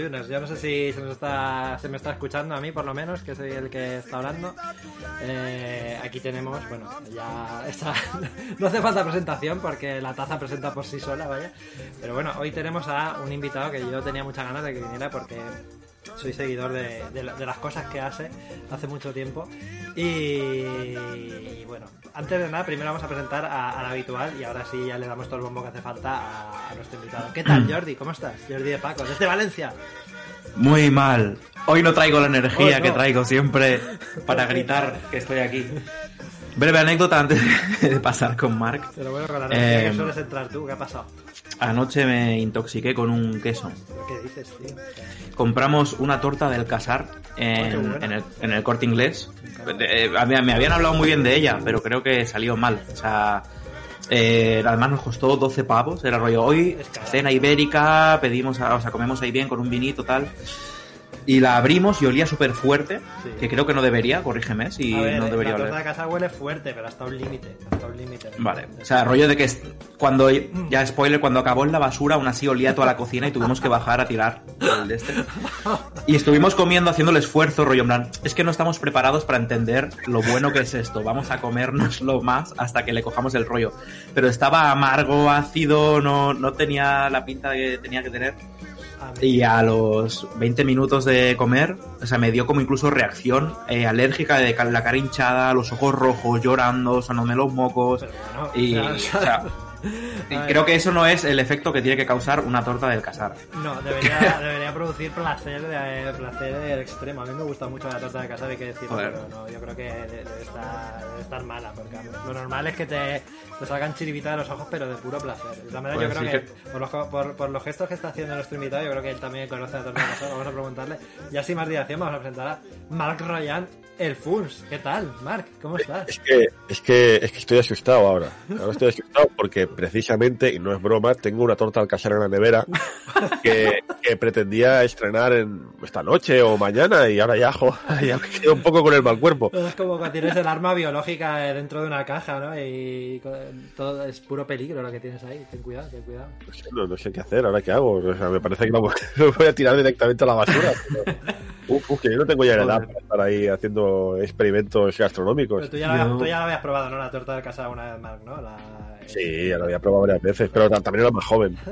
Yo no sé si se, nos está, se me está escuchando a mí, por lo menos, que soy el que está hablando. Eh, aquí tenemos, bueno, ya está, no hace falta presentación porque la taza presenta por sí sola, vaya. Pero bueno, hoy tenemos a un invitado que yo tenía muchas ganas de que viniera porque soy seguidor de, las cosas que hace hace mucho tiempo. Y bueno, antes de nada, primero vamos a presentar a- al habitual y ahora sí ya le damos todo el bombo que hace falta a, a nuestro invitado. ¿Qué tal, Jordi? ¿Cómo estás? Jordi de Paco, desde Valencia. Muy mal. Hoy no traigo la energía Oh, no. que traigo siempre para gritar que estoy aquí. Breve anécdota antes de pasar con Mark. Pero bueno, con la energía Eh, que sueles entrar tú, ¿qué ha pasado? Anoche me intoxiqué con un queso. ¿Pero ¿Qué dices, tío? Compramos una torta del Casar en, buena. en el, en el corte inglés. Eh, me me habían hablado muy bien de ella, pero creo que salió mal. O sea, eh, además nos costó 12 pavos. Era rollo, hoy cena ibérica, pedimos, a- o sea, comemos ahí bien con un vinito tal. Y la abrimos y olía súper fuerte, Sí. que creo que no debería, corrígeme si a ver, no debería la oler. de casa huele fuerte, pero hasta un límite. Hasta un límite. Vale, o sea, rollo de que cuando, ya spoiler, cuando acabó en la basura, aún así olía toda la cocina y tuvimos que bajar a tirar el de este. Y estuvimos comiendo, haciendo el esfuerzo, rollo en plan, es que no estamos preparados para entender lo bueno que es esto, vamos a comérnoslo más hasta que le cojamos el rollo. Pero estaba amargo, ácido, no, no tenía la pinta que tenía que tener. Y a los 20 minutos de comer, o sea, me dio como incluso reacción eh, alérgica de la cara hinchada, los ojos rojos, llorando, sonándome los mocos. pero Y, o o sea, sea, y creo que eso no es el efecto que tiene que causar una torta del casar. No, debería, debería producir placer, de, placer del extremo. A mí me gusta mucho la torta de casa, hay que decirlo, Joder. pero no, yo creo que debe estar, debe estar mala, porque lo normal es que te, te salgan chiribitas de los ojos, pero de puro placer. De todas maneras, Pues yo sí creo que, Por, los, por, por los gestos que está haciendo nuestro invitado, yo creo que él también conoce la torta de casa. Vamos a preguntarle. Y así más dilación, vamos a presentar a Marc Ryan, el Funs. ¿Qué tal, Marc? ¿Cómo estás? Es que, es que, es que estoy asustado ahora. Ahora estoy asustado porque precisamente, y no es broma, tengo una torta al casar en la nevera que, que pretendía estrenar en esta noche o mañana y ahora ya, jo, ya me quedo un poco con el mal cuerpo. Es como cuando tienes el arma biológica dentro de una caja, ¿no? Y todo es puro peligro lo que tienes ahí. Ten cuidado, ten cuidado. No sé, no, no sé qué hacer, ahora qué hago. O sea, me parece que lo, lo voy a tirar directamente a la basura. pero- uf, uf, que yo no tengo ya la edad para estar ahí haciendo experimentos gastronómicos. Pero tú ya, la, Yo- tú ya la habías probado, ¿no? La torta de casa una vez, Marc, ¿no? La... Sí, ya lo había probado varias veces, pero ta- también era más joven.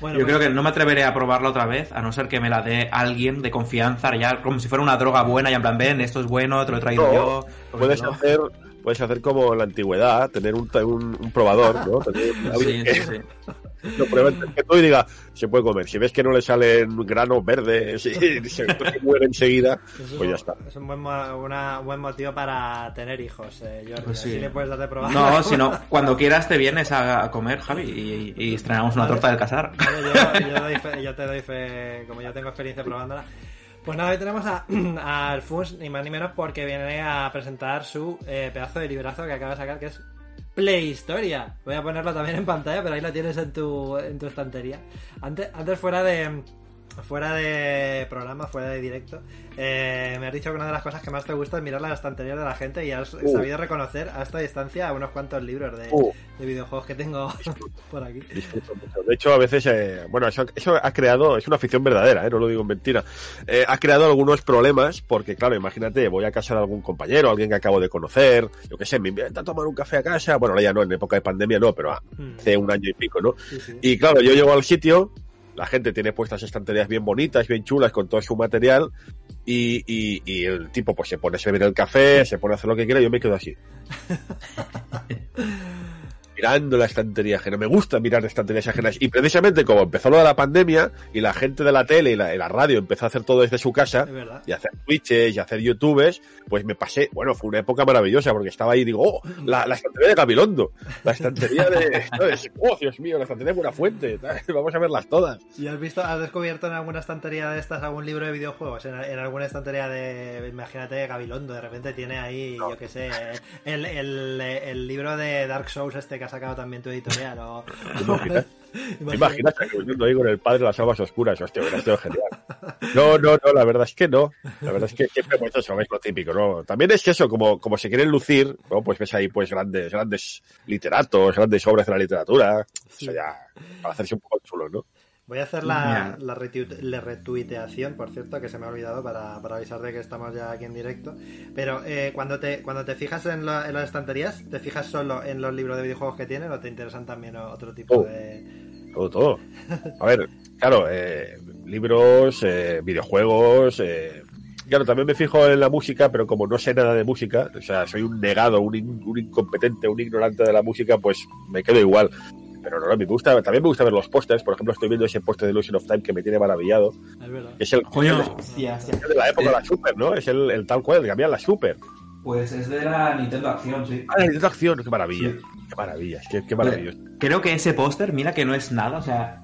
Bueno, Yo pues- creo que no me atreveré a probarla otra vez, a no ser que me la dé alguien de confianza, ya como si fuera una droga buena, y en plan, ven, esto es bueno, te lo he traído No, yo. Puedes No. hacer, puedes hacer como en la antigüedad, tener un, un, un probador, ¿no? Tener Sí, sí, sí. Lo pruebe antes que tú y diga, se puede comer. Si ves que no le salen granos verdes y se, muere enseguida, es un- pues ya está. Es un buen, una- un buen motivo para tener hijos, eh, Jordi. Pues sí. Así le puedes dar de probar. No, si no, cuando quieras te vienes a comer, Javi, y, y estrenamos una Vale. torta del casar. Vale, yo, yo doy fe- yo te doy fe, como yo tengo experiencia probándola. Pues nada, hoy tenemos a, a Alfons, ni más ni menos, porque viene a presentar su eh, pedazo de librazo que acaba de sacar, que es Play Historia. Voy a ponerlo también en pantalla, pero ahí lo tienes en tu, en tu estantería. Antes, antes fuera de fuera de programa, fuera de directo, eh, me has dicho que una de las cosas que más te gusta es mirar las estanterías de la gente y has Uh. sabido reconocer a esta distancia unos cuantos libros de, Uh. de videojuegos que tengo por aquí. Disfruto mucho. De hecho, a veces, eh, bueno, eso, eso ha creado, es una afición verdadera, ¿eh? no lo digo en mentira. Eh, ha creado algunos problemas porque, claro, imagínate, voy a casa de algún compañero, alguien que acabo de conocer, yo qué sé, me invita a tomar un café a casa, bueno, ahora ya no, en época de pandemia no, pero Hmm. hace un año y pico, ¿no? Sí, sí. Y claro, yo llego al sitio, la gente tiene puestas estanterías bien bonitas, bien chulas, con todo su material, y, y, el tipo pues se pone a servir el café, se pone a hacer lo que quiera, y yo me quedo así. Mirando la estantería ajena. Me gusta mirar estanterías ajenas. Y precisamente como empezó lo de la pandemia, y la gente de la tele y la, y la radio empezó a hacer todo desde su casa, y hacer Twitches y hacer YouTubes, pues me pasé, bueno, fue una época maravillosa porque estaba ahí y digo, oh, la, la estantería de Gabilondo, la estantería de, ¿sabes? oh, Dios mío, la estantería de Buenafuente, vamos a verlas todas. ¿Y has visto, has descubierto en alguna estantería de estas algún libro de videojuegos? En, en alguna estantería de, imagínate, Gabilondo, de repente tiene ahí, yo qué sé, el, el, el libro de Dark Souls este que sacado también tu editorial. O, Imagínate. Imagínate que yo digo con el padre de las almas oscuras, hostia, hubiera sido genial. No, no, no, la verdad es que no. La verdad es que siempre eso, es lo típico, ¿no? También es que eso, como, como se quieren lucir, ¿no? Pues ves ahí pues grandes, grandes literatos, grandes obras de la literatura. Eso ya, para hacerse un poco chulo, ¿no? Voy a hacer la, la, retuiteación, por cierto, que se me ha olvidado para, para avisar de que estamos ya aquí en directo. Pero eh, cuando te cuando te fijas en, las estanterías, ¿te fijas solo en los libros de videojuegos que tienen o te interesan también otro tipo oh. de...? Todo, todo. A ver, claro, eh, libros, eh, videojuegos... Eh, claro, también me fijo en la música, pero como no sé nada de música, o sea, soy un negado, un, un incompetente, un ignorante de la música, pues me quedo igual pero no, me gusta, también me gusta ver los pósters. Por ejemplo, estoy viendo ese póster de Illusion of Time que me tiene maravillado. Es verdad. Es el, Coño, es de la época de la Super, ¿no? Es el, tal cual, que había la Super. Pues es de la Nintendo Acción, sí. Ah, la Nintendo Acción, qué maravilla. Qué maravilla, qué, qué maravilloso. Creo que ese póster, mira que no es nada, o sea,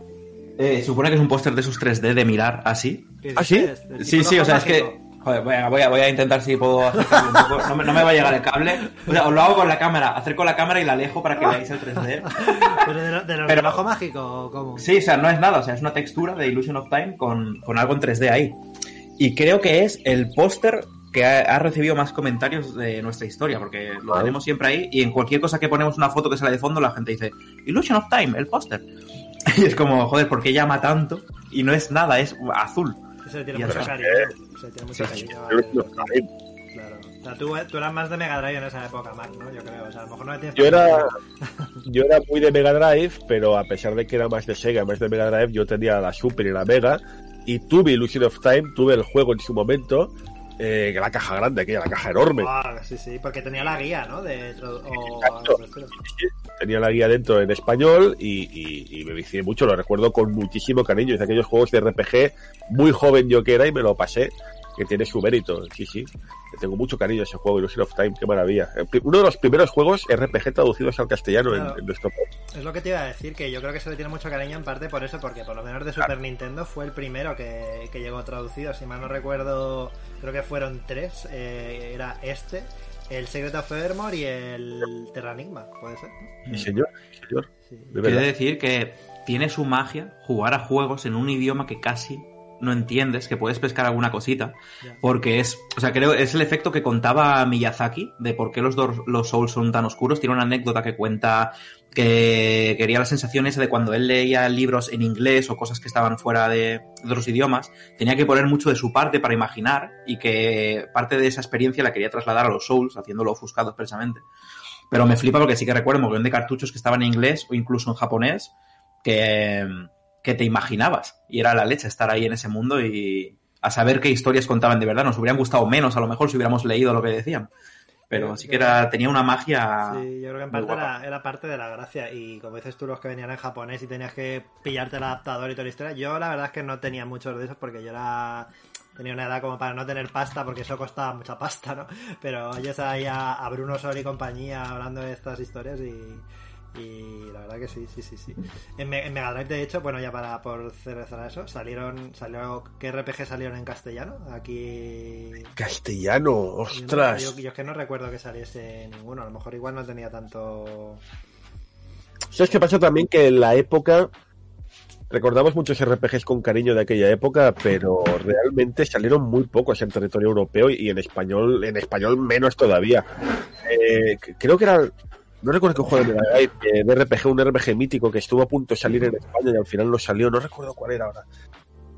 eh, supone que es un póster de esos 3D de mirar así. ¿Ah, sí? Sí, sí, o sea, es que Joder, voy a, voy a, intentar si puedo acercarlo un poco. No me, no me, va a llegar el cable. O sea, os lo hago con la cámara. Acerco la cámara y la alejo para que veáis el 3D. ¿Pero de, lo, de Pero, mágico o cómo? Sí, o sea, no es nada. O sea, es una textura de Illusion of Time con, con algo en 3D ahí. Y creo que es el póster que ha, ha, recibido más comentarios de nuestra historia, porque lo tenemos siempre ahí. Y en cualquier cosa que ponemos una foto que sale de fondo, la gente dice Illusion of Time, el póster. Y es como, joder, ¿por qué llama tanto? Y no es nada, es azul. Se tiene mucho cariño. Se tiene mucho cariño. Claro. O sea, tú, tú, eras más de Mega Drive en esa época, Mark, ¿no? Yo creo. O sea, a lo mejor no le tienes yo era, yo era muy de Mega Drive, pero a pesar de que era más de Sega, más de Mega Drive, yo tenía la Super y la Mega. Y tuve Illusion of Time, tuve el juego en su momento. Eh, que la caja grande, aquella, la caja enorme. Ah, sí, sí, porque tenía la guía, ¿no? De, o, tenía la guía dentro en español y, y, y, me vicié mucho, lo recuerdo con muchísimo cariño. De aquellos juegos de RPG, muy joven yo que era y me lo pasé que tiene su mérito. Sí, sí. tengo mucho cariño a ese juego, Illusion of Time, qué maravilla. Uno de los primeros juegos RPG traducidos al castellano en, nuestro país. Es lo que te iba a decir, que yo creo que se le tiene mucho cariño en parte por eso, porque por lo menos de Super Nintendo fue el primero que, que, llegó traducido. Si mal no recuerdo, creo que fueron tres. Eh, era este, el Secret of Evermore y el Terranigma, puede ser. ¿no? Sí, señor, señor. Sí. Quiere decir que tiene su magia jugar a juegos en un idioma que casi no entiendes, que puedes pescar alguna cosita, porque es, o sea, creo, es el efecto que contaba Miyazaki de por qué los, dos, los Souls son tan oscuros. Tiene una anécdota que cuenta que quería la sensación esa de cuando él leía libros en inglés o cosas que estaban fuera de, de otros idiomas, tenía que poner mucho de su parte para imaginar y que parte de esa experiencia la quería trasladar a los Souls, haciéndolo ofuscado expresamente. Pero me flipa porque sí que recuerdo un montón de cartuchos que estaban en inglés o incluso en japonés que que te imaginabas. Y era la leche estar ahí en ese mundo y a saber qué historias contaban de verdad. Nos hubieran gustado menos, a lo mejor, si hubiéramos leído lo que decían. Pero sí que era, tenía una magia. Sí, yo creo que en parte era, era, parte de la gracia. Y como dices tú, los que venían en japonés y tenías que pillarte el adaptador y toda la historia. Yo la verdad es que no tenía muchos de esos porque yo era. Tenía una edad como para no tener pasta porque eso costaba mucha pasta, ¿no? Pero oyes ahí a, a Bruno Sol y compañía hablando de estas historias y y la verdad que sí, sí, sí, sí. En, en Mega Drive, de hecho, bueno, ya para por cerrar eso, salieron, salió, ¿qué RPG salieron en castellano? Aquí. Castellano, ostras. Yo, yo, es que no recuerdo que saliese ninguno, a lo mejor igual no tenía tanto. ¿Sabes qué pasa también? Que en la época recordamos muchos RPGs con cariño de aquella época, pero realmente salieron muy pocos en territorio europeo y en español, en español menos todavía. Eh, creo que era no recuerdo qué juego de Mega Drive, de RPG, un RPG mítico que estuvo a punto de salir en España y al final no salió, no recuerdo cuál era ahora.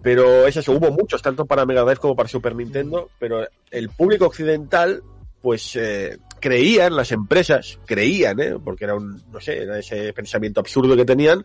Pero es eso, hubo muchos, tanto para Mega Drive como para Super Nintendo, pero el público occidental, pues eh, creía en las empresas, creían, ¿eh? porque era un, no sé, era ese pensamiento absurdo que tenían,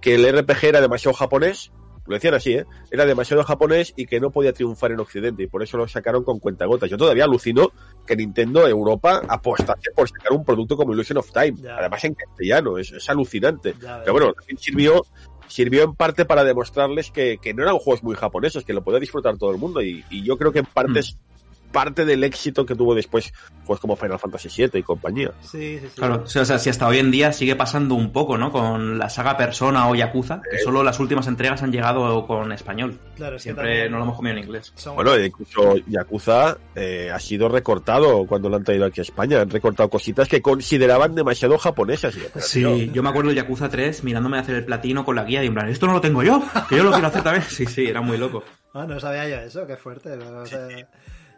que el RPG era demasiado japonés lo decían así, ¿eh? Era demasiado japonés y que no podía triunfar en Occidente y por eso lo sacaron con cuentagotas. Yo todavía alucino que Nintendo Europa apostase por sacar un producto como Illusion of Time, ya. además en castellano, es, es alucinante. Ya, Pero bueno, también sirvió sirvió en parte para demostrarles que, que, no eran juegos muy japoneses, que lo podía disfrutar todo el mundo y, y yo creo que en parte mm parte del éxito que tuvo después, pues como Final Fantasy VII y compañía. Sí, sí, sí. Claro, o sea, si hasta hoy en día sigue pasando un poco, ¿no? Con la saga Persona o Yakuza, que solo las últimas entregas han llegado con español. Claro, Siempre también... no lo hemos comido en inglés. Son... Bueno, incluso Yakuza eh, ha sido recortado cuando lo han traído aquí a España. Han recortado cositas que consideraban demasiado japonesas. Sí, yo me acuerdo de Yakuza 3 mirándome a hacer el platino con la guía y en plan, esto no lo tengo yo, que yo lo quiero hacer también. Sí, sí, era muy loco. Ah, no sabía yo eso, qué fuerte. No.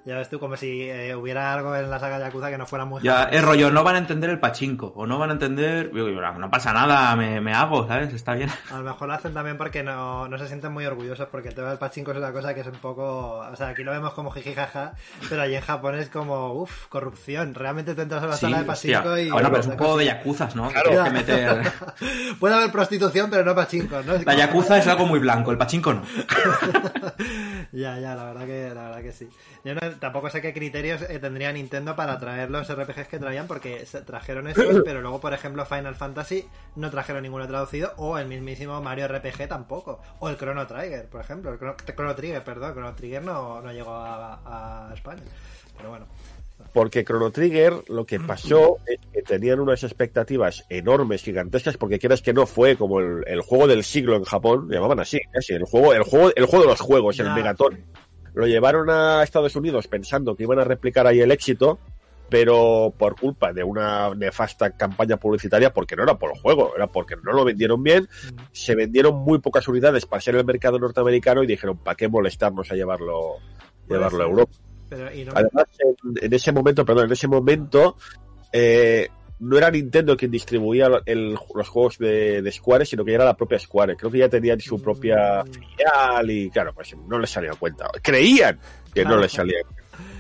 Ya ves tú, como si eh, hubiera algo en la saga Yakuza que no fuera muy Ya, es rollo, no van a entender el pachinko, o no van a entender... No pasa nada, me, me hago, ¿sabes? Está bien. A lo mejor lo hacen también porque no, no se sienten muy orgullosos porque el tema del pachinko es una cosa que es un poco... O sea, aquí lo vemos como jijijaja, pero allí en Japón es como, uff, corrupción. Realmente te entras a la Sí, sala de hostia. pachinko y... Bueno, pero es un juego de yakuzas, ¿no? Claro. que meter... Puede haber prostitución, pero no pachinko, ¿no? Es La como- yakuza es algo muy blanco, el pachinko no. Ya, ya, la verdad que, la verdad que sí. Yo no- tampoco sé qué criterios eh, tendría Nintendo para traer los RPGs que traían, porque trajeron estos, pero luego, por ejemplo, Final Fantasy no trajeron ninguno traducido, o el mismísimo Mario RPG tampoco, o el Chrono Trigger, por ejemplo, el Chrono, Chrono Trigger, perdón, Chrono Trigger no, no llegó a, a España. Pero bueno, Porque Chrono Trigger lo que pasó es que tenían unas expectativas enormes, gigantescas, porque quieras que no fue como el, el juego del siglo en Japón, llamaban así, casi, el juego, el juego, el juego de los juegos, el Ya. Megaton. Lo llevaron a Estados Unidos pensando que iban a replicar ahí el éxito, pero por culpa de una nefasta campaña publicitaria, porque no era por el juego, era porque no lo vendieron bien, se vendieron muy pocas unidades para ser el mercado norteamericano y dijeron, ¿para qué molestarnos a llevarlo, Puede llevarlo a. Europa? pero y no, Además, en, en ese momento, perdón, en ese momento, eh, no era Nintendo quien distribuía el- los juegos de, de Square, sino que era la propia Square. Creo que ya tenían su propia Mm. filial y, claro, pues no les salía a cuenta. Creían que Claro. no les salía.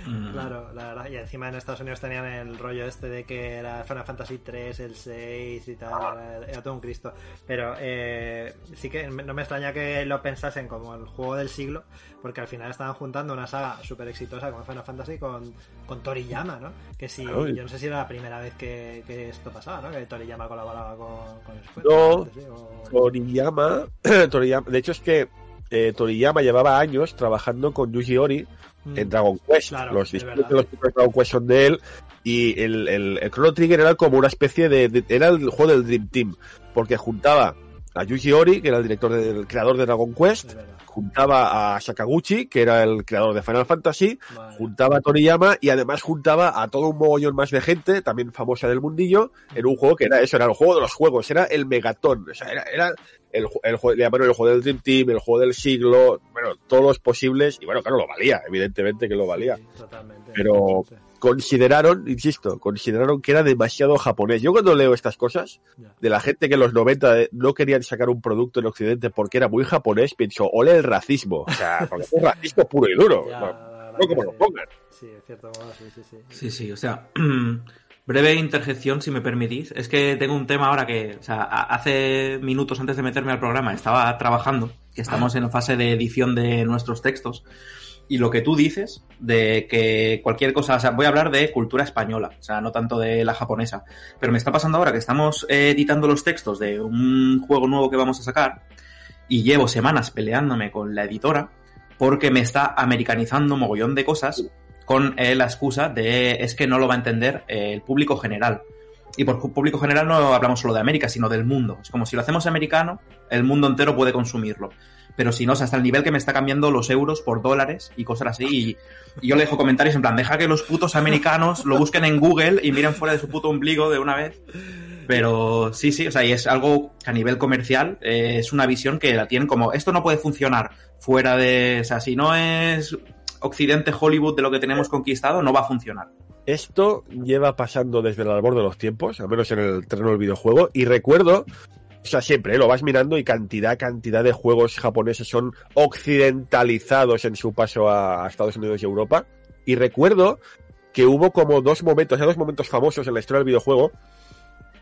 Mm. Claro, la verdad. Y encima en Estados Unidos tenían el rollo este de que era Final Fantasy 3, el 6 y tal. Era, era todo un Cristo. Pero eh, sí que no me extraña que lo pensasen como el juego del siglo, porque al final estaban juntando una saga súper exitosa como Final Fantasy con, con Toriyama, ¿no? Que si, Claro. yo no sé si era la primera vez que, que esto pasaba, ¿no? Que Toriyama colaboraba con, con Square, No. antes, ¿sí? O- Toriyama, Toriyama, de hecho es que eh, Toriyama llevaba años trabajando con Yuji Ori Mm. en Dragon Quest. Claro, los verdad. de los primeros Dragon Quest son de él. Y el, el, el Chrono Trigger era como una especie de, de- Era el juego del Dream Team. Porque juntaba a Yuji Ori, que era el director del creador de Dragon Quest. Juntaba a Sakaguchi, que era el creador de Final Fantasy. Vale. Juntaba a Toriyama y además juntaba a todo un mogollón más de gente, también famosa del mundillo, en un juego que era eso, era el juego de los juegos, era el megatón. O sea, era, era el, el, llamaron el juego del Dream Team, el juego del siglo, bueno, todos los posibles, y bueno, claro, lo valía, evidentemente que lo valía. Sí, totalmente. Pero- totalmente. Consideraron, insisto, consideraron que era demasiado japonés. Yo cuando leo estas cosas, de la gente que en los 90 no querían sacar un producto en Occidente porque era muy japonés, pienso, ole el racismo. O sea, porque es racismo puro y duro. Ya, No, la no como lo pongan. Sí, es cierto, sí, sí, sí. Sí, sí, o sea, breve interjección, si me permitís. Es que tengo un tema ahora que, o sea, hace minutos antes de meterme al programa estaba trabajando, que estamos en fase de edición de nuestros textos, y lo que tú dices de que cualquier cosa, o sea, voy a hablar de cultura española, o sea, no tanto de la japonesa, pero me está pasando ahora que estamos eh, editando los textos de un juego nuevo que vamos a sacar, y llevo semanas peleándome con la editora porque me está americanizando mogollón de cosas con eh, la excusa de es que no lo va a entender eh, el público general. Y por público general no hablamos solo de América, sino del mundo. Es como si lo hacemos americano, el mundo entero puede consumirlo. Pero si no, o sea, hasta el nivel que me está cambiando los euros por dólares y cosas así. Y, yo le dejo comentarios en plan, deja que los putos americanos lo busquen en Google y miren fuera de su puto ombligo de una vez. Pero sí, sí, o sea, y es algo que a nivel comercial eh, es una visión que la tienen como, esto no puede funcionar fuera de, o sea, si no es Occidente Hollywood de lo que tenemos conquistado, no va a funcionar. Esto lleva pasando desde el albor de los tiempos, al menos en el terreno del videojuego, y recuerdo, o sea, siempre ¿eh? lo vas mirando y cantidad, cantidad de juegos japoneses son occidentalizados en su paso a Estados Unidos y Europa, y recuerdo que hubo como dos momentos, hay dos momentos famosos en la historia del videojuego,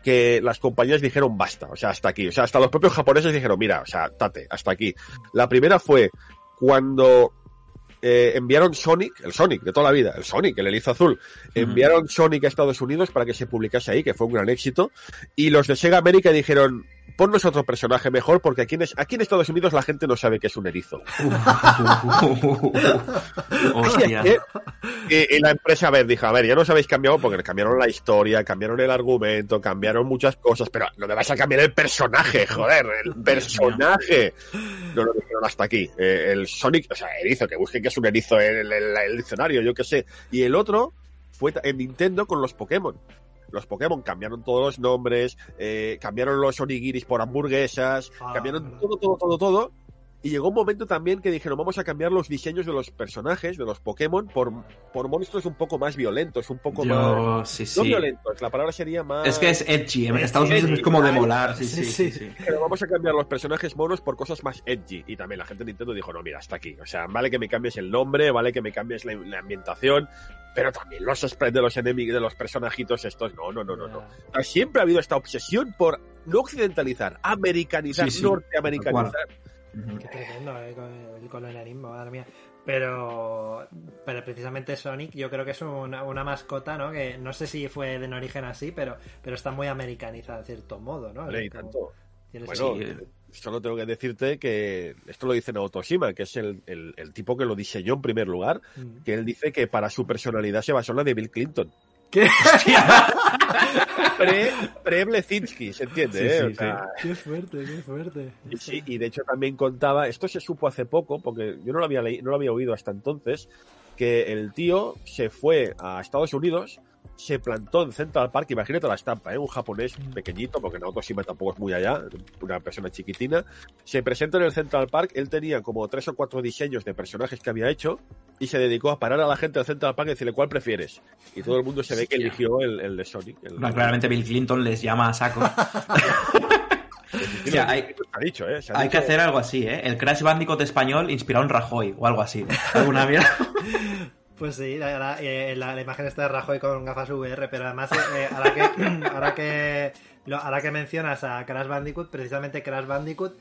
que las compañías dijeron basta, o sea, hasta aquí, o sea, hasta los propios japoneses dijeron, mira, o sea, tate, hasta aquí. La primera fue cuando eh, enviaron Sonic, el Sonic de toda la vida, el Sonic, el erizo azul, enviaron Sonic a Estados Unidos para que se publicase ahí, que fue un gran éxito, y los de Sega América dijeron, ponnos otro personaje mejor, porque aquí en, aquí en Estados Unidos la gente no sabe que es un erizo. Hostia. ¿Eh? Y, y la empresa, a ver, dijo, a ver, ya nos habéis cambiado porque cambiaron la historia, cambiaron el argumento, cambiaron muchas cosas, pero no me vas a cambiar el personaje, joder, el personaje. No lo dijeron hasta aquí. Eh, el Sonic, o sea, erizo, que busquen que es un erizo en el, el- el diccionario, yo qué sé. Y el otro fue en Nintendo con los Pokémon. Los Pokémon cambiaron todos los nombres, eh, cambiaron los onigiris por hamburguesas, Ah. cambiaron todo, todo, todo, todo. Y llegó un momento también que dijeron, vamos a cambiar los diseños de los personajes, de los Pokémon, por, por monstruos un poco más violentos, un poco Yo, más... sí, No violentos, la palabra sería más... Es que es edgy. En Estados Unidos edgy. es como de molar. Sí, sí, sí. Pero vamos a cambiar los personajes monos por cosas más edgy. Y también la gente de Nintendo dijo, no, mira, hasta aquí. O sea, vale que me cambies el nombre, vale que me cambies la, la ambientación, pero también los sprites de los enemigos, de los personajitos estos, no, no, no, no, no. Siempre ha habido esta obsesión por no occidentalizar, americanizar, norteamericanizar. Qué tremendo eh, con el colonialismo, madre mía. Pero, pero precisamente Sonic yo creo que es una, una mascota, ¿no? Que no sé si fue de en origen así, pero, pero está muy americanizada en cierto modo, ¿no? Vale, Como- tanto. Bueno, solo tengo que decirte que esto lo dice Naoto Shima, que es el, el- el tipo que lo diseñó en primer lugar, Mm. que él dice que para su personalidad se basó en la de Bill Clinton. ¿Qué? Pre, pre Blesinski, ¿se entiende? Sí, eh? sí, O sea, Qué fuerte, qué fuerte. Y, sí, y de hecho también contaba, esto se supo hace poco, porque yo no lo había leído, no lo había oído hasta entonces, que el tío se fue a Estados Unidos, se plantó en Central Park, imagínate la estampa, ¿eh? un japonés pequeñito, porque Naoto Shima tampoco es muy allá, una persona chiquitina, se presenta en el Central Park, él tenía como tres o cuatro diseños de personajes que había hecho, y se dedicó a parar a la gente del Central Park y decirle cuál prefieres. Y todo el mundo se ve que eligió el, el de Sonic. El, No, claramente Bill Clinton les llama a saco. O sea, hay- dicho, ¿eh? Hay que dicho- hacer algo así, ¿eh? El Crash Bandicoot español inspirado en Rajoy o algo así. Alguna mierda. Pues sí, eh, la- la imagen está de Rajoy con gafas VR, pero además, eh, que, ahora que, ahora que mencionas a Crash Bandicoot, precisamente Crash Bandicoot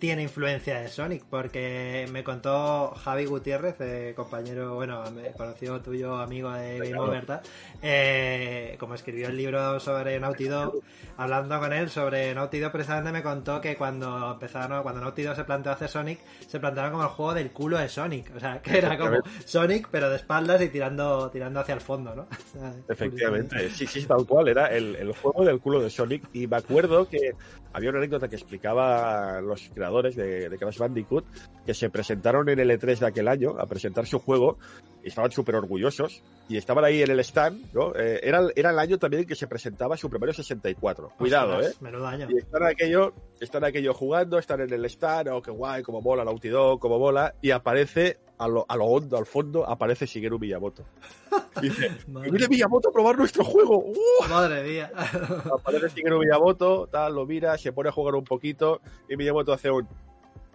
tiene influencia de Sonic, porque me contó Javi Gutiérrez, eh, compañero, bueno, conocido tuyo, amigo de Game. Over, eh, como escribió el libro sobre Naughty Dog, hablando con él sobre Naughty Dog, precisamente me contó que cuando empezaron, cuando Naughty Dog se planteó hacer Sonic, se plantearon como el juego del culo de Sonic, o sea, que era como Sonic, pero de espaldas y tirando, tirando hacia el fondo, ¿no? O sea, Efectivamente, sí, sí, tal cual, era el, el juego del culo de Sonic y me acuerdo que había una anécdota que explicaba los creadores de, de Crash Bandicoot que se presentaron en el E3 de aquel año a presentar su juego y estaban súper orgullosos y estaban ahí en el stand, ¿no? Eh, era, era el año también que se presentaba su primero 64, cuidado, Ostras, ¿eh? Menudo año. Y están aquello, están aquello jugando, están en el stand, oh, qué guay, cómo mola Naughty Dog, cómo mola, y aparece a lo, a lo hondo, al fondo, aparece Shigeru Miyamoto. Y dice, viene Miyamoto a probar nuestro juego. ¡Uh! Madre mía. Aparece Shigeru Miyamoto, tal, lo mira, se pone a jugar un poquito, y Miyamoto hace un...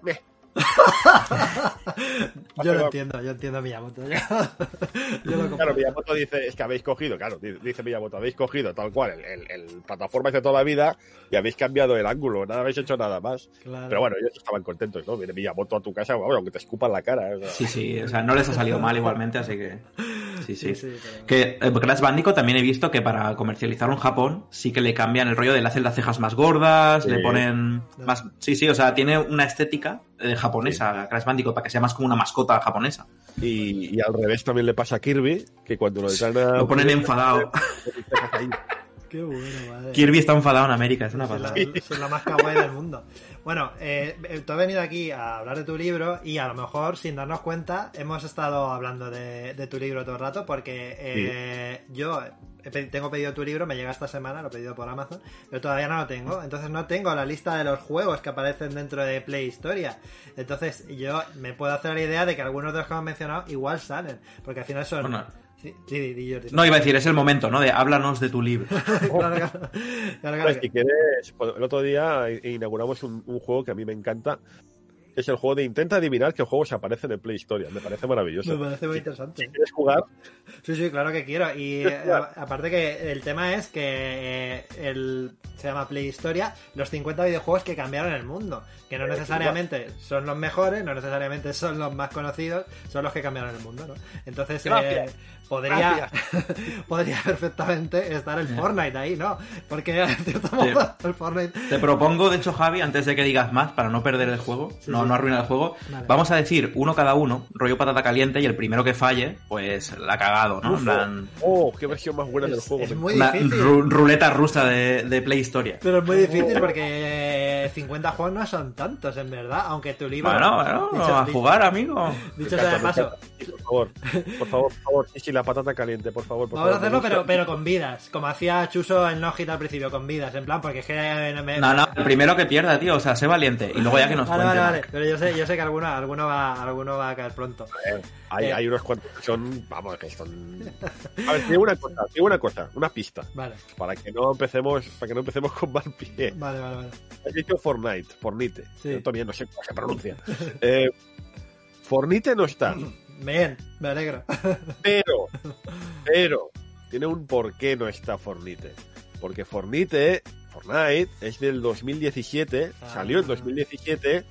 "Meh". yo lo entiendo, yo entiendo a Miyamoto. Yo, yo lo Claro. Miyamoto dice, es que habéis cogido, claro, di- dice Miyamoto, habéis cogido tal cual el, el, el plataforma de toda la vida y habéis cambiado el ángulo, nada habéis hecho nada más. Claro. Pero bueno, ellos estaban contentos, ¿no? Viene Miyamoto a tu casa, vamos, aunque te escupan la cara. o sea. Sí, sí, o sea, no les ha salido mal igualmente, así que. Sí, sí. Sí, sí, pero- Que eh, Crash Bandicoot también he visto que para comercializarlo en Japón sí que le cambian el rollo de le hacen las cejas más gordas, Sí. le ponen más. Sí, sí, o sea, tiene una estética eh, japonesa, Crash Bandicoot, para que sea más como una mascota japonesa. Y, y al revés también le pasa a Kirby, que cuando lo a... Lo ponen enfadado. Qué bueno, madre. Kirby está enfadado en América, es una Es la, pasada. es la más kawaii del mundo. Bueno, eh, tú has venido aquí a hablar de tu libro y a lo mejor, sin darnos cuenta, hemos estado hablando de, de tu libro todo el rato porque eh, yo tengo pedido tu libro, me llega esta semana, lo he pedido por Amazon, pero todavía no lo tengo. Entonces no tengo la lista de los juegos que aparecen dentro de Play Historia. Entonces yo me puedo hacer la idea de que algunos de los que hemos mencionado igual salen, porque al final son... Bueno. Sí, sí, di- di, Jordi. No, iba a decir, es el momento, ¿no? De háblanos de tu libro. claro, claro, claro, claro Pues, si quieres, el otro día inauguramos un, un juego que a mí me encanta, es el juego de intenta adivinar qué juegos aparecen en Play Historia. Me parece maravilloso. Me parece muy interesante. Si quieres jugar, Sí, sí, claro que quiero. Y eh, a- aparte que el tema es que eh, el, se llama Play Historia, los 50 videojuegos que cambiaron el mundo. Que no necesariamente son los mejores, no necesariamente son los más conocidos, son los que cambiaron el mundo, ¿no? Entonces, eh, podría, podría perfectamente estar el Fortnite ahí, ¿no? Porque, de cierto modo, el Fortnite... Te propongo, de hecho, Javi, antes de que digas más, para no perder el juego, Sí, no, sí. no arruinar el juego, Vale. vamos a decir uno cada uno, rollo patata caliente, y el primero que falle, pues la ha cagado, ¿no? En plan, oh, qué versión más buena del juego. es muy difícil. ru- ruleta rusa de, de Play Historia. Pero es muy difícil porque 50 juegos no son tantos, en verdad, aunque tu libro... Bueno, bueno, Dicho- a jugar, amigo. Dicho sea de paso, por favor, por favor, por favor. Sí, sí, la patata caliente, por favor. Por vamos a hacerlo pero, pero con vidas, como hacía Chuso en Logit al principio, con vidas, en plan, porque es que... eh, me- No, no, el primero que pierda, tío. O sea, sé valiente. Y luego ya que nos Vale, cuente. vale, vale, pero yo sé, yo sé que alguno, alguno, va, alguno va a caer pronto. Eh, Hay, Eh. hay unos cuantos que son, vamos, que son... A ver, digo una cosa, digo una cosa, una pista, Vale, para que no empecemos, para que no empecemos con mal pie. vale, vale. vale. Has dicho Fortnite, Fornite. Sí. Yo todavía no sé cómo se pronuncia. Eh, Fornite no está, Bien, me alegro. pero, pero, tiene un por qué no está Fornite. Porque Fornite, Fortnite, es del 2017, Ah. salió en 2017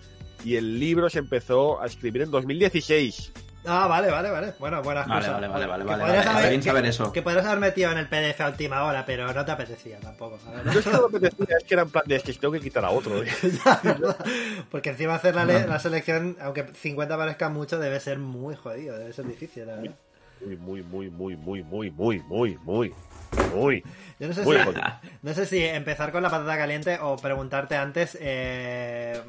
y el libro se empezó a escribir en 2016. Ah, vale, vale, vale. Bueno, buenas Vale, cosas. vale, vale, vale, Que vale, podrías vale, haber- que- saber eso. Que podrías haber metido en el PDF a última hora, pero no te apetecía tampoco. ver. No es que no me apetecía, es que era en plan de es que tengo que quitar a otro. Porque encima hacer la, le- la selección, aunque 50 parezca mucho, debe ser muy jodido, debe ser difícil, la verdad. Muy, muy, muy, muy, muy, muy, muy, muy, muy, muy. Yo no sé, si, no sé si empezar con la patata caliente o preguntarte antes eh,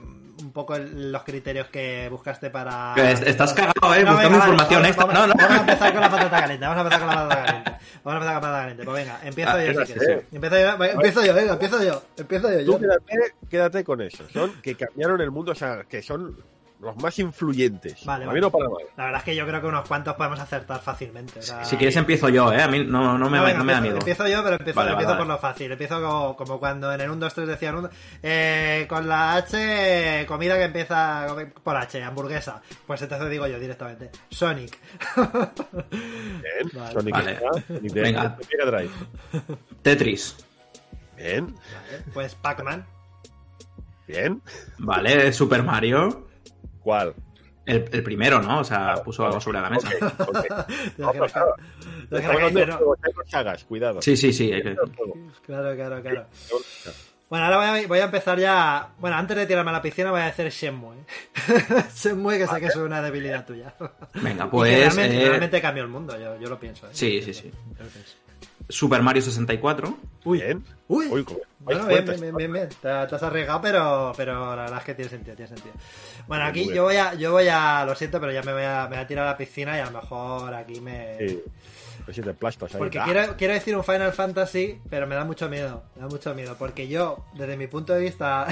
poco el- los criterios que buscaste para... Estás cagado, eh, No, buscando venga, vale, información vamos, extra. Vamos, No, no. vamos a empezar con la patata caliente. Vamos a empezar con la patata caliente. Vamos a empezar con la patata caliente. Pues venga, empiezo Ah, yo si quieres. Empiezo yo, venga, empiezo yo, venga, empiezo yo. Empiezo yo. Tú yo. quédate, quédate con eso. Son que cambiaron el mundo, o sea, que son los más influyentes. Vale, a vale. mí no para mal. La verdad es que yo creo que unos cuantos podemos acertar fácilmente. o sea- Si quieres empiezo yo, eh. A mí no, no me, No, venga, no me da miedo. empiezo yo, pero empiezo, Vale, empiezo vale, por vale. lo fácil. Empiezo como, como cuando en el 1, 2, 3 decían un- eh, con la H, comida que empieza por H, hamburguesa. Pues entonces digo yo directamente, Sonic. Bien. Vale. Sonic Vale. está, Sonic Venga. Drive. Tetris. Bien, pues Pac-Man. bien. Vale, Super Mario. ¿Cuál? El, el primero, ¿no? O sea, puso algo sobre la mesa. Que- que- cuidado. Sí, sí, sí. que- Claro, claro, claro. Bueno, ahora voy a, voy a empezar ya. Bueno, antes de tirarme a la piscina, voy a decir Shenmue. Shenmue, que sé que es una debilidad tuya. Venga, Y que pues. realmente, eh, realmente cambió el mundo, yo, yo lo pienso. ¿eh? Sí, sí, sí. Yo lo pienso. Super Mario 64. Uy, Bien. uy. Uy, Bueno, bien, bien, bien, bien, bien. Te, te has arriesgado, pero, pero la verdad es que tiene sentido, tiene sentido. Bueno, aquí yo voy a, yo voy a, lo siento, pero ya me voy a, me voy a tirar a la piscina y a lo mejor aquí me... Sí. Pues si te plastas ahí. Porque Ah, quiero, quiero decir un Final Fantasy, pero me da mucho miedo, me da mucho miedo, porque yo, desde mi punto de vista...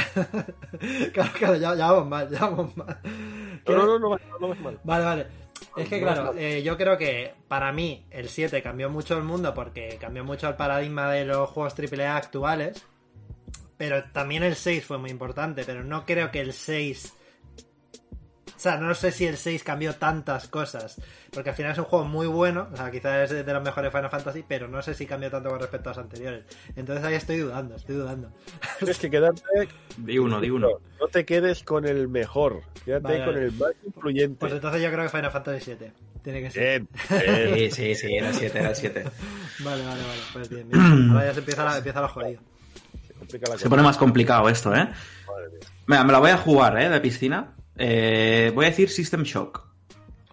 claro, claro, ya, ya vamos mal, ya vamos mal. No, no, no, no, no No, claro, no. Eh, yo creo que para mí el 7 cambió mucho el mundo porque cambió mucho el paradigma de los juegos AAA actuales. Pero también el 6 fue muy importante, pero no creo que el 6... O sea, no sé si el 6 cambió tantas cosas. Porque al final es un juego muy bueno. O sea, quizás es de los mejores Final Fantasy, pero no sé si cambió tanto con respecto a los anteriores. Entonces ahí estoy dudando, estoy dudando. Tienes que quedarte. Di uno, di uno. No te quedes con el mejor. Quédate Vale, con vale. el más influyente. Pues entonces yo creo que Final Fantasy 7. Tiene que ser. Bien, bien. Sí, sí, sí, era el 7, era el 7. Vale, vale, vale. Pues bien, bien. Ahora ya se empieza, la, empieza lo jodido. Se la Se pone más complicado esto, ¿eh? Madre mía. Venga, me la voy a jugar, ¿eh? De piscina. Eh, voy a decir System Shock.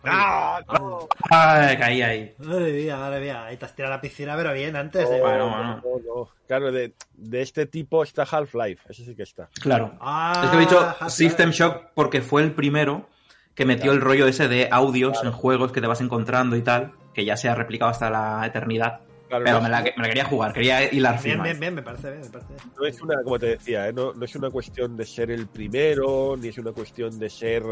¡Ah! ¡No! Ay, caí ahí. Madre mía, madre mía. Ahí te has tirado a la piscina, pero bien antes. ¿eh? Bueno, bueno. No, no. Claro, de, de este tipo está Half-Life. Ese sí que está. Claro. Ah, Es que he dicho. System Shock porque fue el primero que metió el rollo ese de audios en juegos que te vas encontrando y tal, que ya se ha replicado hasta la eternidad. Claro, Pero no, me la, me la quería jugar, quería hilar Bien, bien, bien, me parece bien, me parece bien. no es una, como te decía, ¿eh? no, no es una cuestión de ser el primero, ni es una cuestión de ser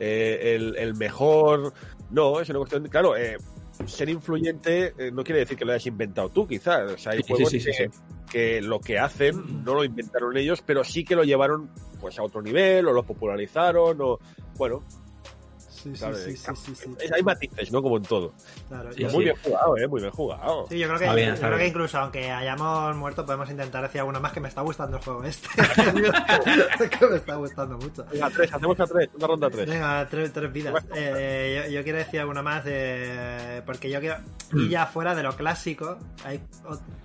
eh, el, el mejor. No, es una cuestión de, claro, eh, ser influyente eh, no quiere decir que lo hayas inventado tú, quizás. O sea, hay Sí, juegos sí, sí, que, sí. que lo que hacen no lo inventaron ellos, pero sí que lo llevaron pues a otro nivel, o lo popularizaron, o bueno, Sí, sí, claro, sí, eh, sí, sí, hay matices, ¿no? Como en todo. Claro, Sí, muy sí. bien jugado, ¿eh? Muy bien jugado. Sí, yo creo que, Está bien, yo está creo que bien. incluso aunque hayamos muerto, podemos intentar decir alguno más que me está gustando el juego este. que me está gustando mucho. Venga, tres, hacemos a tres, una ronda a tres. Venga, tres, tres vidas. Eh, yo, yo quiero decir alguno más de... Porque yo quiero ir ya fuera de lo clásico. Hay,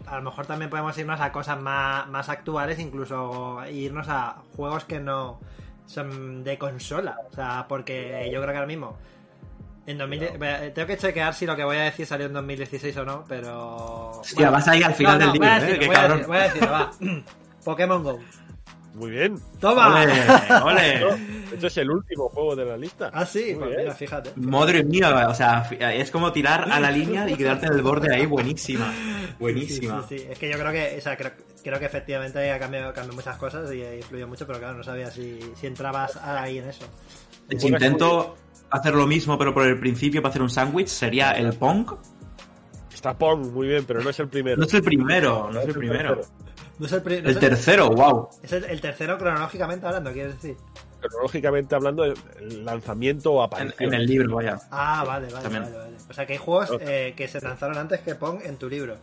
a lo mejor también podemos irnos a cosas más, más actuales, incluso irnos a juegos que no son de consola. O sea, porque yo creo que ahora mismo... En 2000, eh, tengo que chequear si lo que voy a decir salió en 2016 o no, pero... Hostia, vas ahí al final del voy libro, a ¿eh? decirlo, voy a decirlo, voy a decirlo, va. Pokémon Go. Muy bien. ¡Toma! ¡Ole! ¡Ole! Este es el último juego de la lista. Ah, sí, pues mira, fíjate. Madre mía, o sea, es como tirar a la línea y quedarte en el borde ahí, buenísima. Buenísima. Sí, sí, sí. Es que yo creo que, o sea, creo, creo que efectivamente ha cambiado, cambiado muchas cosas y ha influido mucho, pero claro, no sabía si, si entrabas ahí en eso. Si intento hacer lo mismo, pero por el principio para hacer un sándwich, sería el Pong. Está Pong, muy bien, pero no es el primero. No es el primero, no es el primero. No es el, pri- no El es el- tercero, wow. es el- el tercero cronológicamente hablando, quieres decir. Cronológicamente hablando, el lanzamiento o En, aparición. en el libro, vaya. Ah, vale, vale, vale, vale. O sea que hay juegos eh, que se lanzaron antes que Pong en tu libro.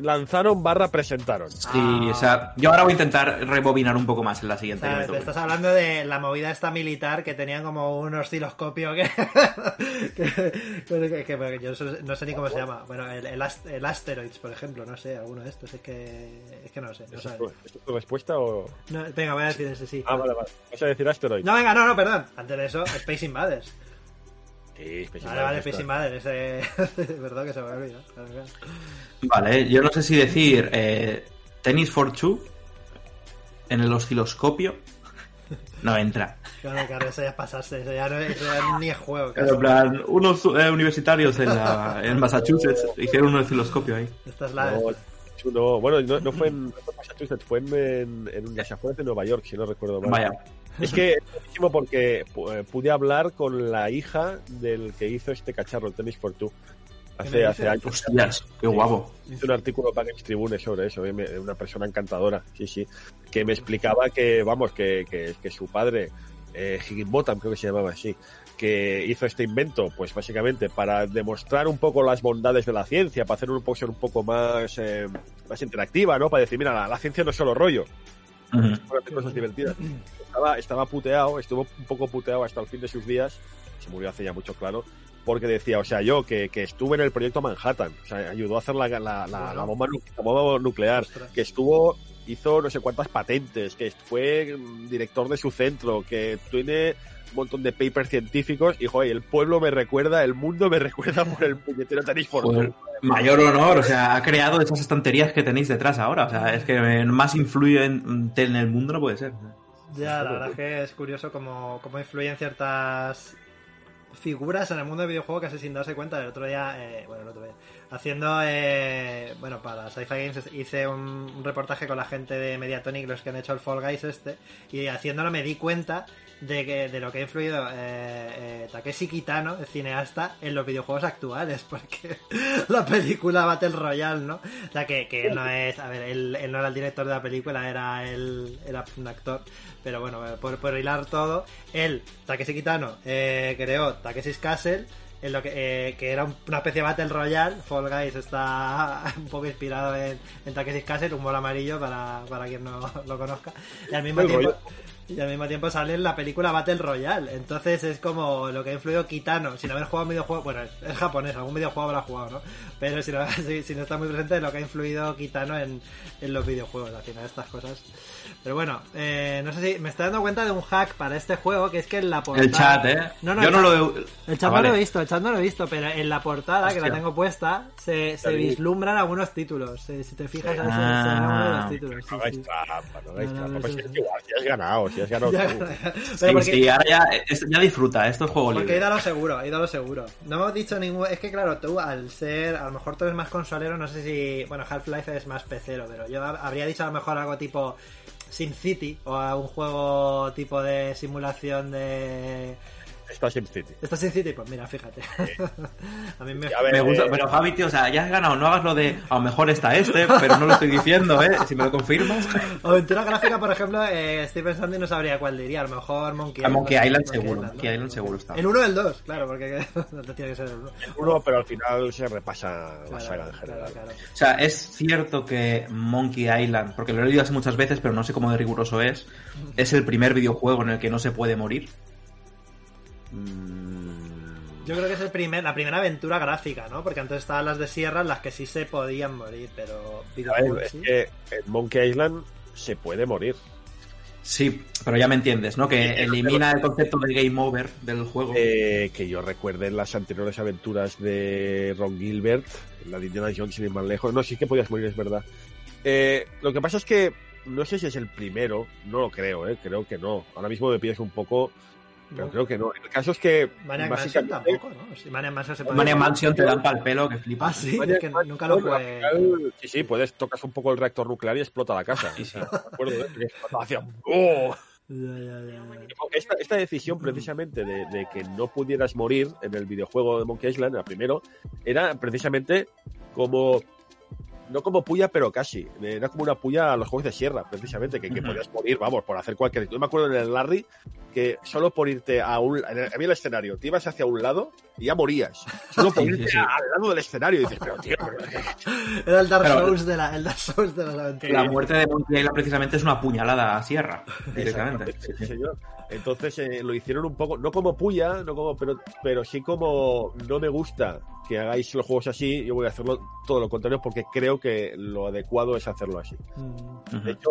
Lanzaron barra presentaron. Sí, Ah. o sea, yo ahora voy a intentar rebobinar un poco más en la siguiente. que sea, me te estás hablando de la movida esta militar que tenían como un osciloscopio que, que, que- que- yo no sé ni cómo se llama. Bueno, el, el, el Asteroids, por ejemplo, no sé, alguno de estos. Es que, es que no sé. No ¿Esa sé. es tu- esa es tu respuesta o...? No, venga, voy a decir ese sí. Ah, vale, vale. ¿Vas a decir Asteroid? No, venga, no, no, perdón. Antes de eso, Space Invaders. Sí, Space Vale, vale, Space Invaders. Ese... Perdón que se me olvidado. Claro, claro. Vale, yo no sé si decir eh, Tennis for Two en el osciloscopio. No entra. Claro, claro, eso ya es pasarse. Eso ya, no, eso ya ni es juego. Pero, en plan, unos eh, universitarios en, la- en Massachusetts hicieron un osciloscopio ahí. Esta es la. No, no, bueno, no, no fue en fue en Massachusetts, fue en, en, en de Nueva York, si no recuerdo mal. Vaya. Es que es buenísimo porque pu- eh, pude hablar con la hija del que hizo este cacharro, el Tennis for Two. ¿Qué Hace, hace años. Hostias, qué guapo. Hice un artículo para Games Tribune sobre eso, eh, una persona encantadora, sí, sí, que me explicaba que, vamos, que, que, que su padre, eh, Higginbotham, creo que se llamaba así, que hizo este invento, pues básicamente para demostrar un poco las bondades de la ciencia, para hacer un poco, ser un poco más, eh, más interactiva, ¿no? Para decir, mira, la, la ciencia no es solo rollo, Cosas divertidas. Estaba, estaba puteado, estuvo un poco puteado hasta el fin de sus días, se murió hace ya mucho, claro, porque decía, o sea, yo que, que estuve en el proyecto Manhattan, o sea, ayudó a hacer la, la, bomba, nu- la bomba nuclear, Ostras. que estuvo, hizo no sé cuántas patentes, que fue director de su centro, que tiene un montón de papers científicos, y joder, el pueblo me recuerda, el mundo me recuerda por el puñetero tenis por Joder, mayor honor, o sea, ha creado esas estanterías que tenéis detrás ahora. O sea, es que más influye en, en el mundo no puede ser. Ya, la verdad es que es curioso cómo, cómo influyen ciertas figuras en el mundo del videojuego casi sin darse cuenta. El otro día, eh, bueno, el otro día, haciendo, eh, bueno, para Sci-Fi Games hice un, reportaje con la gente de Mediatonic, los que han hecho el Fall Guys este, y haciéndolo me di cuenta de, que, de lo que ha influido eh, eh, Takeshi Kitano, el cineasta, en los videojuegos actuales, porque la película Battle Royale, ¿no? O sea, que, que no es, a ver, él, no era el director de la película, era, él, era un actor, pero bueno, por, por hilar todo, él, Takeshi Kitano, eh, creó Takeshi's Castle, en lo que, eh, que era un- una especie de Battle Royale. Fall Guys está un poco inspirado en, en Takeshi's Castle, humor amarillo para, para quien no lo conozca. Y al mismo tiempo. rollo. Y al mismo tiempo sale en la película Battle Royale. Entonces es como lo que ha influido Kitano. Sin haber jugado un videojuego. Bueno, es, es japonés, algún videojuego habrá jugado, ¿no? Pero si no, si, si no está muy presente, lo que ha influido Kitano en, en los videojuegos. Al final, estas cosas. Pero bueno, eh, no sé si me estoy dando cuenta de un hack para este juego. Que es que en la portada. El chat, ¿eh? No, no, Yo el no chat- lo he... el chat Ah, no lo he visto, el chat no lo he visto, pero en la portada que la tengo puesta se, se vislumbran algunos títulos. Eh, si te fijas, ahí se, se Ah. uno de los títulos. No hagáis sí. trampa, no hagáis No, no, trampa. no, Pues es que igual, si has ganado, si has ganado Ya, tú. pero Sí, porque- sí, ahora ya, ya disfruta, esto es juego Porque he ido a lo seguro, he ido a lo seguro. No hemos dicho ningún. Es que claro, tú al ser. A lo mejor tú eres más consolero, no sé si. Bueno, Half-Life es más pecero, pero yo hab- habría dicho a lo mejor algo tipo. Sin City o a un juego tipo de simulación de. Está SimCity. ¿Está Sin City? Pues mira, fíjate. a mí me. A ver, Me gusta, eh, pero Javi, tío, o sea, ya has ganado, no hagas lo de a lo mejor está este, pero no lo estoy diciendo, ¿eh? Si me lo confirmas. Aventura gráfica, por ejemplo, eh, estoy pensando y no sabría cuál diría. A lo mejor Monkey A Monkey Island Monkey seguro, ¿no? Monkey Island seguro está. El 1 o el 2, claro, porque no te tiene que ser el 1. uno, pero al final se repasa la saga en Claro, general. claro, claro. O sea, es cierto que Monkey Island, porque lo he leído hace muchas veces, pero no sé cómo de riguroso es, es el primer videojuego en el que no se puede morir. Mm, Yo creo que es el primer, la primera aventura gráfica, ¿no? Porque antes estaban las de Sierra en las que sí se podían morir, pero ver, es sí. que en Monkey Island se puede morir. Sí, pero ya me entiendes, ¿no? Que elimina el concepto de game over del juego. Eh, que yo recuerde en las anteriores aventuras de Ron Gilbert, en la de Indiana Jones y de más lejos. No, sí que podías morir, es verdad. Eh, lo que pasa es que no sé si es el primero, no lo creo, ¿eh? creo que no. Ahora mismo me pides un poco, pero No. creo que no. El caso es que Maniac Mansion tampoco, ¿no? Si Maniac Mansion se puede... Maniac Mansion te dan pal pelo que flipas. Ah, sí, Maniac es que Mansion, nunca lo al jugué. final, Sí, sí, puedes tocas un poco el reactor nuclear y explota la casa. Sí, sí. Me acuerdo, ¿eh? ¡oh! Ya, ya, ya, ya. Esta, esta decisión precisamente de, de que no pudieras morir en el videojuego de Monkey Island, el primero, era precisamente como no como puya, pero casi. Era como una puya a los juegos de sierra, precisamente, que, podías morir, vamos, por hacer cualquier. Yo me acuerdo en el Larry que solo por irte a un. en el- Había el escenario, te ibas hacia un lado y ya morías. Solo por Sí, irte sí, sí. al lado del escenario y dices, pero tío, pero- Era el Dark Pero- Souls de la, el Dark Souls de las aventuras. La muerte de Monkey Island precisamente es una puñalada a sierra, directamente. Sí. señor. Entonces eh, lo hicieron un poco, no como puya, no como, pero, pero sí como no me gusta que hagáis los juegos así, yo voy a hacerlo todo lo contrario porque creo que lo adecuado es hacerlo así. Mm, De hecho,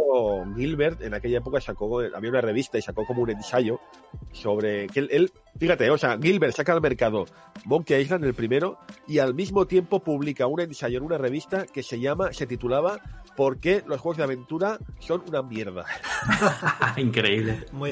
Gilbert en aquella época sacó, había una revista y sacó como un ensayo sobre que él, él- fíjate, o sea, Gilbert saca al mercado Monkey Island el primero y al mismo tiempo publica un ensayo en una revista que se llama, se titulaba ¿Por qué los juegos de aventura son una mierda? Increíble. Muy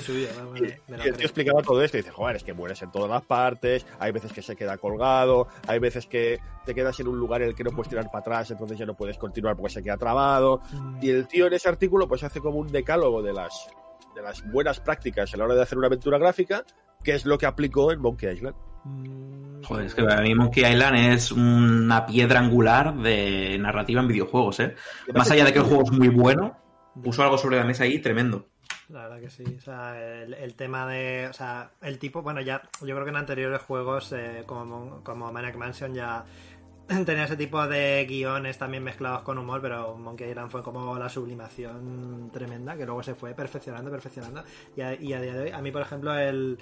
me, Y, el tío explicaba todo esto y dice, joder, es que mueres en todas las partes, hay veces que se queda colgado, hay veces que te quedas en un lugar en el que no puedes tirar para atrás, entonces ya no puedes continuar porque se queda trabado. Mm, Y el tío en ese artículo pues hace como un decálogo de las, de las buenas prácticas a la hora de hacer una aventura gráfica, que es lo que aplicó en Monkey Island. Mm, Joder, es que para mí Monkey Island es una piedra angular de narrativa en videojuegos, ¿eh? Más allá de que el juego es muy bueno, puso algo sobre la mesa ahí tremendo. La verdad que sí. O sea, el, el tema de. O sea, el tipo. Bueno, ya. Yo creo que en anteriores juegos, eh, como, como Maniac Mansion, ya tenía ese tipo de guiones también mezclados con humor, pero Monkey Island fue como la sublimación tremenda, que luego se fue perfeccionando, perfeccionando. Y a, y a día de hoy, a mí, por ejemplo, el.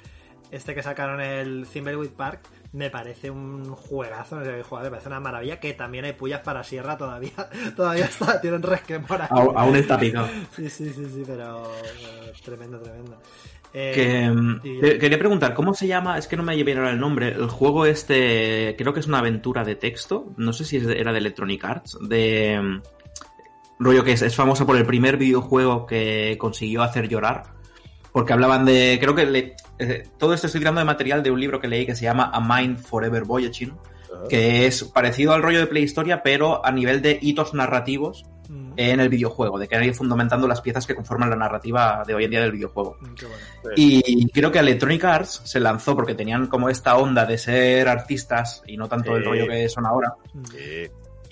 Este que sacaron el Thimbleweed Park me parece un juegazo, no sé qué jugar, me parece una maravilla que también hay pullas para Sierra todavía, todavía está, tienen resquemor. Aún, está picado. Sí, sí, sí, sí, pero eh, tremendo, tremendo. Eh, Que, mm, y- te- quería preguntar, ¿cómo se llama? Es que no me llevé ahora el nombre. El juego este, creo que es una aventura de texto. No sé si era de Electronic Arts. De. mm, Rollo que es, es famoso por el primer videojuego que consiguió hacer llorar. Porque hablaban de. Creo que le- eh, todo esto estoy tirando de material de un libro que leí que se llama A Mind Forever Voyaging. Que es parecido al rollo de Playhistoria, pero a nivel de hitos narrativos Mm, en el videojuego. De que han ido fundamentando las piezas que conforman la narrativa de hoy en día del videojuego. mm, qué bueno. Y creo que Electronic Arts se lanzó porque tenían como esta onda de ser artistas y no tanto el rollo que son ahora.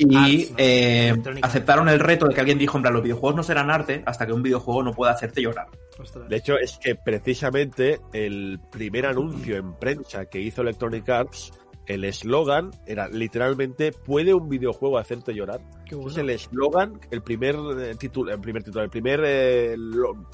Mm. Y Arts, ¿no? eh, aceptaron el reto de que alguien dijo, en plan, los videojuegos no serán arte hasta que un videojuego no pueda hacerte llorar. Ostras. De hecho, es que precisamente el primer anuncio en prensa que hizo Electronic Arts, el eslogan era literalmente ¿Puede un videojuego hacerte llorar? Qué Es bueno. el eslogan, el primer eh, título, el primer título, el primer eh, lo-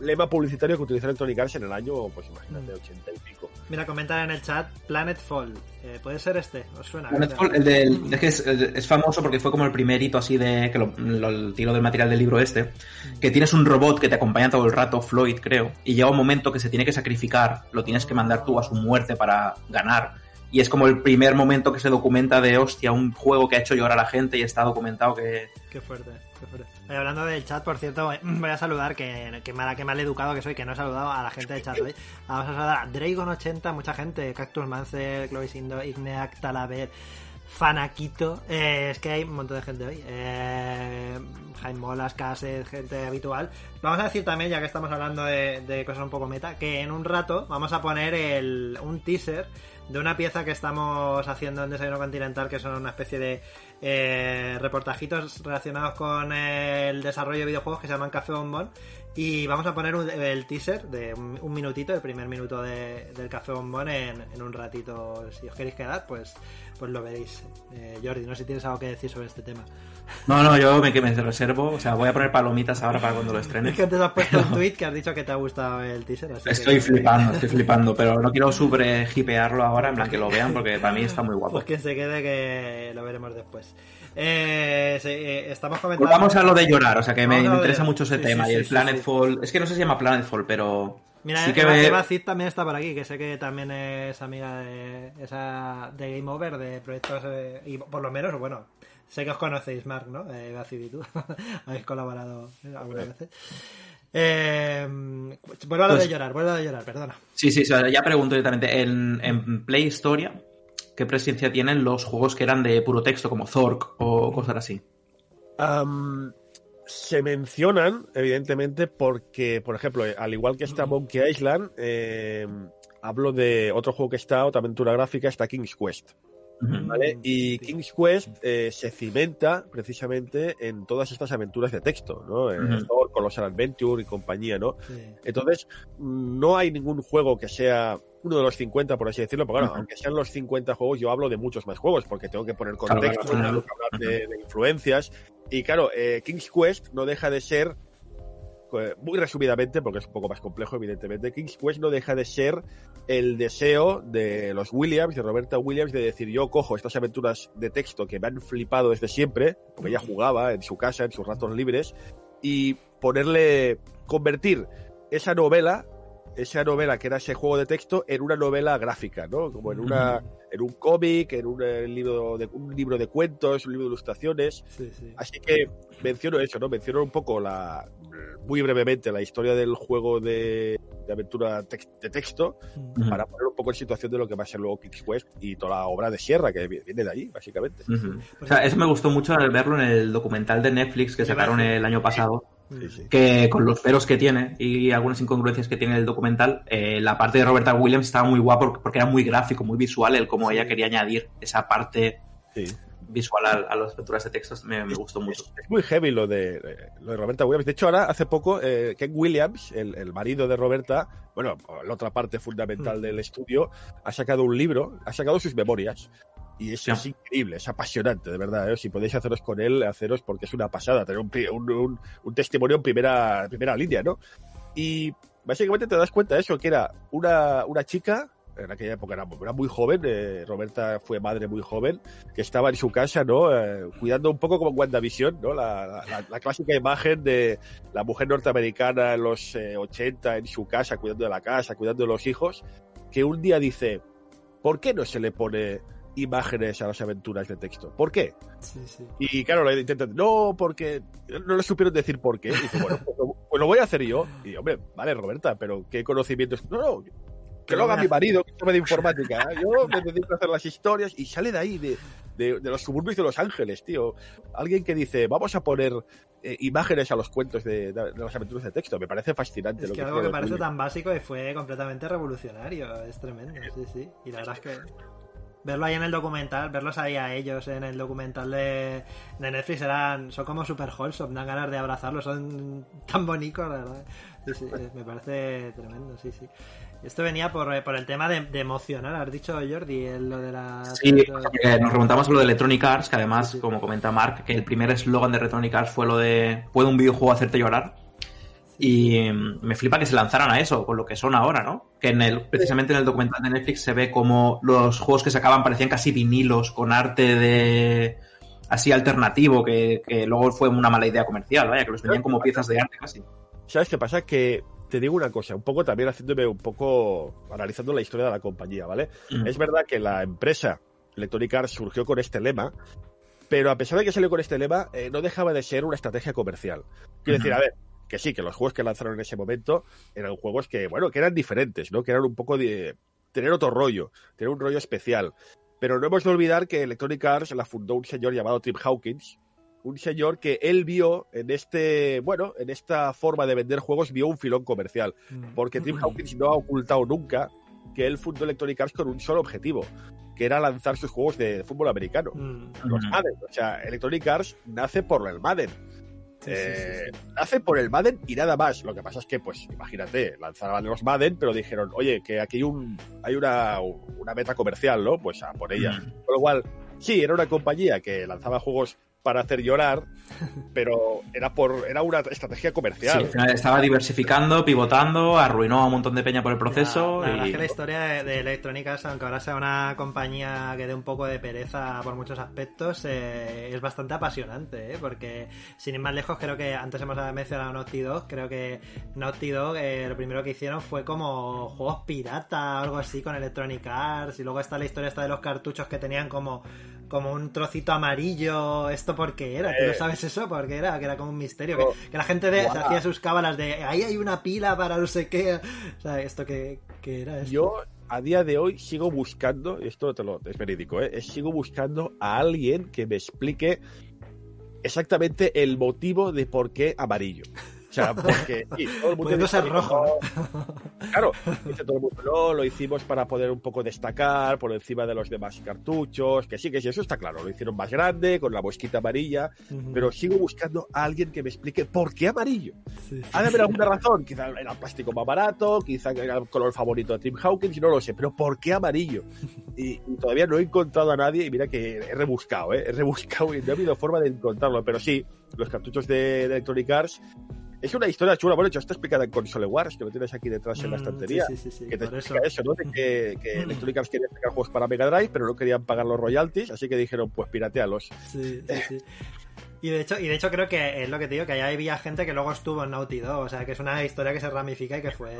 lema publicitario que utilizó Electronic Arts en el año, pues imagínate, Mm. 80 y pico. Mira, comentan en el chat Planetfall. Eh, ¿Puede ser este? ¿Os suena? Planetfall, el del- es que es, es famoso porque fue como el primer hito así de que lo, lo- el tiro del material del libro este, que tienes un robot que te acompaña todo el rato, Floyd creo, y llega un momento que se tiene que sacrificar, lo tienes que mandar tú a su muerte para ganar. Y es como el primer momento que se documenta de, hostia, un juego que ha hecho llorar a la gente y está documentado que... Qué fuerte, qué fuerte. Hablando del chat, por cierto, voy a saludar, que, que, mal, que mal educado que soy, que no he saludado a la gente del chat hoy. Vamos a saludar a Dragon80, mucha gente, Cactus Mancer, Clovis Indo, Igneac, Talaver, Fanaquito. Eh, es que hay un montón de gente hoy. Eh, Jaime Molas, Caset, gente habitual. Vamos a decir también, ya que estamos hablando de, de cosas un poco meta, que en un rato vamos a poner el, un teaser de una pieza que estamos haciendo en Desayuno Continental, que son una especie de eh, reportajitos relacionados con el desarrollo de videojuegos que se llaman Café Bombón. Y vamos a poner un- el teaser de un, un minutito, el primer minuto de- del Café Bombón en, en un ratito. Si os queréis quedar, pues, pues lo veréis. Eh, Jordi, no sé si tienes algo que decir sobre este tema. No, no, yo me, que me reservo, o sea, voy a poner palomitas ahora para cuando lo estrene. Es que antes has puesto un tweet que has dicho que te ha gustado el teaser. Así Estoy que, flipando, estoy flipando, pero no quiero sobre hipearlo ahora, en plan que lo vean, porque para mí está muy guapo. Pues que se quede que lo veremos después. Eh, sí, eh, estamos comentando. Volvamos a lo de llorar, o sea que me, Vamos de- interesa mucho ese sí, tema. sí, y el Planetfall, es que no sé si se llama Planetfall, pero Mira, sí que Eva, me- Eva Cid también está por aquí, que sé que también es amiga de esa de Game Over, de proyectos, eh, y por lo menos, bueno, Sé que os conocéis, Mark, ¿no? Eh, Bacid y tú. Habéis colaborado algunas veces. Eh, vuelvo a lo Pues- de llorar, vuelvo a lo de llorar, perdona. Sí, sí, ya pregunto directamente. En, en Play Historia, ¿qué presencia tienen los juegos que eran de puro texto, como Zork o cosas así? Se mencionan, evidentemente, porque, por ejemplo, eh, al igual que está Monkey Island, eh, hablo de otro juego que está, otra aventura gráfica, está King's Quest. ¿vale? Mm, Y. King's Quest eh, se cimenta precisamente en todas estas aventuras de texto, ¿no? En Ujú. Thor, Colossal Adventure y compañía, ¿no? Sí. Entonces, no hay ningún juego que sea uno de los 50, por así decirlo, pero claro, aunque sean los 50 juegos, yo hablo de muchos más juegos, porque tengo que poner Claro, contexto, claro, tengo que hablar de, de influencias. Y claro, eh, King's Quest no deja de ser, eh, muy resumidamente, porque es un poco más complejo, evidentemente, King's Quest no deja de ser el deseo de los Williams, de Roberta Williams, de decir, yo cojo estas aventuras de texto que me han flipado desde siempre, porque ella jugaba en su casa, en sus ratos libres, y ponerle, convertir esa novela, esa novela que era ese juego de texto, en una novela gráfica, ¿no? Como en una, en un cómic, en un eh, libro de, un libro de cuentos, un libro de ilustraciones. Sí, sí. Así que menciono eso, ¿no? Menciono un poco la, muy brevemente la historia del juego de, de aventura tex- de texto para poner un poco en situación de lo que va a ser luego King's Quest y toda la obra de Sierra que viene de allí, básicamente. O sea, eso me gustó mucho al verlo en el documental de Netflix que sacaron el año pasado. Sí, sí. que con los peros que tiene y algunas incongruencias que tiene el documental, eh, la parte de Roberta Williams estaba muy guapo porque era muy gráfico, muy visual, el cómo ella quería añadir esa parte Sí. visual a, a las aventuras de textos, me, me gustó mucho. Es, es muy heavy lo de, eh, lo de Roberta Williams. De hecho, ahora, hace poco, eh, Ken Williams, el, el marido de Roberta, bueno, la otra parte fundamental Mm. del estudio, ha sacado un libro, ha sacado sus memorias. Y eso Ya. es increíble, es apasionante, de verdad. ¿eh? Si podéis haceros con él, haceros porque es una pasada, tener un, un, un- un testimonio en primera, primera línea, ¿no? Y básicamente te das cuenta de eso, que era una, una chica, en aquella época era, era muy joven, eh, Roberta fue madre muy joven, que estaba en su casa, ¿no? Eh, cuidando un poco como WandaVision, ¿no? La, la- la clásica imagen de la mujer norteamericana en los eh, 80 en su casa, cuidando de la casa, cuidando de los hijos, que un día dice, ¿por qué no se le pone imágenes a las aventuras de texto? ¿Por qué? Sí, sí. Y claro, le intentan, no, porque no le supieron decir por qué. Y dice, bueno, pues lo, pues lo voy a hacer yo. Y hombre, vale, Roberta, pero ¿qué conocimientos? No, no, que lo haga mi marido, que sabe de informática. ¿eh? Yo me dedico a hacer las historias y sale de ahí, de, de, de los suburbios de Los Ángeles, tío. Alguien que dice, vamos a poner eh, imágenes a los cuentos de, las aventuras de texto. Me parece fascinante. Es lo que que algo que parece tan básico y fue completamente revolucionario. Es tremendo, sí, sí. Y la verdad es que verlo ahí en el documental, verlos ahí a ellos en el documental de, de Netflix eran, son como super wholesome, dan ganas de abrazarlos, son tan bonitos, la verdad. Sí, sí, eh, me parece tremendo, sí, sí. Esto venía por, eh, por el tema de, de emocionar, has dicho Jordi, lo de la... Sí, nos remontamos a lo de Electronic Arts, que además, sí. como comenta Mark, que el primer eslogan de Electronic Arts fue lo de ¿puede un videojuego hacerte llorar? Y mm, me flipa que se lanzaran a eso, con lo que son ahora, ¿no? Que en el, precisamente en el documental de Netflix se ve como los juegos que sacaban parecían casi vinilos con arte de así alternativo, que, que luego fue una mala idea comercial, vaya, que los vendían como piezas de arte casi. ¿Sabes qué pasa? Que te digo una cosa, un poco también haciéndome un poco, analizando la historia de la compañía, ¿vale? Mm. Es verdad que la empresa Electronic Arts surgió con este lema, pero a pesar de que salió con este lema, eh, no dejaba de ser una estrategia comercial. Quiero decir, a ver, que sí, que los juegos que lanzaron en ese momento eran juegos que, bueno, que eran diferentes, ¿no? Que eran un poco de tener otro rollo, tener un rollo especial. Pero no hemos de olvidar que Electronic Arts la fundó un señor llamado Tim Hawkins, un señor que él vio en este, bueno, en esta forma de vender juegos, vio un filón comercial. Mm. Porque Tim Hawkins no ha ocultado nunca que él fundó Electronic Arts con un solo objetivo, que era lanzar sus juegos de fútbol americano, Mm. los Ujú. Madden. O sea, Electronic Arts nace por el Madden. Sí, sí, Eh, sí. Por el Madden y nada más. Lo que pasa es que, pues, imagínate, lanzaban los Madden, pero dijeron, oye, que aquí hay, un, hay una, una meta comercial, ¿no? Pues a por ella. Mm. Con lo cual, sí, era una compañía que lanzaba juegos para hacer llorar, pero era por era una estrategia Sí, comercial. al final estaba diversificando, pivotando, arruinó a un montón de peña por el proceso. La, la verdad es que la historia de, de Electronic Arts, aunque ahora sea una compañía que dé un poco de pereza por muchos aspectos, eh, es bastante apasionante, ¿eh? porque sin ir más lejos, creo que antes hemos mencionado Naughty Dog, creo que Naughty Dog eh, lo primero que hicieron fue como juegos pirata o algo así con Electronic Arts, y luego está la historia esta de los cartuchos que tenían como como un trocito amarillo. ¿Esto por qué era? ¿Tú Eh. no sabes eso? Porque era, que era como un misterio. Que, que la gente de, se Guau. hacía sus cábalas de ahí hay una pila para no sé qué. O sea, ¿esto qué era? Esto? Yo a día de hoy sigo buscando, y esto te lo, es verídico, ¿eh? Es- sigo buscando a alguien que me explique exactamente el motivo de por qué amarillo. O sea, porque sí, todo el mundo dice, ser rojo, "No". Claro, dice todo el mundo, no, lo hicimos para poder un poco destacar por encima de los demás cartuchos, que sí, que sí, eso está claro, lo hicieron más grande, con la bosquita amarilla, Ujú. pero sigo buscando a alguien que me explique por qué amarillo. Sí, sí, Ha de haber alguna razón. Quizá era el plástico más barato, quizá era el color favorito de Tim Hawkins, no lo sé. Pero ¿por qué amarillo? Y, y todavía no he encontrado a nadie. Y mira que he rebuscado, ¿eh? He rebuscado y no ha habido forma de encontrarlo. Pero sí, los cartuchos de, de Electronic Arts. Es una historia chula. Bueno, hecho, está explicada en Console Wars, que lo tienes aquí detrás en la Mm, estantería. Sí, sí, sí, sí, Que te por eso. explica eso, ¿no? De que, que Mm. Electronic Arts quería sacar juegos para Mega Drive, pero no querían pagar los royalties, así que dijeron, pues piratealos. Sí, sí, sí. Y de hecho, y de hecho creo que es lo que te digo, que allá había gente que luego estuvo en Naughty Dog, o sea, que es una historia que se ramifica y que fue...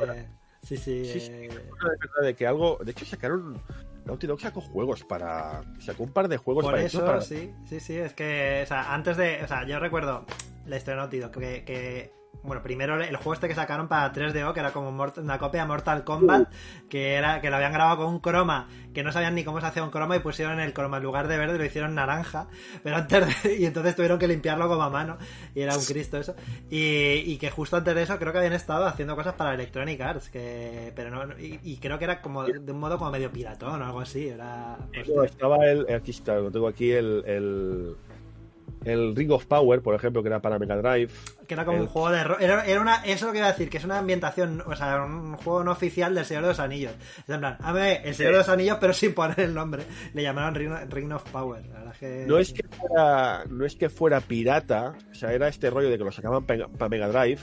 Sí, sí. Sí, sí. eh, de que algo. De hecho, sacaron. Naughty Dog sacó juegos para. Sacó un par de juegos Por para eso, para- sí, sí, sí, es que, o sea, antes de, o sea, yo recuerdo la historia de Naughty Dog, que, que, bueno, primero el juego este que sacaron para 3DO, que era como Mort- una copia de Mortal Kombat, que era, que lo habían grabado con un croma, que no sabían ni cómo se hacía un croma y pusieron el croma en lugar de verde lo hicieron naranja, pero antes de- y entonces tuvieron que limpiarlo como a mano, y era un Cristo eso, y, y que justo antes de eso creo que habían estado haciendo cosas para Electronic Arts, que, pero no, y, y creo que era como de un modo como medio piratón o algo así, era... Estaba el. Aquí está, lo tengo aquí el. el el Ring of Power, por ejemplo, que era para Mega Drive. Que era como El- un juego de era, era una Eso es lo que iba a decir, que es una ambientación, o sea, un juego no oficial del Señor de los Anillos. Es en plan, el Señor de los Anillos, pero sin poner el nombre. Le llamaron Ring, Ring of Power. La verdad es que... No es que fuera, no es que fuera pirata, o sea, era este rollo de que lo sacaban para Mega Drive.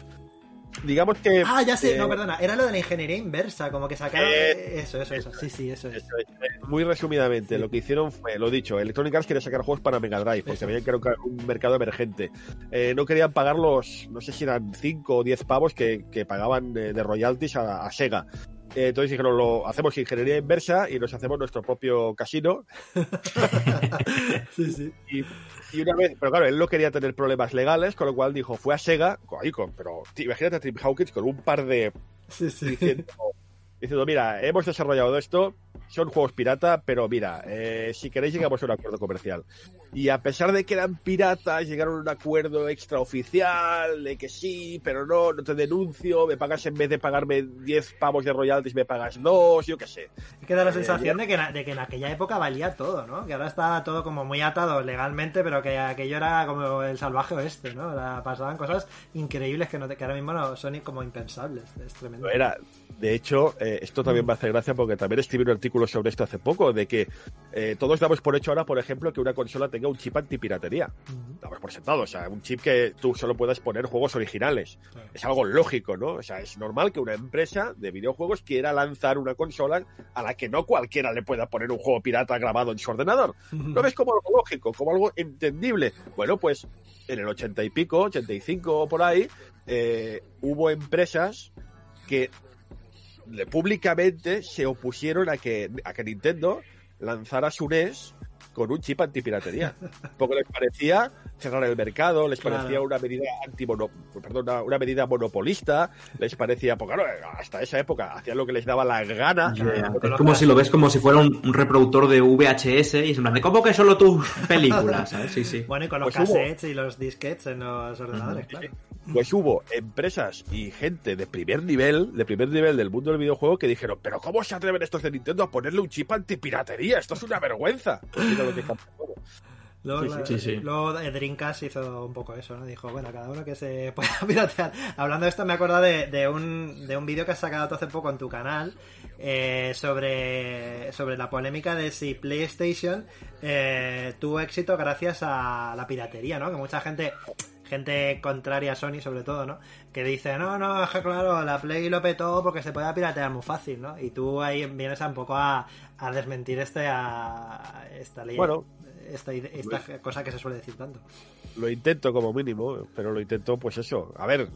Digamos que. Ah, ya sé, eh, no, perdona. Era lo de la ingeniería inversa, como que sacaron. Eh, eso, eso, eso. Sí, sí, eso es. Eso es, eh, Muy resumidamente, Sí. lo que hicieron fue, lo dicho, Electronic Arts quería sacar juegos para Mega Drive, porque veían que era un un mercado emergente. Eh, no querían pagar los, no sé si eran 5 o 10 pavos que, que pagaban de, de royalties a, a Sega. Eh, entonces dijeron, lo hacemos ingeniería inversa y nos hacemos nuestro propio casino. Sí, sí. Y, y una vez, pero claro, él no quería tener problemas legales, con lo cual dijo, fue a Sega, con- pero imagínate a Tim Hawkins con un par de Sí, sí. diciendo, diciendo, mira, hemos desarrollado esto, son juegos pirata, pero mira, eh, si queréis llegamos a un acuerdo comercial. Y a pesar de que eran piratas, llegaron a un acuerdo extraoficial de que sí, pero no, no te denuncio, me pagas en vez de pagarme 10 pavos de royalties, me pagas 2, yo qué sé. Es que da la Eh, sensación de que, na- de que en aquella época valía todo, ¿no? Que ahora está todo como muy atado legalmente, pero que aquello era como el salvaje oeste, ¿no? Era- pasaban cosas increíbles que, no que ahora mismo no, son como impensables. Es tremendo. Era. De hecho, eh, esto también me hace gracia porque también escribí un artículo sobre esto hace poco, de que eh, todos damos por hecho ahora, por ejemplo, que una consola tenga un chip antipiratería. Ujú. Damos por sentado, o sea, un chip que tú solo puedas poner juegos originales. Es algo lógico, ¿no? O sea, es normal que una empresa de videojuegos quiera lanzar una consola a la que no cualquiera le pueda poner un juego pirata grabado en su ordenador. ¿Lo ves como algo lógico, como algo entendible? Bueno, pues en el 80 y pico, 85 o por ahí, eh, hubo empresas que públicamente se opusieron a que, a que Nintendo lanzara su NES con un chip antipiratería. Porque les parecía cerrar el mercado, les Claro. parecía una medida antimono, perdón, una, una medida monopolista, les parecía, porque claro, hasta esa época hacían lo que les daba la gana. Pero Es como si lo ves como si fuera un, un reproductor de VHS y es en plan de, ¿cómo que solo tus películas? ¿sabes? Sí, sí. Bueno, y con los Pues hubo- cassettes y los disquetes en los ordenadores, claro. Pues hubo empresas y gente de primer nivel, de primer nivel del mundo del videojuego que dijeron, pero ¿cómo se atreven estos de Nintendo a ponerle un chip antipiratería? Esto es una vergüenza. Mira lo que. Luego, Sí, sí, sí. luego Dreamcast hizo un poco eso, ¿no? Dijo, bueno, cada uno que se pueda piratear. Hablando de esto, me acuerdo de, de un, de un vídeo que has sacado tú hace poco en tu canal eh, sobre, sobre la polémica de si PlayStation eh, tuvo éxito gracias a la piratería, ¿no? Que mucha gente gente contraria a Sony sobre todo, ¿no? Que dice, no, no, es que claro, la Play lo petó porque se podía piratear muy fácil, ¿no? Y tú ahí vienes a un poco a, a desmentir este a, esta ley, Bueno. Esta, cosa que se suele decir tanto. Lo intento como mínimo, pero lo intento, pues eso. A ver,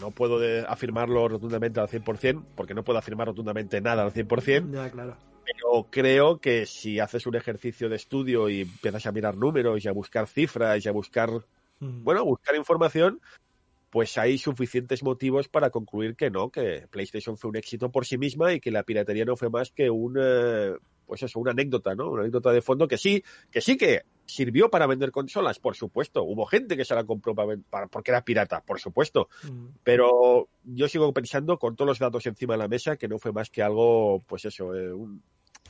no puedo afirmarlo rotundamente al 100%, porque no puedo afirmar rotundamente nada al 100%, Ya, claro. pero Pero creo que si haces un ejercicio de estudio y empiezas a mirar números y a buscar cifras y a buscar, Mm. bueno, buscar información, pues hay suficientes motivos para concluir que no, que PlayStation fue un éxito por sí misma y que la piratería no fue más que un, eh, pues eso, una anécdota, ¿no? Una anécdota de fondo que sí, que sí que sirvió para vender consolas, por supuesto. Hubo gente que se la compró para, porque era pirata, por supuesto. Mm. Pero yo sigo pensando, con todos los datos encima de la mesa, que no fue más que algo, pues eso, eh, un-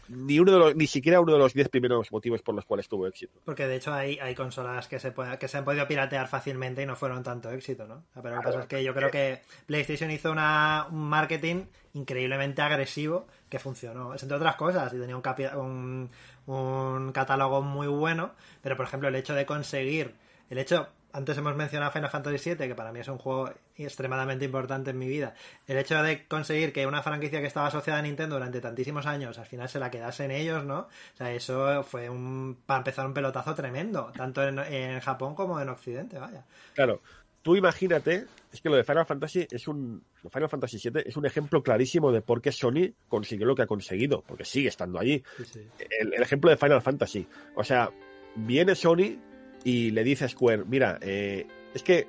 ni uno de los, ni siquiera uno de los diez primeros motivos por los cuales tuvo éxito. Porque de hecho hay, hay consolas que se, puede- que se han podido piratear fácilmente y no fueron tanto éxito, ¿no? Pero lo que pasa es que yo creo que PlayStation hizo una, un marketing increíblemente agresivo que funcionó. Es entre otras cosas, y tenía un, un, un catálogo muy bueno, pero por ejemplo el hecho de conseguir, el hecho, antes hemos mencionado Final Fantasy VII, que para mí es un juego extremadamente importante en mi vida, el hecho de conseguir que una franquicia que estaba asociada a Nintendo durante tantísimos años, al final se la quedasen ellos, ¿no? O sea, eso fue un, para empezar un pelotazo tremendo, tanto en, en Japón como en Occidente, vaya. Claro, tú imagínate, es que lo de Final Fantasy es un, Final Fantasy VII es un ejemplo clarísimo de por qué Sony consiguió lo que ha conseguido, porque sigue estando allí. Sí, sí. el, el ejemplo de Final Fantasy. O sea, viene Sony y le dice a Square, mira, eh, es que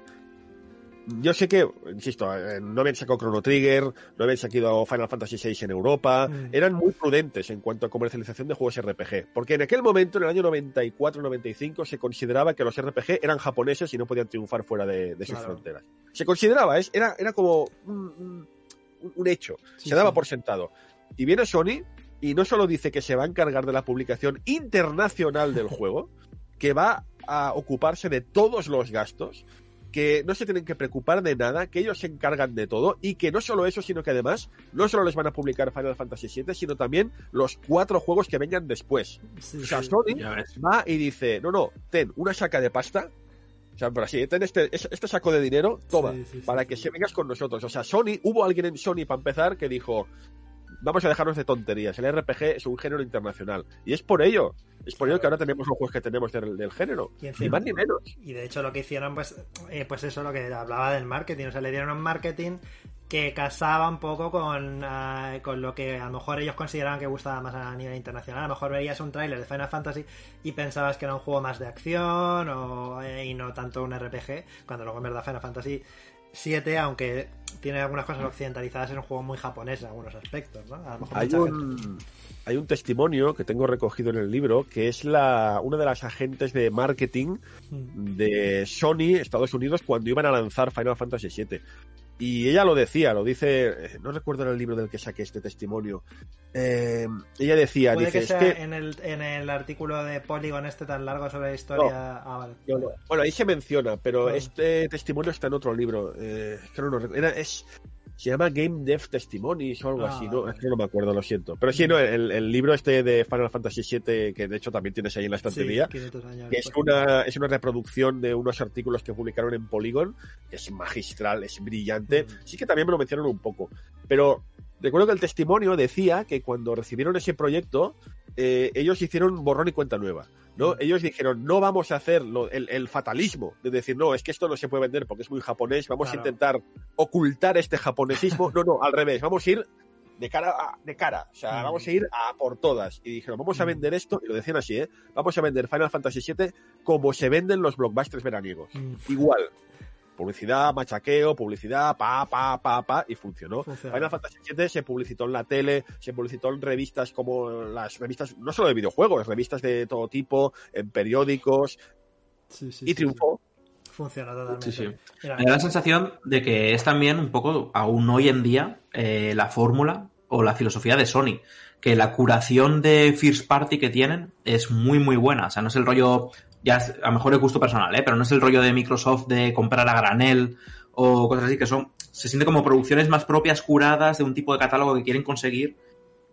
yo sé que, insisto, eh, no habían sacado Chrono Trigger, no habían sacado Final Fantasy VI en Europa, Mm. eran muy prudentes en cuanto a comercialización de juegos RPG, porque en aquel momento, en el año 94-95, se consideraba que los RPG eran japoneses y no podían triunfar fuera de, de sus Claro. fronteras. Se consideraba, es, era, era como un, un- un hecho, Sí, se daba sí. por sentado. Y viene Sony y no solo dice que se va a encargar de la publicación internacional del juego, que va a ocuparse de todos los gastos, que no se tienen que preocupar de nada, que ellos se encargan de todo y que no solo eso, sino que además no solo les van a publicar Final Fantasy VII, sino también los cuatro juegos que vengan después. Sí, O sea, sí. Sony va y dice, no, no, ten una saca de pasta, o sea, por así, ten este, es- este saco de dinero, toma, Sí, sí, sí, para sí. que se vengas con nosotros. O sea, Sony, hubo alguien en Sony para empezar que dijo, vamos a dejarnos de tonterías, el RPG es un género internacional. Y es por ello, es por ello que ahora tenemos los juegos que tenemos del, del género. Y Ni más ni menos. Y de hecho lo que hicieron, pues, eh, pues eso, lo que hablaba del marketing. O sea, le dieron un marketing que casaba un poco con, ah, con lo que a lo mejor ellos consideraban que gustaba más a nivel internacional. A lo mejor veías un tráiler de Final Fantasy y pensabas que era un juego más de acción o, eh, y no tanto un RPG, cuando luego en verdad Final Fantasy 7, aunque tiene algunas cosas occidentalizadas, es un juego muy japonés en algunos aspectos, ¿no? A lo mejor Hay mucha gente- un, hay un testimonio que tengo recogido en el libro que es la una de las agentes de marketing Mm. de Sony Estados Unidos cuando iban a lanzar Final Fantasy VII. Y ella lo decía, lo dice, eh, no recuerdo en el libro del que saqué este testimonio. Eh, ella decía, Puede dice, que es sea que en, el, en el artículo de Polygon este tan largo sobre la historia. Ah, vale. No, no. Bueno, ahí se menciona, pero Ah. este testimonio está en otro libro. Eh, es que no era- es, se llama Game Dev Testimonies o algo Ah, así, ¿no? Es que no me acuerdo, lo siento. Pero sí, no, el, el libro este de Final Fantasy VII, que de hecho también tienes ahí en la estantería, 500 años que es una, es una reproducción de unos artículos que publicaron en Polygon, que es magistral, es brillante. Mm. Sí que también me lo mencionaron un poco. Pero recuerdo que el testimonio decía que cuando recibieron ese proyecto, eh, ellos hicieron borrón y cuenta nueva. ¿no? Mm. Ellos dijeron, no vamos a hacer lo- el, el fatalismo de decir, no, es que esto no se puede vender porque es muy japonés, vamos Claro. a intentar ocultar este japonesismo. No, no, al revés, vamos a ir de cara a, de cara, o sea, Mm. vamos a ir a por todas. Y dijeron, vamos a Mm. vender esto, y lo decían así, ¿eh? Vamos a vender Final Fantasy VII como se venden los blockbusters veraniegos. Mm, Igual. Publicidad, machaqueo, publicidad, pa, pa, pa, pa, y funcionó. Funciona. Final Fantasy VII se publicitó en la tele, se publicitó en revistas como las revistas, no solo de videojuegos, revistas de todo tipo, en periódicos, sí, sí, y sí, triunfó. sí. Funciona totalmente. Sí, sí. Mira, Me da la sensación de que es también un poco, aún hoy en día, eh, la fórmula o la filosofía de Sony. Que la curación de First Party que tienen es muy, muy buena. O sea, no es el rollo, ya es- a lo mejor es gusto personal, ¿eh? pero no es el rollo de Microsoft de comprar a granel o cosas así que son, se siente como producciones más propias, curadas, de un tipo de catálogo que quieren conseguir,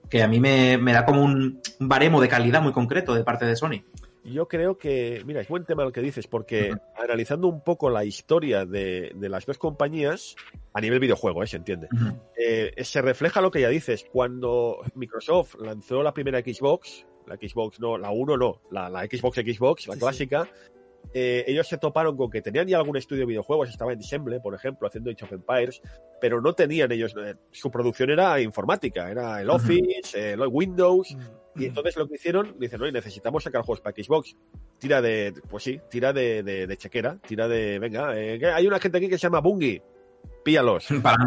que a mí me, me da como un, un baremo de calidad muy concreto de parte de Sony. Yo creo que, mira, es buen tema lo que dices, porque analizando un poco la historia de, de las dos compañías, a nivel videojuego, ¿eh? se entiende, eh, se refleja lo que ya dices. Cuando Microsoft lanzó la primera Xbox, la Xbox no, la 1 no, la, la Xbox Xbox, la Sí, sí. clásica, eh, ellos se toparon con que tenían ya algún estudio de videojuegos, estaba en Dissemble, por ejemplo, haciendo Age of Empires, pero no tenían ellos, eh, su producción era informática, era el. Office, el Windows, mm, Y entonces lo que hicieron, dicen, no, necesitamos sacar juegos para Xbox. Tira de, pues sí, tira de, de, de chequera, tira de, venga, eh, hay una gente aquí que se llama Bungie, píllalos. Para.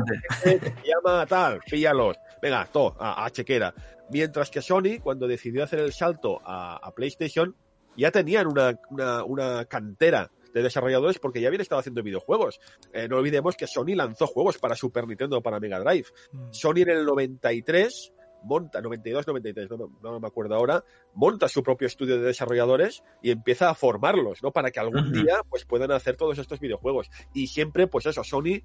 Se llama tal, píllalos. Venga, todo, a, a chequera. Mientras que Sony, cuando decidió hacer el salto a, a PlayStation, ya tenían una, una, una cantera de desarrolladores porque ya habían estado haciendo videojuegos. Eh, no olvidemos que Sony lanzó juegos para Super Nintendo, para Mega Drive. Mm. Sony en el 93 monta, 92, 93, no, me- no me acuerdo ahora, monta su propio estudio de desarrolladores y empieza a formarlos, ¿no? Para que algún día pues puedan hacer todos estos videojuegos. Y siempre, pues eso, Sony,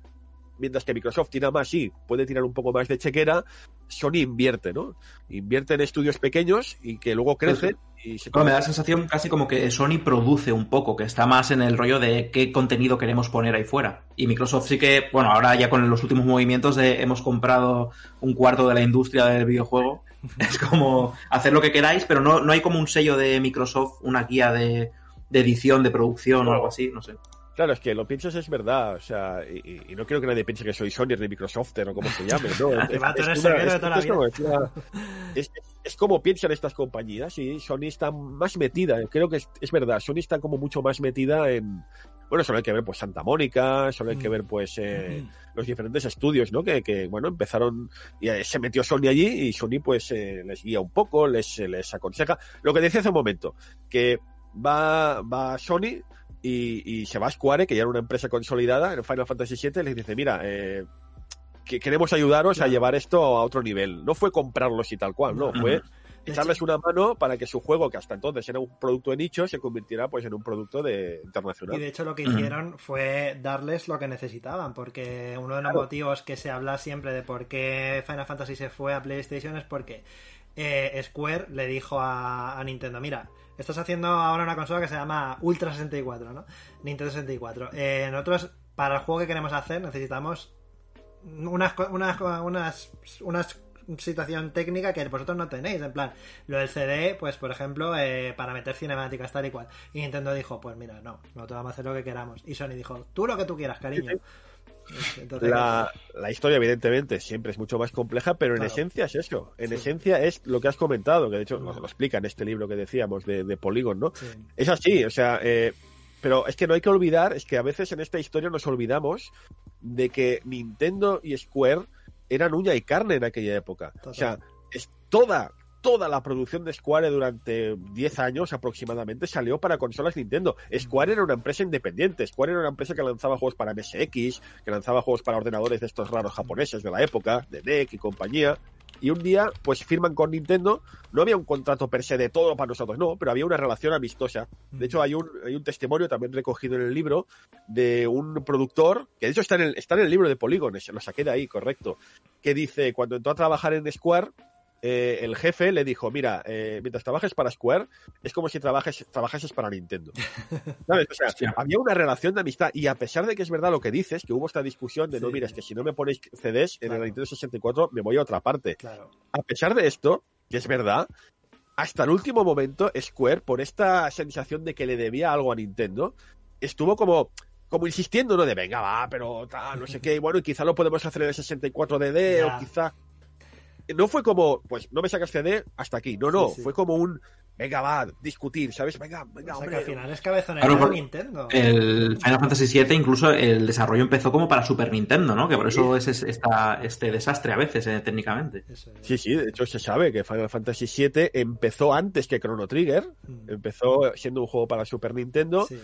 mientras que Microsoft tira más, sí, puede tirar un poco más de chequera, Sony invierte, ¿no? Invierte en estudios pequeños y que luego crecen y se Bueno, me da la sensación casi como que Sony produce un poco, que está más en el rollo de qué contenido queremos poner ahí fuera. Y Microsoft sí que, bueno, ahora ya con los últimos movimientos de hemos comprado un cuarto de la industria del videojuego, es como hacer lo que queráis, pero no, no hay como un sello de Microsoft, una guía de, de edición, de producción o algo así, no sé. Claro, es que lo piensas es verdad, o sea, y, no quiero que nadie piense que soy Sony ni Microsoft o como se llame, ¿no? Es como, piensan estas compañías y Sony está más metida, creo que es, es verdad, Sony está como mucho más metida en, bueno, solo hay que ver pues Santa Mónica, solo hay que Mm. ver pues eh, los diferentes estudios, ¿no? Que, que, bueno, empezaron y eh, se metió Sony allí y Sony pues eh, les guía un poco, les, les aconseja. Lo que decía hace un momento, que va, va Sony y, y se va a Square, que ya era una empresa consolidada en Final Fantasy VII, les dice, mira, eh, que queremos ayudaros a llevar esto a otro nivel. No fue comprarlos y tal cual, no, fue echarles una mano para que su juego, que hasta entonces era un producto de nicho, se convirtiera pues en un producto de Y internacional. de hecho lo que hicieron fue darles lo que necesitaban, porque uno de los Claro. motivos que se habla siempre de por qué Final Fantasy se fue a PlayStation es porque eh, Square le dijo a, a Nintendo, mira, estás haciendo ahora una consola que se llama Ultra 64, ¿no? Nintendo 64. Eh, nosotros, para el juego que queremos hacer, necesitamos unas, unas, unas, unas situación técnica que vosotros no tenéis. En plan, lo del CD, pues por ejemplo, eh, para meter cinemáticas tal y cual. Y Nintendo dijo, pues mira, no, nosotros vamos a hacer lo que queramos. Y Sony dijo, tú lo que tú quieras, cariño. Entonces, La, la historia, evidentemente, siempre es mucho más compleja, pero en Claro. esencia es eso. En Sí. esencia es lo que has comentado, que de hecho nos lo explica en este libro que decíamos de, de Polygon, ¿no? sí. Es así, o sea, eh, pero es que no hay que olvidar, es que a veces en esta historia nos olvidamos de que Nintendo y Square eran uña y carne en aquella época. O sea, es toda, toda la producción de Square durante 10 años aproximadamente salió para consolas Nintendo. Square era una empresa independiente, Square era una empresa que lanzaba juegos para MSX, que lanzaba juegos para ordenadores de estos raros japoneses de la época, de NEC y compañía. Y un día, pues firman con Nintendo. No había un contrato per se de todo para nosotros, no, pero había una relación amistosa. De hecho, hay un, hay un testimonio también recogido en el libro de un productor, que de hecho está en el, está en el libro de Polígones, lo saqué de ahí, correcto, que dice, cuando entró a trabajar en Square, eh, el jefe le dijo, mira, eh, mientras trabajes para Square, es como si trabajes, trabajases para Nintendo. ¿Sabes? O sea, Hostia. había una relación de amistad y a pesar de que es verdad lo que dices, que hubo esta discusión de, no, mira, es que si no me ponéis CDs en Claro. el Nintendo 64, me voy a otra parte. Claro. A pesar de esto, que es verdad, hasta el último momento, Square, por esta sensación de que le debía algo a Nintendo, estuvo como, como insistiendo, ¿no? De venga, va, pero tal, no sé qué, y bueno, y quizá lo podemos hacer en el 64DD, Ya. o quizá. No fue como, pues no me sacas CD hasta aquí. No, no, Sí, sí. fue como un, venga, va, discutir, ¿sabes? Venga, venga, O sea, que hombre. al final es cabezonera Claro, de Nintendo. El Final Fantasy VII, incluso el desarrollo empezó como para Super Nintendo, ¿no? Que por eso es, es- esta, este desastre a veces, eh, técnicamente. Sí, sí, de hecho se sabe que Final Fantasy VII empezó antes que Chrono Trigger, Mm. empezó siendo un juego para Super Nintendo, Sí.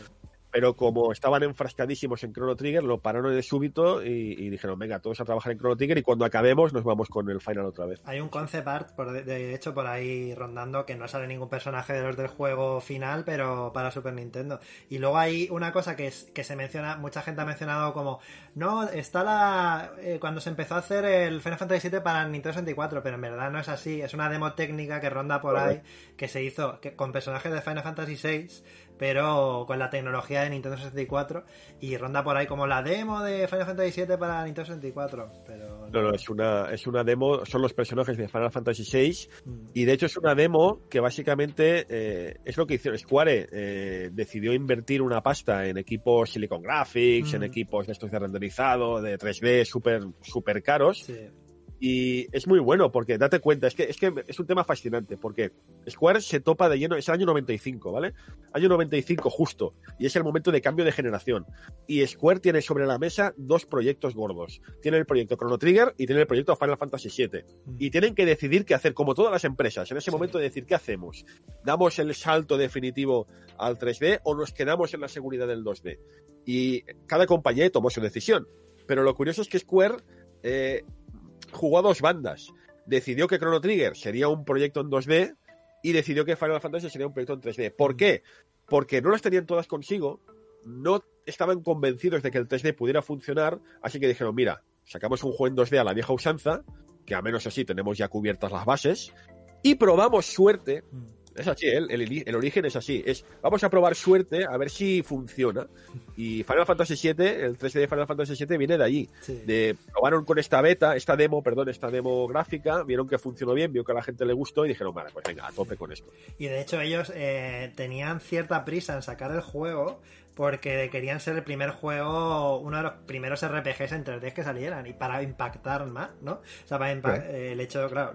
Pero como estaban enfrascadísimos en Chrono Trigger, lo pararon de súbito y, y dijeron, venga, todos a trabajar en Chrono Trigger y cuando acabemos nos vamos con el final otra vez. Hay un concept art, por de, de hecho, por ahí rondando, que no sale ningún personaje de los del juego final, pero para Super Nintendo. Y luego hay una cosa que, es, que se menciona, mucha gente ha mencionado como, no, está la... eh, cuando se empezó a hacer el Final Fantasy VII para Nintendo 64, pero en verdad no es así, es una demo técnica que ronda por ahí, que se hizo que, con personajes de Final Fantasy VI, pero con la tecnología de Nintendo 64, y ronda por ahí como la demo de Final Fantasy VII para Nintendo 64, pero... No, no, es una, es una demo, son los personajes de Final Fantasy VI Mm. y de hecho es una demo que básicamente eh, es lo que hicieron Square, eh, decidió invertir una pasta en equipos Silicon Graphics, en Mm. equipos de estos de renderizado, de 3D, súper super caros, Sí. Y es muy bueno porque date cuenta, es que, es que es un tema fascinante porque Square se topa de lleno, es el año 95, ¿vale? Año 95 justo, y es el momento de cambio de generación. Y Square tiene sobre la mesa dos proyectos gordos. Tiene el proyecto Chrono Trigger y tiene el proyecto Final Fantasy VII. Mm. Y tienen que decidir qué hacer, como todas las empresas, en ese momento de decir qué hacemos. ¿Damos el salto definitivo al 3D o nos quedamos en la seguridad del 2D? Y cada compañía tomó su decisión. Pero lo curioso es que Square eh, jugó a dos bandas. Decidió que Chrono Trigger sería un proyecto en 2D y decidió que Final Fantasy sería un proyecto en 3D. ¿Por qué? Porque no las tenían todas consigo, no estaban convencidos de que el 3D pudiera funcionar, así que dijeron, mira, sacamos un juego en 2D a la vieja usanza, que a menos así tenemos ya cubiertas las bases, y probamos suerte. Es así, ¿eh? el, el, el origen es así. Es, vamos a probar suerte a ver si funciona. Y Final Fantasy VII, el 3D de Final Fantasy VII viene de allí. Sí. De, probaron con esta beta, esta demo, perdón, esta demo gráfica, vieron que funcionó bien, vio que a la gente le gustó y dijeron, vale, pues venga, a tope con esto. Y de hecho ellos eh, tenían cierta prisa en sacar el juego porque querían ser el primer juego, uno de los primeros RPGs en 3D que salieran y para impactar más, ¿no? O sea, para impa- eh, el hecho, claro,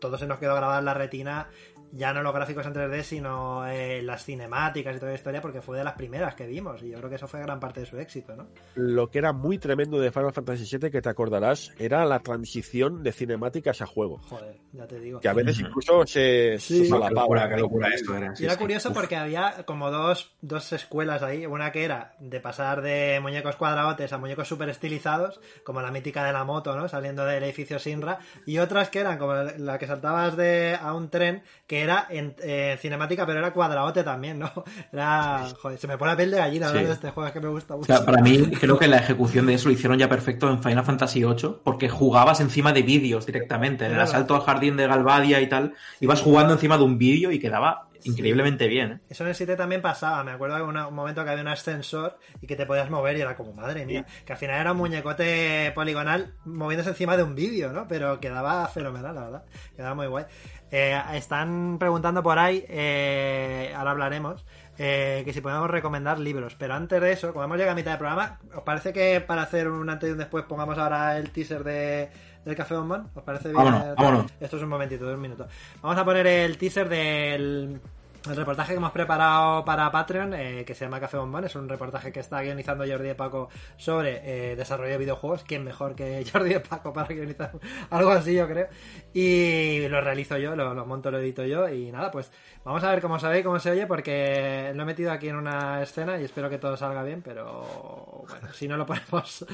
todo se nos quedó grabado en la retina, ya no los gráficos en 3D, sino eh, las cinemáticas y toda la historia, porque fue de las primeras que vimos y yo creo que eso fue gran parte de su éxito, ¿no? Lo que era muy tremendo de Final Fantasy VII, que te acordarás, era la transición de cinemáticas a juego. Joder, ya te digo. Que a veces incluso se, Sí. se Qué solapaba. locura, qué locura esto era. Y sí, era sí. curioso porque había como dos, dos escuelas ahí. Una que era de pasar de muñecos cuadradotes a muñecos super estilizados, como la mítica de la moto, ¿no? Saliendo del edificio Sinra. Y otras que eran como la que saltabas de a un tren, que era en eh, cinemática, pero era cuadradote también, ¿no? Era. Joder, se me pone la piel de gallina Sí. de este juego, es que me gusta O mucho. sea, para mí, creo que la ejecución de eso lo hicieron ya perfecto en Final Fantasy VIII, porque jugabas encima de vídeos directamente. En el Claro. asalto al jardín de Galvadia y tal, ibas jugando encima de un vídeo y quedaba increíblemente bien. ¿eh? Eso en el 7 también pasaba. Me acuerdo de una- un momento que había un ascensor y que te podías mover y era como, madre mía. Que al final era un muñecote poligonal moviéndose encima de un vídeo, ¿no? Pero quedaba fenomenal, la verdad. Quedaba muy guay. Eh, están preguntando por ahí, eh, ahora hablaremos, eh, que si podemos recomendar libros. Pero antes de eso, como hemos llegado a mitad del programa, ¿os parece que para hacer un antes y un después pongamos ahora el teaser de, del Café Bombón? ¿Os parece bien? Vámonos, vámonos. Esto es un momentito, dos minutos. Vamos a poner el teaser del el reportaje que hemos preparado para Patreon, eh, que se llama Café Bombón, es un reportaje que está guionizando Jordi de Paco sobre eh, desarrollo de videojuegos. ¿Quién mejor que Jordi de Paco para guionizar algo así, yo creo? Y lo realizo yo, lo, monto, lo edito yo. Y nada, pues vamos a ver cómo se ve cómo se oye, porque lo he metido aquí en una escena y espero que todo salga bien, pero bueno, si no lo ponemos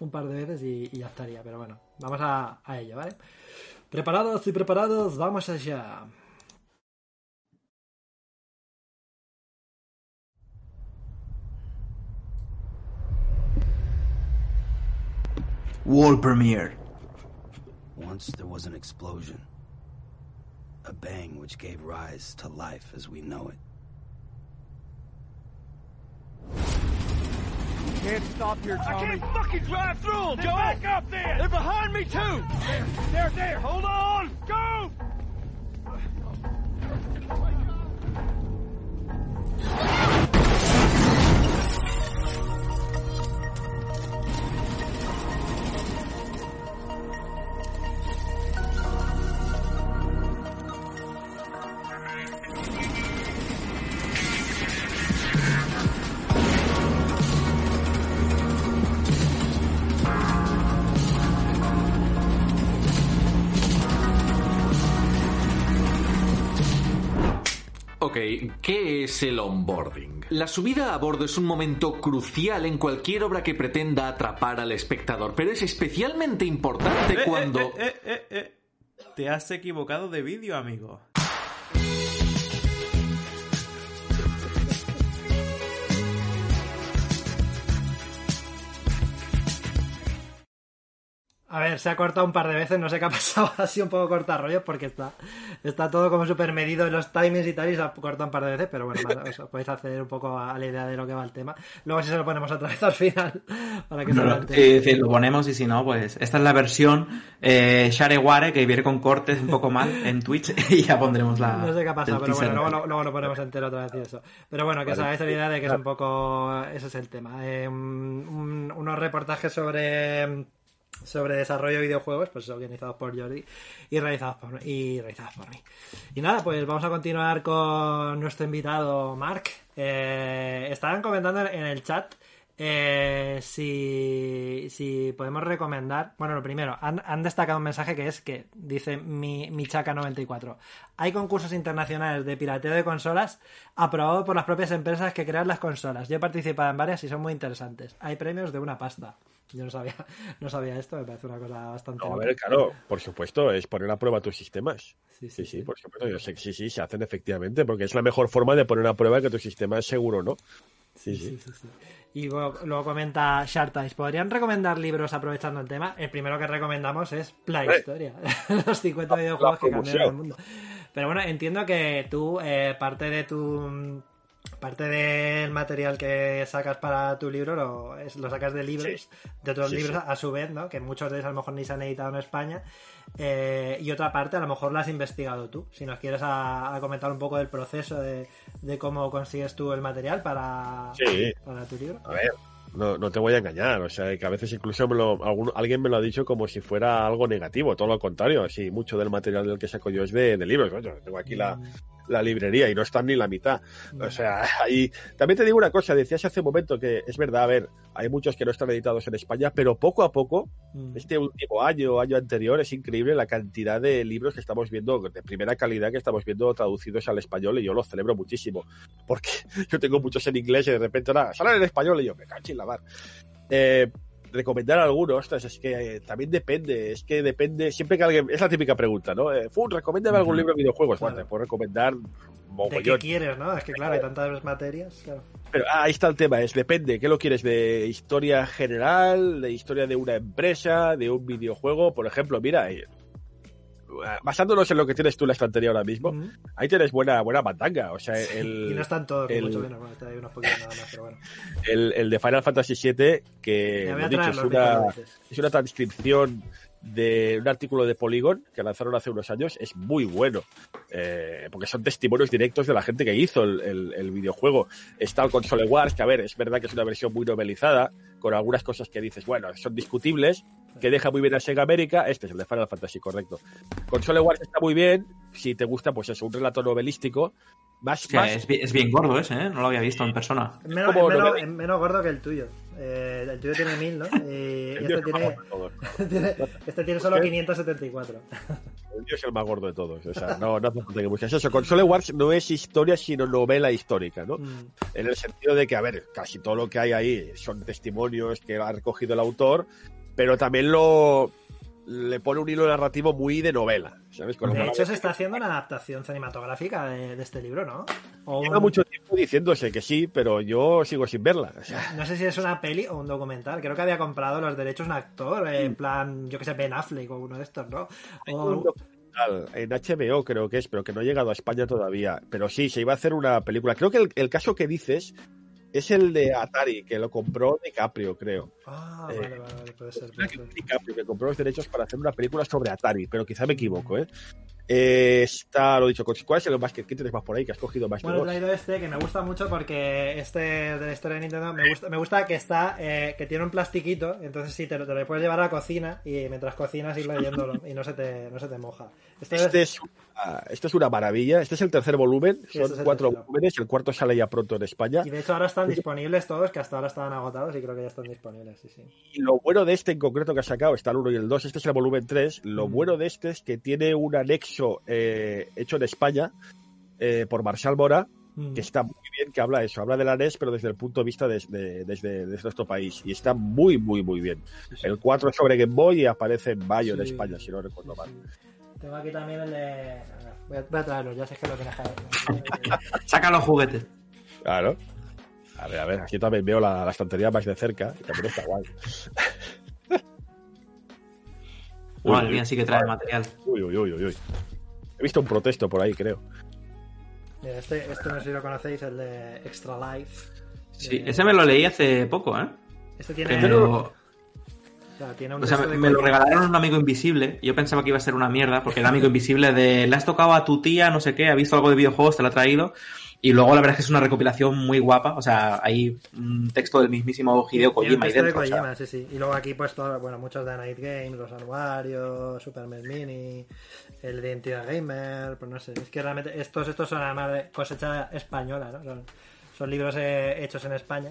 un par de veces y, ya estaría. Pero bueno, vamos a ello, ¿vale? Preparados y preparados, vamos allá. World Premiere. Once there was an explosion. A bang which gave rise to life as we know it. Can't stop here, Tommy. I can't fucking drive through them, Joe. Back up there. They're behind me too. There, there, there. Hold on. Go. Oh, ok, ¿qué es el onboarding? La subida a bordo es un momento crucial en cualquier obra que pretenda atrapar al espectador, pero es especialmente importante Eh, cuando... eh, eh, eh, eh. Te has equivocado de vídeo, amigo. A ver, se ha cortado un par de veces, no sé qué ha pasado, ha sido un poco cortarrollos porque está, está todo como súper medido en los timings y tal y se ha cortado un par de veces, pero bueno, más- os podéis hacer un poco a la idea de lo que va el tema. Luego si se lo ponemos otra vez al final, para que se lo sí, sí, lo ponemos y si no, pues esta es la versión eh, Shareware que viene con cortes un poco mal en Twitch y ya pondremos la. No sé qué ha pasado, pero bueno, luego, lo- luego lo ponemos entero otra vez y eso. Pero bueno, que os Vale. hagáis la idea de que es un poco. Ese es el tema. Eh, un- unos reportajes sobre sobre desarrollo de videojuegos, pues organizados por Jordi y realizados por, y realizados por mí. Y nada, pues vamos a continuar con nuestro invitado Mark. Eh, estaban comentando en el chat eh, si, si podemos recomendar. Bueno, lo primero, han, han destacado un mensaje que es que dice mi, mi Chaca 94. Hay concursos internacionales de pirateo de consolas aprobados por las propias empresas que crean las consolas. Yo he participado en varias y son muy interesantes. Hay premios de una pasta. Yo no sabía, no sabía esto, me parece una cosa bastante. No, a ver, claro, por supuesto, es poner a prueba tus sistemas. Sí, Sí, sí, sí, sí. por supuesto. Yo sé que sí, sí, se hacen efectivamente, porque es la mejor forma de poner a prueba que tu sistema es seguro, ¿no? Sí, sí. Sí, sí, sí. Y luego, luego comenta Shartimes, ¿podrían recomendar libros aprovechando el tema? El primero que recomendamos es La Eh. Historia, los 50 videojuegos que cambiaron el mundo. Pero bueno, entiendo que tú, eh, parte de tu... Parte del material que sacas para tu libro lo, es- lo sacas de libros, de otros Sí, libros sí. a su vez, ¿no? Que muchos de ellos a lo mejor ni se han editado en España. Eh, y otra parte a lo mejor la has investigado tú. Si nos quieres a, a comentar un poco del proceso de, de cómo consigues tú el material para, Sí. para tu libro. A ver, no, no te voy a engañar, o sea, que a veces incluso me lo, algún- alguien me lo ha dicho como si fuera algo negativo, todo lo contrario, así, mucho del material del que saco yo es de, de libros, coño, tengo aquí la, la librería y no están ni la mitad, o sea, ahí, también te digo una cosa, decías hace un momento que es verdad, a ver, hay muchos que no están editados en España, pero poco a poco, Mm. este último año, año anterior, es increíble la cantidad de libros que estamos viendo, de primera calidad que estamos viendo traducidos al español y yo lo celebro muchísimo, porque yo tengo muchos en inglés y de repente nada, salen en español y yo me cacho en la mar. Eh, recomendar algunos, ostras, es que eh, también depende, es que depende, siempre que alguien, es la típica pregunta, ¿no? Eh, Fun, recomiéndame algún libro de videojuegos, Claro. bueno, te puedo recomendar ¿De qué mogollón. quieres, no? Es que claro, hay tantas materias. claro. Pero ah, ahí está el tema, es depende, ¿qué lo quieres? ¿De historia general? ¿De historia de una empresa? ¿De un videojuego? Por ejemplo, mira, eh, basándonos en lo que tienes tú en la estantería ahora mismo, Mm. ahí tienes buena, buena mandanga. O sea, el, y no están todos, el- mucho menos. Bueno, hay unos poquitos nada más, pero bueno. el, el de Final Fantasy VII, que dicho, es una, es una transcripción de un artículo de Polygon que lanzaron hace unos años, es muy bueno, eh, porque son testimonios directos de la gente que hizo el, el- el videojuego. Está el Console Wars, que a ver, es verdad que es una versión muy novelizada, con algunas cosas que dices, bueno, son discutibles, que deja muy bien a Sega América, este es el de Final Fantasy, correcto. Console Wars está muy bien, si te gusta, pues eso, un relato novelístico, más, es, bi- es bien gordo ese, ¿eh? No lo había visto en persona. Es es es menos gordo que el tuyo. Eh, el tuyo tiene 1000, ¿no? Y el este tiene, todos. tiene- este tiene solo ¿Qué? 574. El mío es el más gordo de todos. O sea, no, no hace falta que busques eso. Console Wars no es historia, sino novela histórica, ¿no? Mm. En el sentido de que, a ver, casi todo lo que hay ahí son testimonios que ha recogido el autor, pero también lo le pone un hilo narrativo muy de novela, ¿sabes? Con lo De hecho, se está haciendo una adaptación cinematográfica de, de este libro, ¿no? O lleva un- mucho tiempo diciéndose que sí, pero yo sigo sin verla. O sea, No sé si es una peli o un documental. Creo que había comprado los derechos un actor, eh, en plan, yo que sé, Ben Affleck o uno de estos, ¿no? O- en HBO creo que es, pero que no ha llegado a España todavía. Pero sí, se iba a hacer una película. Creo que el, el caso que dices es el de Atari, que lo compró DiCaprio, creo. Ah, Eh, vale, vale, vale, puede ser. Puede que ser. que compró los derechos para hacer una película sobre Atari, pero quizá me equivoco, ¿eh? Eh, está, lo dicho, ¿cuál es el más que tienes más por ahí? Que has cogido más Bueno, he traído este que me gusta mucho porque este de la historia de Nintendo me gusta, me gusta que está eh, que tiene un plastiquito, entonces sí, te lo, te lo puedes llevar a la cocina y mientras cocinas ir leyéndolo y no se te, no se te moja. Este es- Este es, una, este es una maravilla. Este es el tercer volumen. Son este cuatro tercero. volúmenes. El cuarto sale ya pronto en España. y de hecho ahora están disponibles todos, que hasta ahora estaban agotados y creo que ya están disponibles, sí, sí. Y lo bueno de este en concreto que ha sacado, está el 1 y el 2, este es el volumen 3. Lo Mm. bueno de este es que tiene un anexo eh, hecho en España eh, por Marshall Mora, Mm. que está muy bien, que habla eso, habla de la NES, pero desde el punto de vista de- de- desde, desde nuestro país. Y está muy, muy, muy bien. El 4 es sobre Game Boy y aparece en mayo en. España, si no recuerdo mal. Tengo aquí también el de... Voy a, voy a traerlo, ya sé que lo tienes que Saca los juguetes. Claro. A ver, a ver, aquí también veo la, la estantería más de cerca, y también está guay. Uy, Madre uy, mía, sí que trae material. Uy, uy, uy, uy, uy. He visto un protesto por ahí, creo. Mira, Este, este no sé si lo conocéis, el de Extra Life. Sí, De- ese me lo leí hace poco, ¿eh? Este tiene... Pero O sea, tiene un O sea, texto me, lo regalaron a un amigo invisible. Yo pensaba que iba a ser una mierda, porque era amigo invisible de le has tocado a tu tía, no sé qué, ha visto algo de videojuegos, te lo ha traído. Y luego la verdad es que es una recopilación muy guapa. O sea, hay un texto del mismísimo Hideo Kojima ahí texto de dentro. o sea, Kojima, sí, sí. Y luego aquí, pues, todo, bueno, muchos de Night Games, los Anuarios, Superman Mini, el de Identidad Gamer, pues no sé. Es que realmente estos, estos son además de cosecha española, ¿no? Son, son libros eh, hechos en España.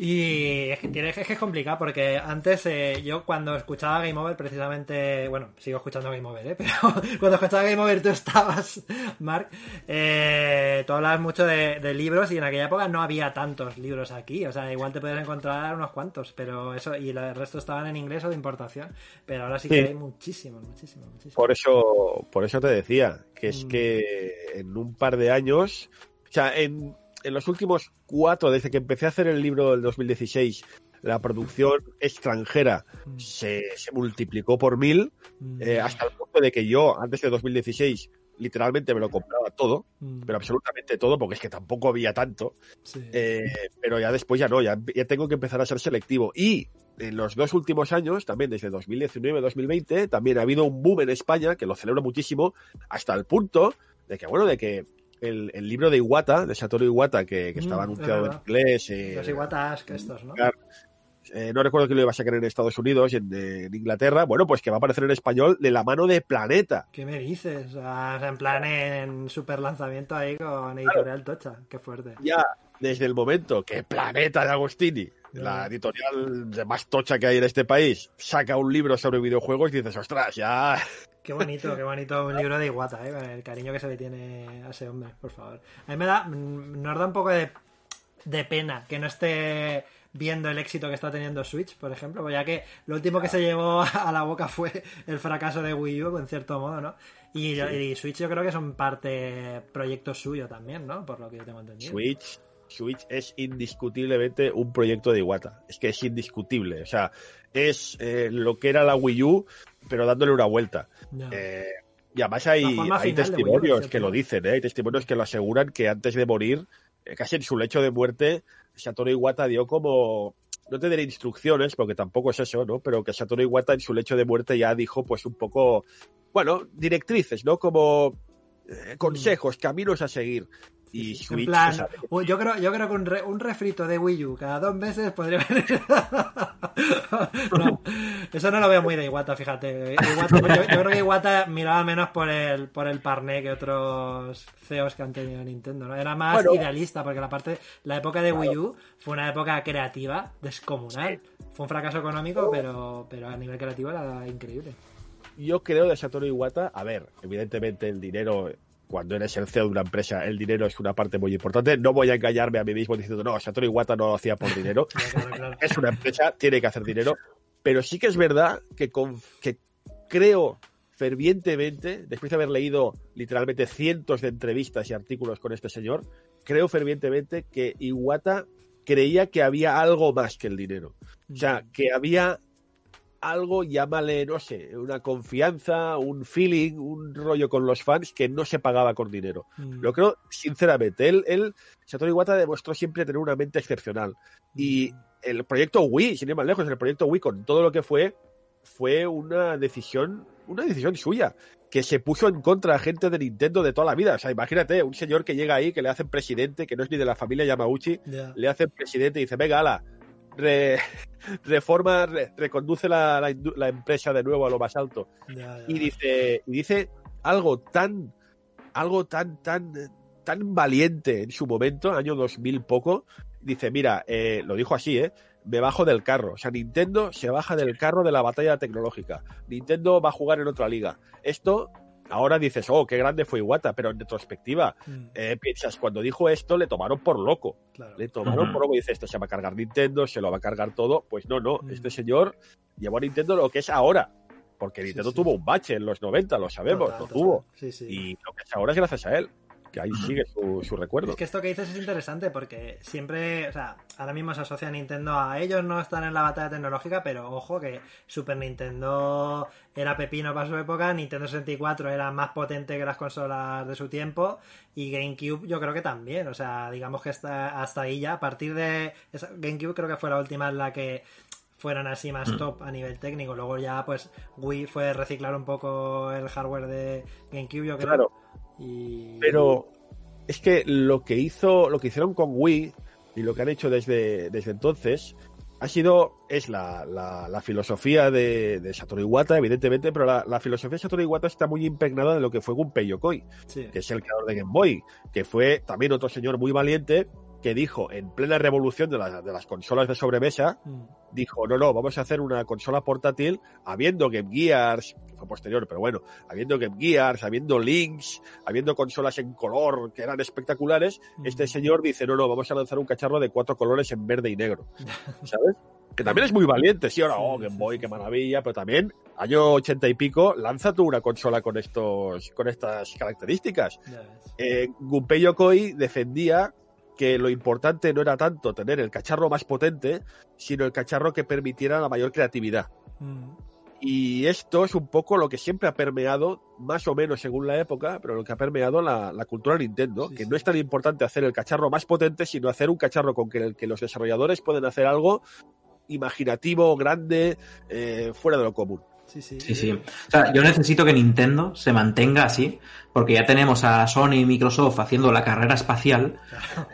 Y es que, tiene, es que es complicado porque antes eh, yo cuando escuchaba Game Over precisamente, bueno, sigo escuchando Game Over, ¿eh? pero cuando escuchaba Game Over tú estabas, Mark, eh, tú hablabas mucho de, de libros y en aquella época no había tantos libros aquí, o sea, igual te podías encontrar unos cuantos, pero eso, y el resto estaban en inglés o de importación, pero ahora sí que Sí. hay muchísimos, muchísimos, muchísimos. Por eso, por eso te decía, que es Mm. que en un par de años, o sea, en, en los últimos cuatro, desde que empecé a hacer el libro del 2016, la producción extranjera Mm. se, se multiplicó por mil, Mm, eh, hasta el punto de que yo, antes de 2016, literalmente me lo compraba todo, mm, pero absolutamente todo, porque es que tampoco había tanto. sí. Eh, pero ya después ya no, ya, ya tengo que empezar a ser selectivo. Y en los dos últimos años, también desde 2019-2020, también ha habido un boom en España, que lo celebro muchísimo, hasta el punto de que, bueno, de que el, el libro de Iwata, de Satoru Iwata, que, que Mm, estaba es anunciado en inglés, eh, Los iguatas que estos, ¿no? Eh, no recuerdo que lo iba a sacar en Estados Unidos y en, en Inglaterra, bueno, pues que va a aparecer en español de la mano de Planeta. ¿Qué me dices? O sea, o sea, en plan en super lanzamiento ahí con editorial Tocha. Qué fuerte. Ya desde el momento que Planeta de Agostini, la editorial de más tocha que hay en este país, saca un libro sobre videojuegos y dices, ostras, ya... Qué bonito, qué bonito un libro de Iguata, ¿eh? Con el cariño que se le tiene a ese hombre, por favor. A mí me da, mm, nos da un poco de, de pena que no esté viendo el éxito que está teniendo Switch, por ejemplo, pues ya que lo último que se llevó a la boca fue el fracaso de Wii U, en cierto modo, ¿no? Y, y Switch yo creo que son parte proyecto suyo también, ¿no? Por lo que yo tengo entendido. Switch, Switch es indiscutiblemente un proyecto de Iwata. Es que es indiscutible. O sea, es eh, lo que era la Wii U, pero dándole una vuelta. Eh, y además hay, hay testimonios que lo dicen, ¿eh? Hay testimonios que lo aseguran que antes de morir, eh, casi en su lecho de muerte, Satoru Iwata dio como... No te diré instrucciones, porque tampoco es eso, ¿no? Pero que Satoru Iwata en su lecho de muerte ya dijo, pues, un poco... Bueno, directrices, ¿no? Como eh, consejos, caminos a seguir. Y En Switch... plan, o sea, u- yo creo, yo creo que un, re- un refrito de Wii U cada dos meses podría venir. no, eso no lo veo muy de Iwata, fíjate. Iwata- yo, yo creo que Iwata miraba menos por el, por el parné que otros CEOs que han tenido Nintendo. ¿no? Era más Bueno. idealista, porque la parte, la época de Wii U fue una época creativa, descomunal. Fue un fracaso económico, pero, pero a nivel creativo era increíble. yo creo de Satoru Iwata, a ver, evidentemente el dinero, cuando eres el CEO de una empresa, el dinero es una parte muy importante. No voy a engañarme a mí mismo diciendo, no, Satoru Iwata no lo hacía por dinero. Ya, claro, claro. es una empresa, tiene que hacer dinero. Pero sí que es verdad que, con- que creo fervientemente, después de haber leído literalmente cientos de entrevistas y artículos con este señor, creo fervientemente que Iwata creía que había algo más que el dinero. O sea, que había algo, llámale, no sé, una confianza, un feeling, un rollo con los fans que no se pagaba con dinero. Mm. Lo creo, sinceramente. Él, él, Satoru Iwata demostró siempre tener una mente excepcional. Y el proyecto Wii, sin ir más lejos, el proyecto Wii con todo lo que fue, fue una decisión, una decisión suya, que se puso en contra a gente de Nintendo de toda la vida. O sea, imagínate, un señor que llega ahí, que le hacen presidente, que no es ni de la familia Yamauchi, Ya. le hacen presidente y dice, venga, ala, re- reforma, re- reconduce la, la empresa de nuevo a lo más alto. Ya, ya. y dice y dice algo tan algo tan tan tan valiente en su momento año 2000 poco dice mira eh, lo dijo así eh me bajo del carro. O sea Nintendo se baja del carro de la batalla tecnológica. Nintendo va a jugar en otra liga. Esto ahora dices oh qué grande fue Iwata pero en retrospectiva Mm, eh, piensas cuando dijo esto le tomaron por loco claro. le tomaron por loco y dice esto se va a cargar Nintendo se lo va a cargar todo pues no no Mm. este señor llevó a Nintendo lo que es ahora porque Sí, Nintendo sí. tuvo un bache en los 90, lo sabemos, Total, lo total. tuvo. Sí, sí. Y lo que es ahora es gracias a él, que ahí sigue su, su recuerdo. Es que esto que dices es interesante porque siempre, o sea, ahora mismo se asocia a Nintendo a ellos no están en la batalla tecnológica, pero ojo que Super Nintendo era pepino para su época, Nintendo 64 era más potente que las consolas de su tiempo y GameCube yo creo que también, o sea, digamos que hasta, hasta ahí ya, a partir de esa- GameCube creo que fue la última en la que fueran así más Mm. top a nivel técnico. Luego ya, pues, Wii fue reciclar un poco el hardware de GameCube, yo creo. Claro. Y... Pero es que lo que hizo, lo que hicieron con Wii y lo que han hecho desde, desde entonces ha sido, es la, la, la filosofía de, de Satoru Iwata, evidentemente, pero la, la filosofía de Satoru Iwata está muy impregnada de lo que fue Gunpei Yokoi, Sí. que es el creador de Game Boy, que fue también otro señor muy valiente que dijo en plena revolución de, la- de las consolas de sobremesa, Mm. dijo, no, no, vamos a hacer una consola portátil habiendo Game Gears, fue posterior, pero bueno, habiendo Game Gears, habiendo Links, habiendo consolas en color que eran espectaculares, este señor dice, no, no, vamos a lanzar un cacharro de cuatro colores en verde y negro, ¿sabes? Que también es muy valiente, sí, ahora, oh, Game Boy, qué maravilla, pero también, año ochenta y pico, lanza tú una consola con estos, con estas características. Eh, Gunpei Yokoi defendía que lo importante no era tanto tener el cacharro más potente, sino el cacharro que permitiera la mayor creatividad. Mm. Y esto es un poco lo que siempre ha permeado, más o menos según la época, pero lo que ha permeado la, la cultura Nintendo, Sí, que sí. no es tan importante hacer el cacharro más potente, sino hacer un cacharro con que, que los desarrolladores pueden hacer algo imaginativo, grande, eh, fuera de lo común. Sí, sí. Sí, sí. O sea, yo necesito que Nintendo se mantenga así, porque ya tenemos a Sony y Microsoft haciendo la carrera espacial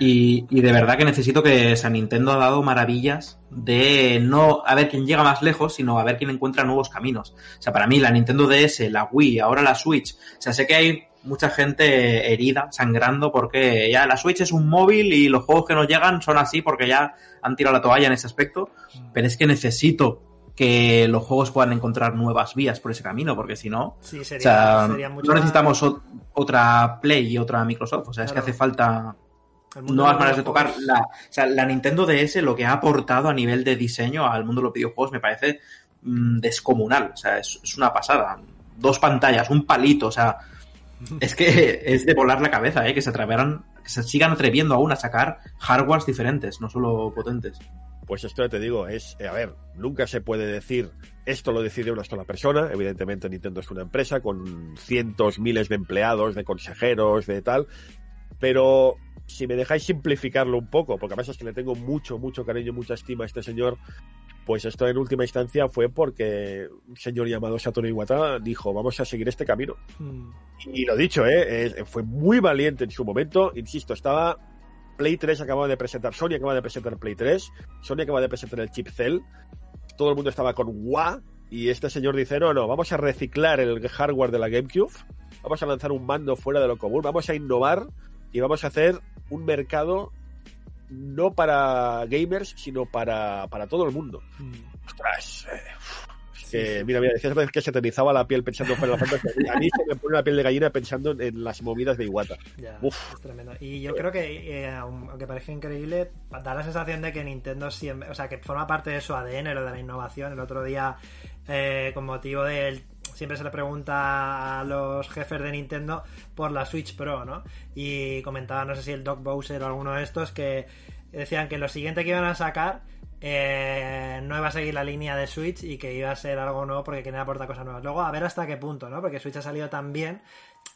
y, y de verdad que necesito que o sea, Nintendo ha dado maravillas de no a ver quién llega más lejos, sino a ver quién encuentra nuevos caminos. O sea, para mí la Nintendo DS, la Wii, ahora la Switch, o sea, sé que hay mucha gente herida, sangrando, porque ya la Switch es un móvil y los juegos que nos llegan son así porque ya han tirado la toalla en ese aspecto, pero es que necesito que los juegos puedan encontrar nuevas vías por ese camino, porque si no, Sí, o sería, sea, sería mucho no necesitamos otra Play y otra Microsoft, o sea, es que hace falta nuevas maneras de tocar. La, o sea, la Nintendo DS lo que ha aportado a nivel de diseño al mundo de los videojuegos me parece mm, descomunal, o sea, es, es una pasada. Dos pantallas, un palito, o sea, es que es de volar la cabeza, ¿eh? que se atreveran, que se sigan atreviendo aún a sacar hardwares diferentes, no solo potentes. Pues esto ya te digo, es, eh, a ver, nunca se puede decir esto lo decide una sola persona. Evidentemente Nintendo es una empresa con cientos, miles de empleados, de consejeros, de tal. Pero si me dejáis simplificarlo un poco, porque además es que le tengo mucho, mucho cariño, mucha estima a este señor, pues esto en última instancia fue porque un señor llamado Satoru Iwata dijo, vamos a seguir este camino. Mm. Y lo dicho, ¿eh? Fue muy valiente en su momento. Insisto, estaba. Play 3 acababa de presentar, Sony acaba de presentar Play 3, Sony acaba de presentar el chip Cell, todo el mundo estaba con WA y este señor dice, no, no, vamos a reciclar el hardware de la GameCube, vamos a lanzar un mando fuera de lo común, vamos a innovar y vamos a hacer un mercado no para gamers, sino para, para todo el mundo. Mm. Ostras, eh, que, mira, mira, decías que se te erizaba la piel pensando en Final Fantasy. A mí se me pone la piel de gallina pensando en, en las movidas de Iwata. Ya, Uf. es tremendo. Y yo creo que, eh, aunque parezca increíble, da la sensación de que Nintendo siempre, o sea, que forma parte de su ADN, lo de la innovación. El otro día, eh, con motivo del siempre se le pregunta a los jefes de Nintendo por la Switch Pro, ¿no? Y comentaba, no sé si el Doc Bowser o alguno de estos, que decían que lo siguiente que iban a sacar eh, no iba a seguir la línea de Switch y que iba a ser algo nuevo porque querían aportar cosas nuevas. Luego, a ver hasta qué punto, ¿no? Porque Switch ha salido tan bien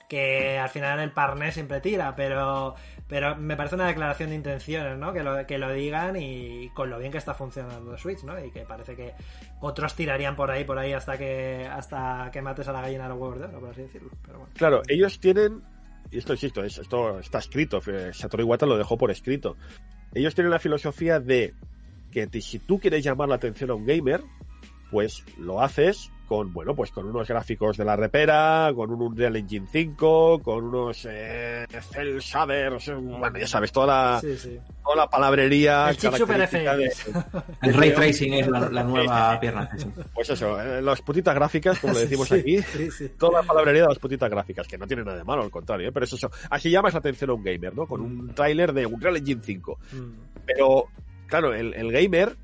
que al final el parné siempre tira, pero, pero me parece una declaración de intenciones, ¿no? Que lo, que lo digan y con lo bien que está funcionando Switch, ¿no? Y que parece que otros tirarían por ahí, por ahí hasta que hasta que mates a la gallina de los de oro, por así decirlo. Claro, ellos tienen, y esto insisto, es- esto está escrito, eh, Satoru Iwata lo dejó por escrito. Ellos tienen la filosofía de que si tú quieres llamar la atención a un gamer, pues lo haces con, bueno, pues con unos gráficos de la repera, con un Unreal Engine 5, con unos eh, Cell Shaders, bueno, ya sabes, toda la, Sí, sí. toda la palabrería El chip Super de-. El ray tracing es la, la nueva pierna. pues eso, eh, las putitas gráficas, como le decimos Sí, aquí, Sí, sí. toda la palabrería de las putitas gráficas, que no tiene nada de malo, al contrario, ¿eh? pero es eso. Así llamas la atención a un gamer, ¿no? Con un tráiler de Unreal Engine 5. Mm. Pero, claro, el, el gamer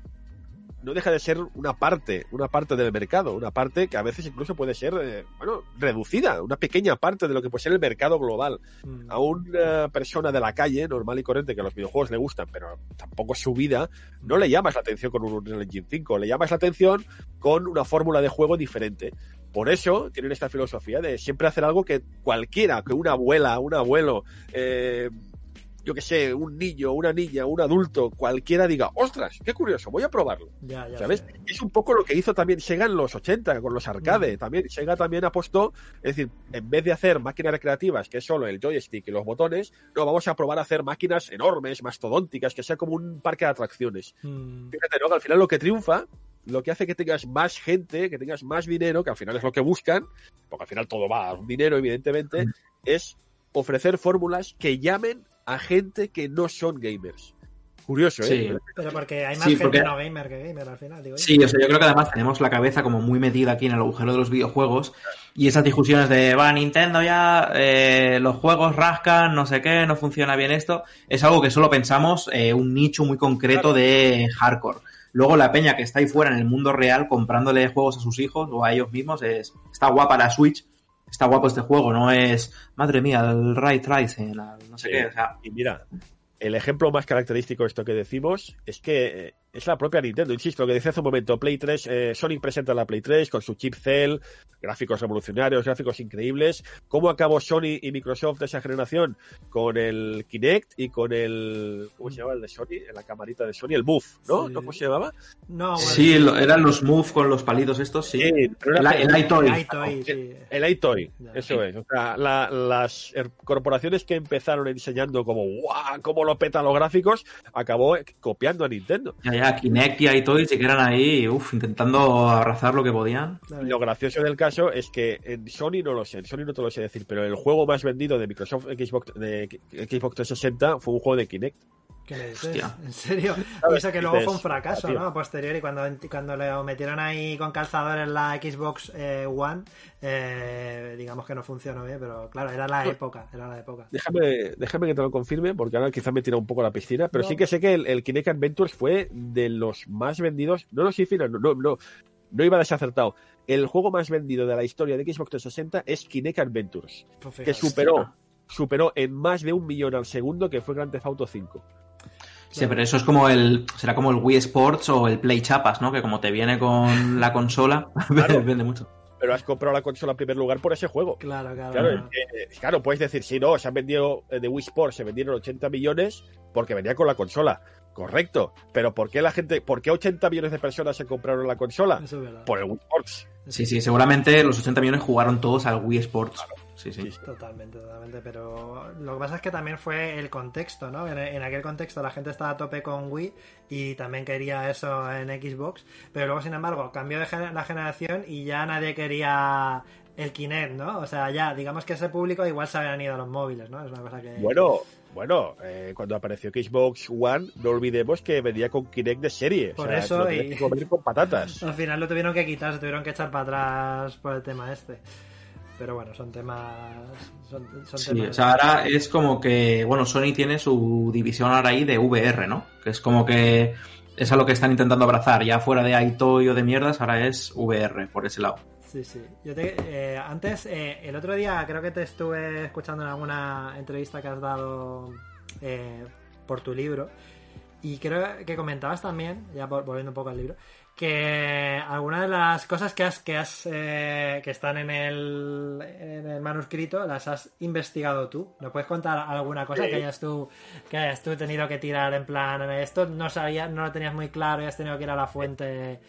no deja de ser una parte, una parte del mercado, una parte que a veces incluso puede ser, eh, bueno, reducida, una pequeña parte de lo que puede ser el mercado global. Mm. A una persona de la calle, normal y corriente, que los videojuegos le gustan, pero tampoco es su vida, no le llamas la atención con un Unreal Engine 5, le llamas la atención con una fórmula de juego diferente. Por eso tienen esta filosofía de siempre hacer algo que cualquiera, que una abuela, un abuelo, eh, yo que sé, un niño, una niña, un adulto, cualquiera diga, ostras, qué curioso, voy a probarlo. Ya, ya ¿Sabes? Es un poco lo que hizo también Sega en los 80 con los Mm. arcade. También Sega también apostó, es decir, en vez de hacer máquinas recreativas, que es solo el joystick y los botones, no, vamos a probar a hacer máquinas enormes, mastodónticas, que sea como un parque de atracciones. Mm, Fíjate, ¿no? Al final lo que triunfa, lo que hace que tengas más gente, que tengas más dinero, que al final es lo que buscan, porque al final todo va a un dinero, evidentemente, Mm. es ofrecer fórmulas que llamen a gente que no son gamers. Curioso, ¿eh? Sí. Pero porque hay más Sí, gente porque- no gamer que gamer al final, digo. Sí, o sea, yo creo que además tenemos la cabeza como muy metida aquí en el agujero de los videojuegos y esas discusiones de, va, Nintendo ya, eh, los juegos rascan, no sé qué, no funciona bien esto, es algo que solo pensamos eh, un nicho muy concreto de hardcore. Luego la peña que está ahí fuera en el mundo real comprándole juegos a sus hijos o a ellos mismos, es, está guapa la Switch, está guapo este juego, no es, madre mía, el Ray Tracing, el no sé Sí. qué, o sea, Y mira, el ejemplo más característico de esto que decimos es que eh, es la propia Nintendo. Insisto, lo que decía hace un momento, Play 3, eh, Sonic presenta la Play 3 con su chip Cell, gráficos revolucionarios, gráficos increíbles. ¿Cómo acabó Sony y Microsoft de esa generación? Con el Kinect y con el... ¿Cómo se llama el de Sony? La camarita de Sony, el Move, ¿no? Sí. ¿No cómo se llamaba? No, bueno, sí, lo- eran los Move con los palitos estos, sí. pero El, era- el iToy. Sí. El iToy, Ya. eso es. O sea, la- las corporaciones que empezaron enseñando como ¡guau! cómo lo petan los gráficos, acabó copiando a Nintendo. Ya, ya, Kinect y iToys se quedan ahí, uf, intentando abrazar lo que podían. Y lo gracioso del caso es que en Sony no lo sé, en Sony no te lo sé decir, pero el juego más vendido de Microsoft Xbox, de Xbox 360 fue un juego de Kinect. ¿Qué me dices? Hostia. ¿En serio? Y eso que luego fue un fracaso, "Ah, tío". ¿no? A posteriori, cuando, cuando lo metieron ahí con calzador en la Xbox eh, One, eh, digamos que no funcionó bien, pero claro, era la época, era la época. Déjame, déjame que te lo confirme, porque ahora quizás me tira un poco a la piscina, pero No. sí que sé que el, el Kinect Adventures fue de los más vendidos. No lo sé, Fina, no, no, no, no iba desacertado. El juego más vendido de la historia de Xbox 360 es Kinect Adventures. Pues que superó, superó en más de un millón al segundo que fue Grand Theft Auto 5. Sí, pero eso es como el. Será como el Wii Sports o el Play Chapas, ¿no? Que como te viene con la consola, Claro. vende mucho. Pero has comprado la consola en primer lugar por ese juego. Claro, claro. Claro, puedes decir, si no, se han vendido eh, de Wii Sports, se vendieron 80 millones porque venía con la consola. Correcto. Pero ¿por qué la gente, por qué 80 millones de personas se compraron la consola? Eso es verdad. Por el Wii Sports. Sí, sí, seguramente los 80 millones jugaron todos al Wii Sports. Sí, sí. Totalmente, totalmente. Pero lo que pasa es que también fue el contexto, ¿no? En, en aquel contexto la gente estaba a tope con Wii y también quería eso en Xbox. Pero luego, sin embargo, cambió de gener- la generación y ya nadie quería el Kinect, ¿no? O sea, ya, digamos que ese público igual se habían ido a los móviles, ¿no? Es una cosa que. Bueno, bueno, eh, cuando apareció Xbox One, no olvidemos que venía con Kinect de serie. Por o sea, eso lo y- que comer con patatas. Al final lo tuvieron que quitar, se tuvieron que echar para atrás por el tema este. Pero bueno, son temas. Son, son Sí, temas. o sea, ahora es como que, bueno, Sony tiene su división ahora ahí de VR, ¿no? Que es como que es a lo que están intentando abrazar. Ya fuera de iToy o de mierdas, ahora es VR, por ese lado. Sí, sí. Yo te- eh, antes, eh, el otro día creo que te estuve escuchando en alguna entrevista que has dado eh, por tu libro. Y creo que comentabas también, ya vol- volviendo un poco al libro, que algunas de las cosas que has, que has eh, que están en el, en el manuscrito las has investigado tú. ¿Nos puedes contar alguna cosa Sí. que hayas tú que hayas tú tenido que tirar en plan esto no sabías, no lo tenías muy claro y has tenido que ir a la fuente?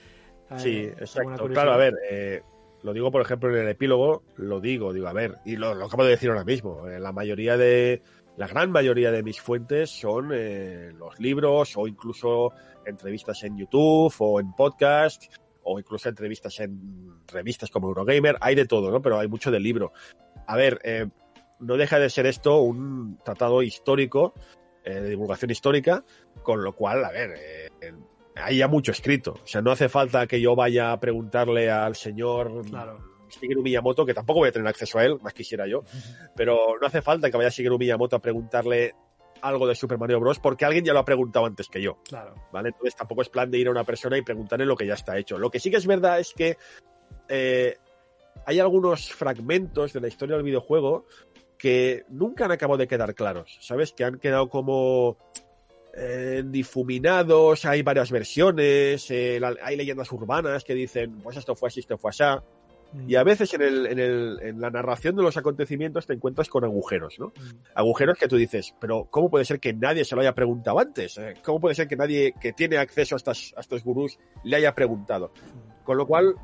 Sí, exacto. Claro, a ver, eh, lo digo por ejemplo en el epílogo, lo digo, digo, a ver, y lo, lo acabo de decir ahora mismo, eh, la mayoría de, la gran mayoría de mis fuentes son eh, los libros o incluso entrevistas en YouTube o en podcast o incluso entrevistas en revistas como Eurogamer, hay de todo, ¿no? Pero hay mucho del libro. A ver, eh, no deja de ser esto un tratado histórico, eh, de divulgación histórica, con lo cual, a ver, eh, hay ya mucho escrito. O sea, no hace falta que yo vaya a preguntarle al señor Claro. Shigeru Miyamoto, que tampoco voy a tener acceso a él, más quisiera yo, pero no hace falta que vaya Shigeru Miyamoto a preguntarle algo de Super Mario Bros. porque alguien ya lo ha preguntado antes que yo, Claro. ¿vale? Entonces tampoco es plan de ir a una persona y preguntarle lo que ya está hecho. Lo que sí que es verdad es que eh, hay algunos fragmentos de la historia del videojuego que nunca han acabado de quedar claros, ¿sabes? Que han quedado como eh, difuminados, hay varias versiones, eh, la- hay leyendas urbanas que dicen, pues esto fue así, esto fue así. Mm. Y a veces en, el, en, el, en la narración de los acontecimientos te encuentras con agujeros, ¿no? Mm. Agujeros que tú dices, pero ¿cómo puede ser que nadie se lo haya preguntado antes? Eh, ¿Cómo puede ser que nadie que tiene acceso a, estas, a estos gurús le haya preguntado? Con lo cual,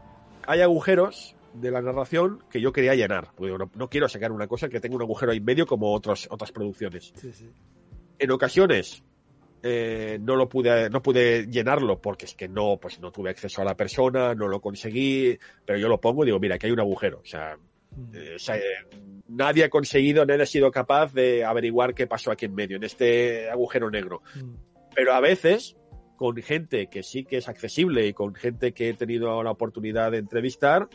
hay agujeros de la narración que yo quería llenar. No, no quiero sacar una cosa que tenga un agujero ahí en medio como otros, otras producciones. Sí, sí. En ocasiones eh, no lo pude, no pude llenarlo porque es que no, pues no tuve acceso a la persona, no lo conseguí, pero yo lo pongo y digo, mira, aquí hay un agujero. O sea, Mm. eh, o sea, eh, nadie ha conseguido, nadie ha sido capaz de averiguar qué pasó aquí en medio, en este agujero negro. Mm. Pero a veces, con gente que sí que es accesible y con gente que he tenido la oportunidad de entrevistar,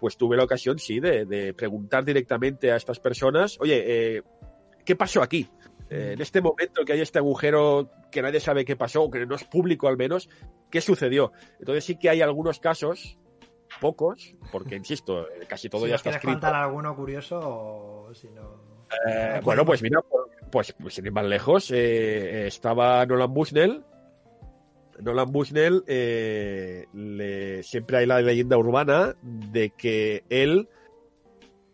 pues tuve la ocasión, sí, de, de preguntar directamente a estas personas, oye, eh, ¿qué pasó aquí? Eh, en este momento que hay este agujero que nadie sabe qué pasó, que no es público al menos, ¿qué sucedió? Entonces sí que hay algunos casos, pocos, porque insisto, eh, casi todo si ya está quieres escrito. contar alguno curioso o si no... Eh, bueno, pues mira, pues, pues sin ir más lejos, eh, estaba Nolan Bushnell. Nolan Bushnell, eh, le- siempre hay la leyenda urbana de que él,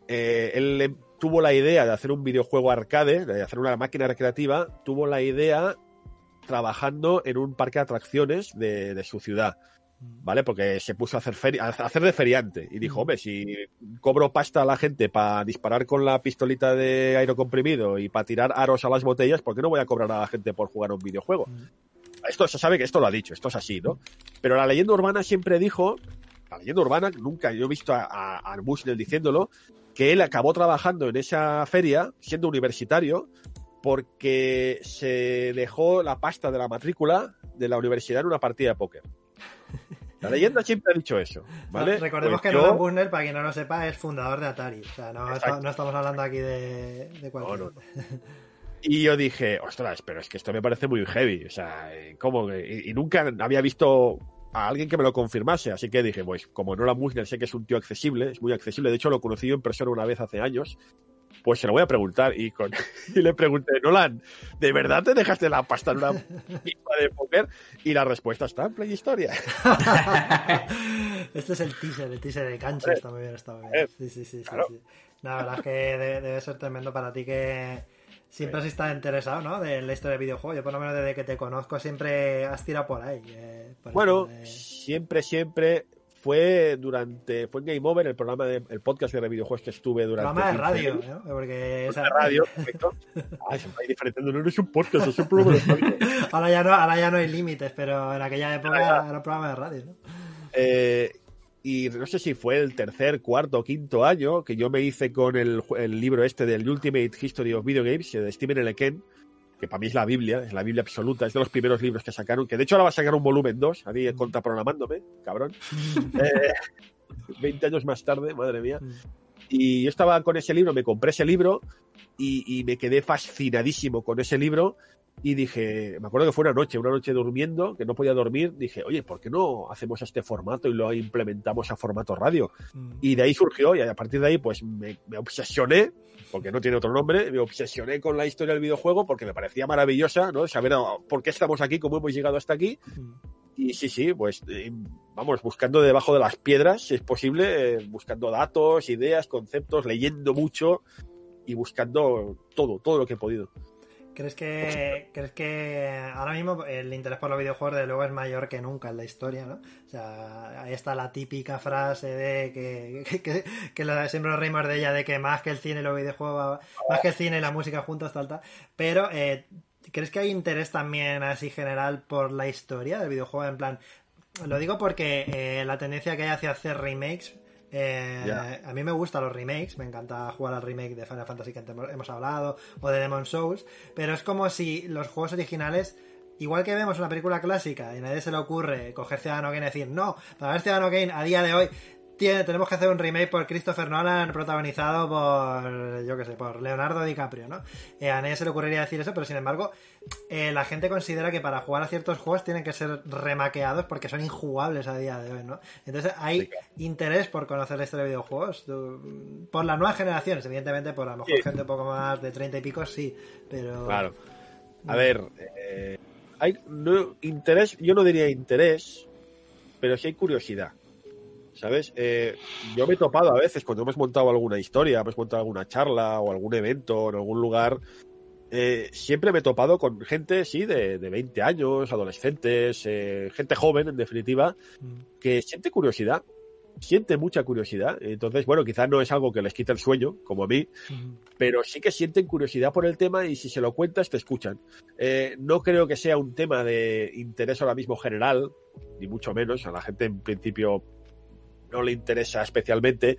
él tuvo la idea de hacer un videojuego arcade, de hacer una máquina recreativa, tuvo la idea trabajando en un parque de atracciones de, de su ciudad. ¿Vale? Porque se puso a hacer, feri- a hacer de feriante y dijo, hombre, si cobro pasta a la gente para disparar con la pistolita de aire comprimido y para tirar aros a las botellas, ¿por qué no voy a cobrar a la gente por jugar un videojuego? Esto se sabe que esto lo ha dicho, esto es así, ¿no? Pero la leyenda urbana siempre dijo, la leyenda urbana, nunca yo he visto a, a, a Bushnell diciéndolo, que él acabó trabajando en esa feria, siendo universitario, porque se dejó la pasta de la matrícula de la universidad en una partida de póker. La leyenda siempre ha dicho eso, ¿vale? Recordemos Pues que yo- Nolan Bushnell, para quien no lo sepa, es fundador de Atari. O sea, no, estamos hablando aquí de, de cualquier... No, Y yo dije, ostras, pero es que esto me parece muy heavy. O sea, eh, ¿cómo? Y, y nunca había visto a alguien que me lo confirmase. Así que dije, pues como Nolan Bushnell sé que es un tío accesible, es muy accesible. De hecho, lo conocí yo en persona una vez hace años. Pues se lo voy a preguntar. Y, con, y le pregunté, Nolan, ¿de verdad te dejaste la pasta en una pipa de póker? Y la respuesta está en Play Historia. este es el teaser, el teaser de cancha. Está muy bien, está muy bien. Sí, sí, sí. sí, claro. sí. No, la verdad es que debe, ser tremendo para ti que siempre has estado interesado, ¿no? De la historia del videojuego. Yo, por lo menos, desde que te conozco, siempre has tirado por ahí. eh, por Bueno, de- siempre, siempre fue durante, fue en Game Over, el programa de, el podcast de videojuegos que estuve durante. programa de 15 radio, años. ¿no? Porque esa- de radio, perfecto. Ay, va diferenciando, no es un podcast, es un programa de radio. ahora, ya no, ahora ya no hay límites, pero en aquella época ya. era un programa de radio, ¿no? Eh, y no sé si fue el tercer, cuarto, quinto año que yo me hice con el, el libro este del Ultimate History of Video Games de Steven L. Que para mí es la Biblia, es la Biblia absoluta, es de los primeros libros que sacaron, que de hecho ahora va a sacar un volumen 2, a mí contraprogramándome, cabrón. Eh, 20 años más tarde, madre mía. Y yo estaba con ese libro, me compré ese libro y, y me quedé fascinadísimo con ese libro. Y dije, me acuerdo que fue una noche, una noche durmiendo, que no podía dormir. Dije, oye, ¿por qué no hacemos este formato y lo implementamos a formato radio? Y de ahí surgió, y a partir de ahí, pues me, me obsesioné, porque no tiene otro nombre, me obsesioné con la historia del videojuego porque me parecía maravillosa, ¿no? Saber ah, por qué estamos aquí, cómo hemos llegado hasta aquí. Y sí, sí, pues eh, vamos, buscando debajo de las piedras, si es posible, eh, buscando datos, ideas, conceptos, leyendo mucho y buscando todo, todo lo que he podido. ¿Crees que, ¿Crees que ahora mismo el interés por los videojuegos de luego es mayor que nunca en la historia, ¿no? O sea, ahí está la típica frase de que, que, que, que siempre nos reímos de ella, de que más que el cine y los videojuegos, más que el cine y la música juntos, tal, tal. Pero, eh, ¿crees que hay interés también así general por la historia del videojuego? En plan, lo digo porque eh, la tendencia que hay hacia hacer remakes eh. A mí me gustan los remakes, me encanta jugar al remake de Final Fantasy que hemos hablado, o de Demon Souls, pero es como si los juegos originales, igual que vemos una película clásica y a nadie se le ocurre coger Ciudadano Kane y decir, no, para ver Ciudadano Kane a día de hoy tiene, tenemos que hacer un remake por Christopher Nolan protagonizado por, yo qué sé, por Leonardo DiCaprio, ¿no? Eh, a nadie se le ocurriría decir eso, pero sin embargo, eh, la gente considera que para jugar a ciertos juegos tienen que ser remaqueados porque son injugables a día de hoy, ¿no? Entonces hay interés por conocer la historia de videojuegos. Por las nuevas generaciones, evidentemente, por a lo mejor Sí. gente un poco más de 30 y pico, sí, pero... Claro. A ver, eh, hay no, interés, yo no diría interés, pero sí hay curiosidad. ¿Sabes? Eh, yo me he topado a veces cuando hemos montado alguna historia, hemos montado alguna charla o algún evento en algún lugar, eh, siempre me he topado con gente, sí, de, de 20 años, adolescentes, eh, gente joven, en definitiva, que siente curiosidad, siente mucha curiosidad. Entonces, bueno, quizás no es algo que les quite el sueño, como a mí, pero sí que sienten curiosidad por el tema y si se lo cuentas te escuchan. Eh, no creo que sea un tema de interés ahora mismo general, ni mucho menos, a la gente en principio no le interesa especialmente,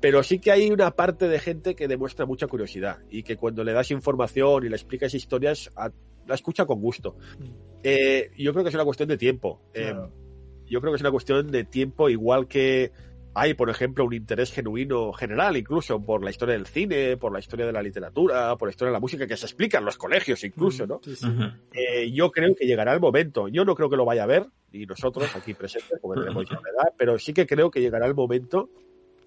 pero sí que hay una parte de gente que demuestra mucha curiosidad y que cuando le das información y le explicas historias, a- la escucha con gusto. Eh, yo creo que es una cuestión de tiempo. Eh, Claro. yo creo que es una cuestión de tiempo, igual que hay, por ejemplo, un interés genuino general, incluso por la historia del cine, por la historia de la literatura, por la historia de la música, que se explica en los colegios incluso, ¿no? Sí, sí. Ujú. Eh, yo creo que llegará el momento. Yo no creo que lo vaya a ver, ni nosotros aquí presentes, porque tenemos ya una edad, pero sí que creo que llegará el momento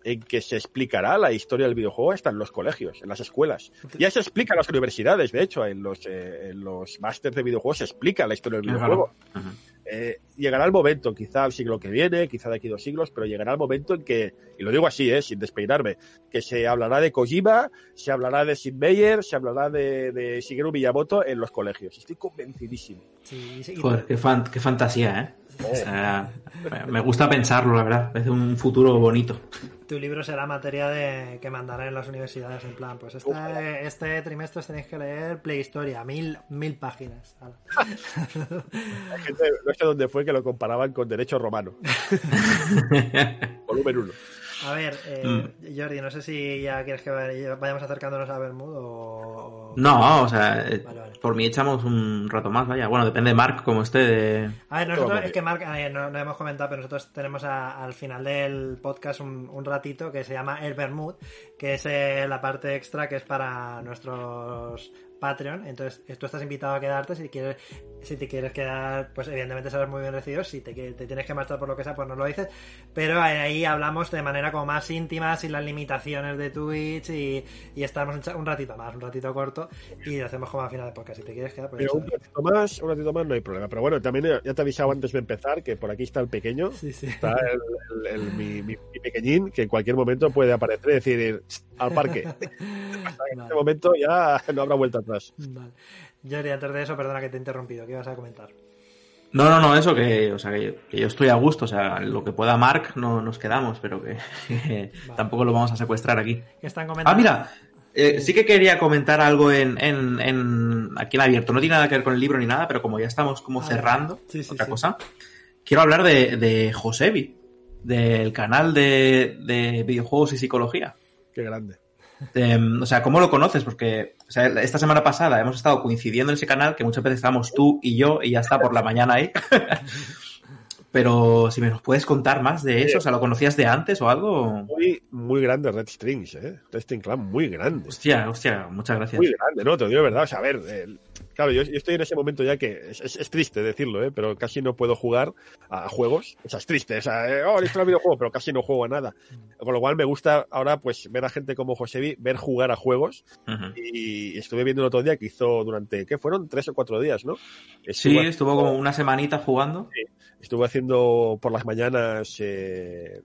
en que se explicará la historia del videojuego hasta en los colegios, en las escuelas. Ya se explica en las universidades, de hecho, en los, eh, en los másters de videojuegos se explica la historia del videojuego. verdad. Ujú. Eh, llegará el momento, quizá el siglo que viene, quizá de aquí dos siglos, pero llegará el momento en que, y lo digo así, eh, sin despeinarme, que se hablará de Kojima, se hablará de Sid Meier, se hablará de, de Shigeru Miyamoto en los colegios. Estoy convencidísimo. Sí, sí, y- Joder, qué, fan- qué fantasía, ¿eh? O sea, me gusta pensarlo, la verdad. Es un futuro bonito. tu libro será materia de que mandarán en las universidades en plan, pues este, este trimestre os tenéis que leer Playhistoria, mil, mil páginas. No sé dónde fue que lo comparaban con Derecho Romano. Volumen 1. A ver, eh, Jordi, no sé si ya quieres que vayamos acercándonos a Bermud o... No, o sea, eh, Vale, vale. por mí echamos un rato más, vaya. Bueno, depende de Mark como esté de... A ver, nosotros, es que Marc, eh, no, no hemos comentado, pero nosotros tenemos a- al final del podcast un, un ratito que se llama El Bermud, que es eh, la parte extra que es para nuestros Patreon. Entonces, eh, tú estás invitado a quedarte si quieres, si te quieres quedar, pues evidentemente serás muy bien recibido. Si te, te tienes que marchar por lo que sea, pues no lo dices. Pero ahí hablamos de manera como más íntima, sin las limitaciones de Twitch y, y estamos un, ratito más, un ratito corto y lo hacemos como al final de podcast. Si te quieres quedar, pues Pero un ratito más, un ratito más no hay problema. Pero bueno, también ya te he avisado antes de empezar que por aquí está el pequeño. Sí, sí. Está el, el- el- mi, mi- mi pequeñín que en cualquier momento puede aparecer y decir al parque. En este momento ya no habrá vuelta atrás. Vale. Jordi, antes de eso, perdona que te he interrumpido, ¿qué ibas a comentar? No, no, no, eso que, o sea, que, que yo estoy a gusto, o sea, lo que pueda Mark no nos quedamos, pero que, que tampoco lo vamos a secuestrar aquí. ¿Qué están comentando? Ah, mira, eh, sí que quería comentar algo en, en, en- aquí en abierto. No tiene nada que ver con el libro ni nada, pero como ya estamos como Ah, cerrando sí, sí, otra sí. cosa, quiero hablar de, de Josebi, del canal de, de videojuegos y psicología. Qué grande. Eh, o sea, ¿cómo lo conoces? Porque o sea, esta semana pasada hemos estado coincidiendo en ese canal, que muchas veces estábamos tú y yo y ya está por la mañana ahí. Pero si me nos puedes contar más de eso, o sea, ¿lo conocías de antes o algo? Muy, muy grande Red Strings, ¿eh? Red String Clan, muy grande. Hostia, hostia, muchas gracias. Muy grande, no, te digo de verdad. O sea, a ver, el- claro, yo, yo estoy en ese momento ya que es, es- es triste decirlo, ¿eh? Pero casi no puedo jugar a juegos. O sea, es triste. O sea, eh, oh, listo el videojuego, pero casi no juego a nada. Con lo cual me gusta ahora, pues, ver a gente como Josevi, ver jugar a juegos. Y estuve viendo el otro día que hizo durante, ¿qué fueron? Tres o cuatro días, ¿no? Sí, Estuvo- estuvo como una semanita jugando. Estuve haciendo por las mañanas, eh,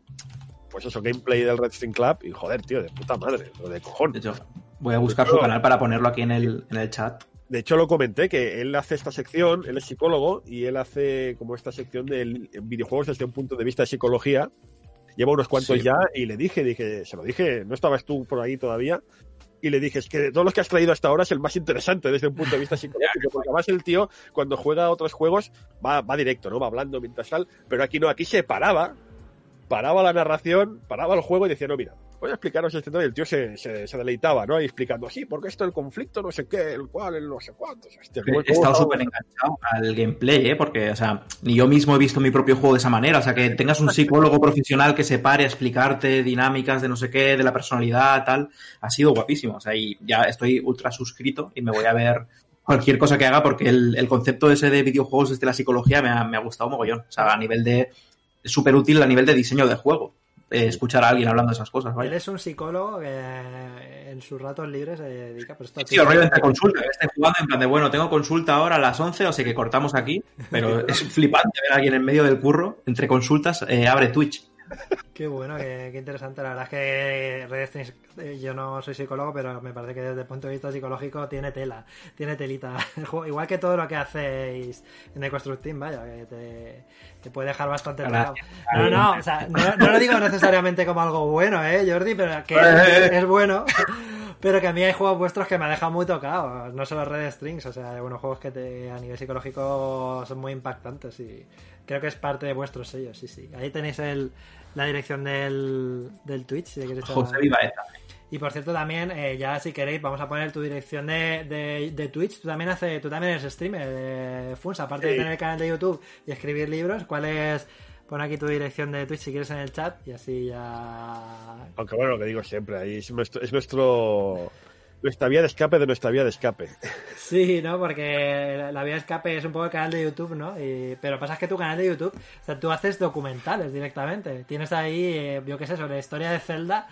pues eso, gameplay del Red String Club. Y joder, tío, de puta madre, de De cojones. hecho, voy a buscar su canal para ponerlo aquí en el, en el chat. De hecho, lo comenté que él hace esta sección, él es psicólogo y él hace como esta sección de videojuegos desde un punto de vista de psicología. Lleva unos cuantos Sí. ya y le dije, dije, se lo dije, no estabas tú por ahí todavía. Y le dije, es que de todos los que has traído hasta ahora es el más interesante desde un punto de vista psicológico, porque además el tío, cuando juega a otros juegos, va, va directo, ¿no? Va hablando mientras tal, pero aquí no, aquí se paraba, paraba la narración, paraba el juego y decía, no, mira, voy a explicaros este tema, y el tío se, se, se deleitaba, ¿no? Y explicando, sí, porque esto el conflicto, no sé qué, el cual, el no sé cuántos. Cómo- He estado súper enganchado al gameplay, ¿eh? Porque, o sea, ni yo mismo he visto mi propio juego de esa manera. O sea, que tengas un psicólogo profesional que se pare a explicarte dinámicas de no sé qué, de la personalidad, tal, ha sido guapísimo. O sea, y ya estoy ultra suscrito y me voy a ver cualquier cosa que haga porque el, el concepto ese de videojuegos desde la psicología me ha, me ha gustado mogollón. O sea, a nivel de... Súper útil a nivel de diseño de juego. eh, escuchar a alguien hablando de esas cosas, Él ¿vale? es un psicólogo que en sus ratos libres se dedica pues, esto a Sí, rollo entre consulta, esté jugando en plan de, bueno, tengo consulta ahora a las 11, o sea que cortamos aquí, pero es flipante ver a alguien en medio del curro, entre consultas, eh, abre Twitch. Qué bueno, qué, qué interesante. La verdad es que Red Strings, eh, yo no soy psicólogo, pero me parece que desde el punto de vista psicológico tiene tela, tiene telita. Igual que todo lo que hacéis en el Construct Team, vaya, que te, te puede dejar bastante tocado. No, no, o sea, no, no lo digo necesariamente como algo bueno, ¿eh, Jordi? Pero que es, es bueno. Pero que a mí hay juegos vuestros que me han dejado muy tocado, no solo Red Strings, o sea, hay unos juegos que te, a nivel psicológico son muy impactantes y creo que es parte de vuestros sellos, sí, sí. Ahí tenéis el, la dirección del, del Twitch, si José Vivaeta. Y por cierto, también, eh, ya si queréis, vamos a poner tu dirección de, de, de Twitch. Tú también, hace, tú también eres streamer de Funs, aparte de tener el canal de YouTube y escribir libros. ¿Cuál es? Pon aquí tu dirección de Twitch si quieres en el chat y así ya. Aunque bueno, lo que digo siempre, ahí es nuestro, es nuestro nuestra vía de escape de nuestra vía de escape. Sí, ¿no? Porque la vía de escape es un poco el canal de YouTube, ¿no? Y- pero pasa es que tu canal de YouTube, o sea, tú haces documentales directamente. Tienes ahí, eh, yo qué sé, sobre la historia de Zelda.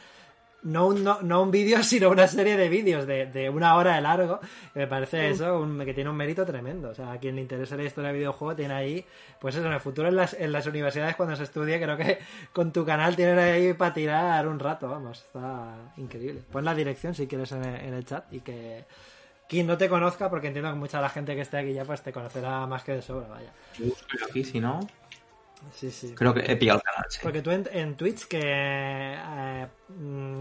No un, no, no un vídeo, sino una serie de vídeos de, de una hora de largo. me parece eso un- que tiene un mérito tremendo. O sea, a quien le interese la historia del videojuego tiene ahí, pues eso, en el futuro en las, en las universidades cuando se estudie, creo que con tu canal tienes ahí para tirar un rato, vamos. Está increíble. Pon la dirección si quieres en el, en el chat y que quien no te conozca, porque entiendo que mucha de la gente que esté aquí ya pues te conocerá más que de sobra, vaya. Yo busco aquí, si no, Sí, sí. creo que he pillado el canal. sí. Porque tú en, en Twitch, ¿qué, eh,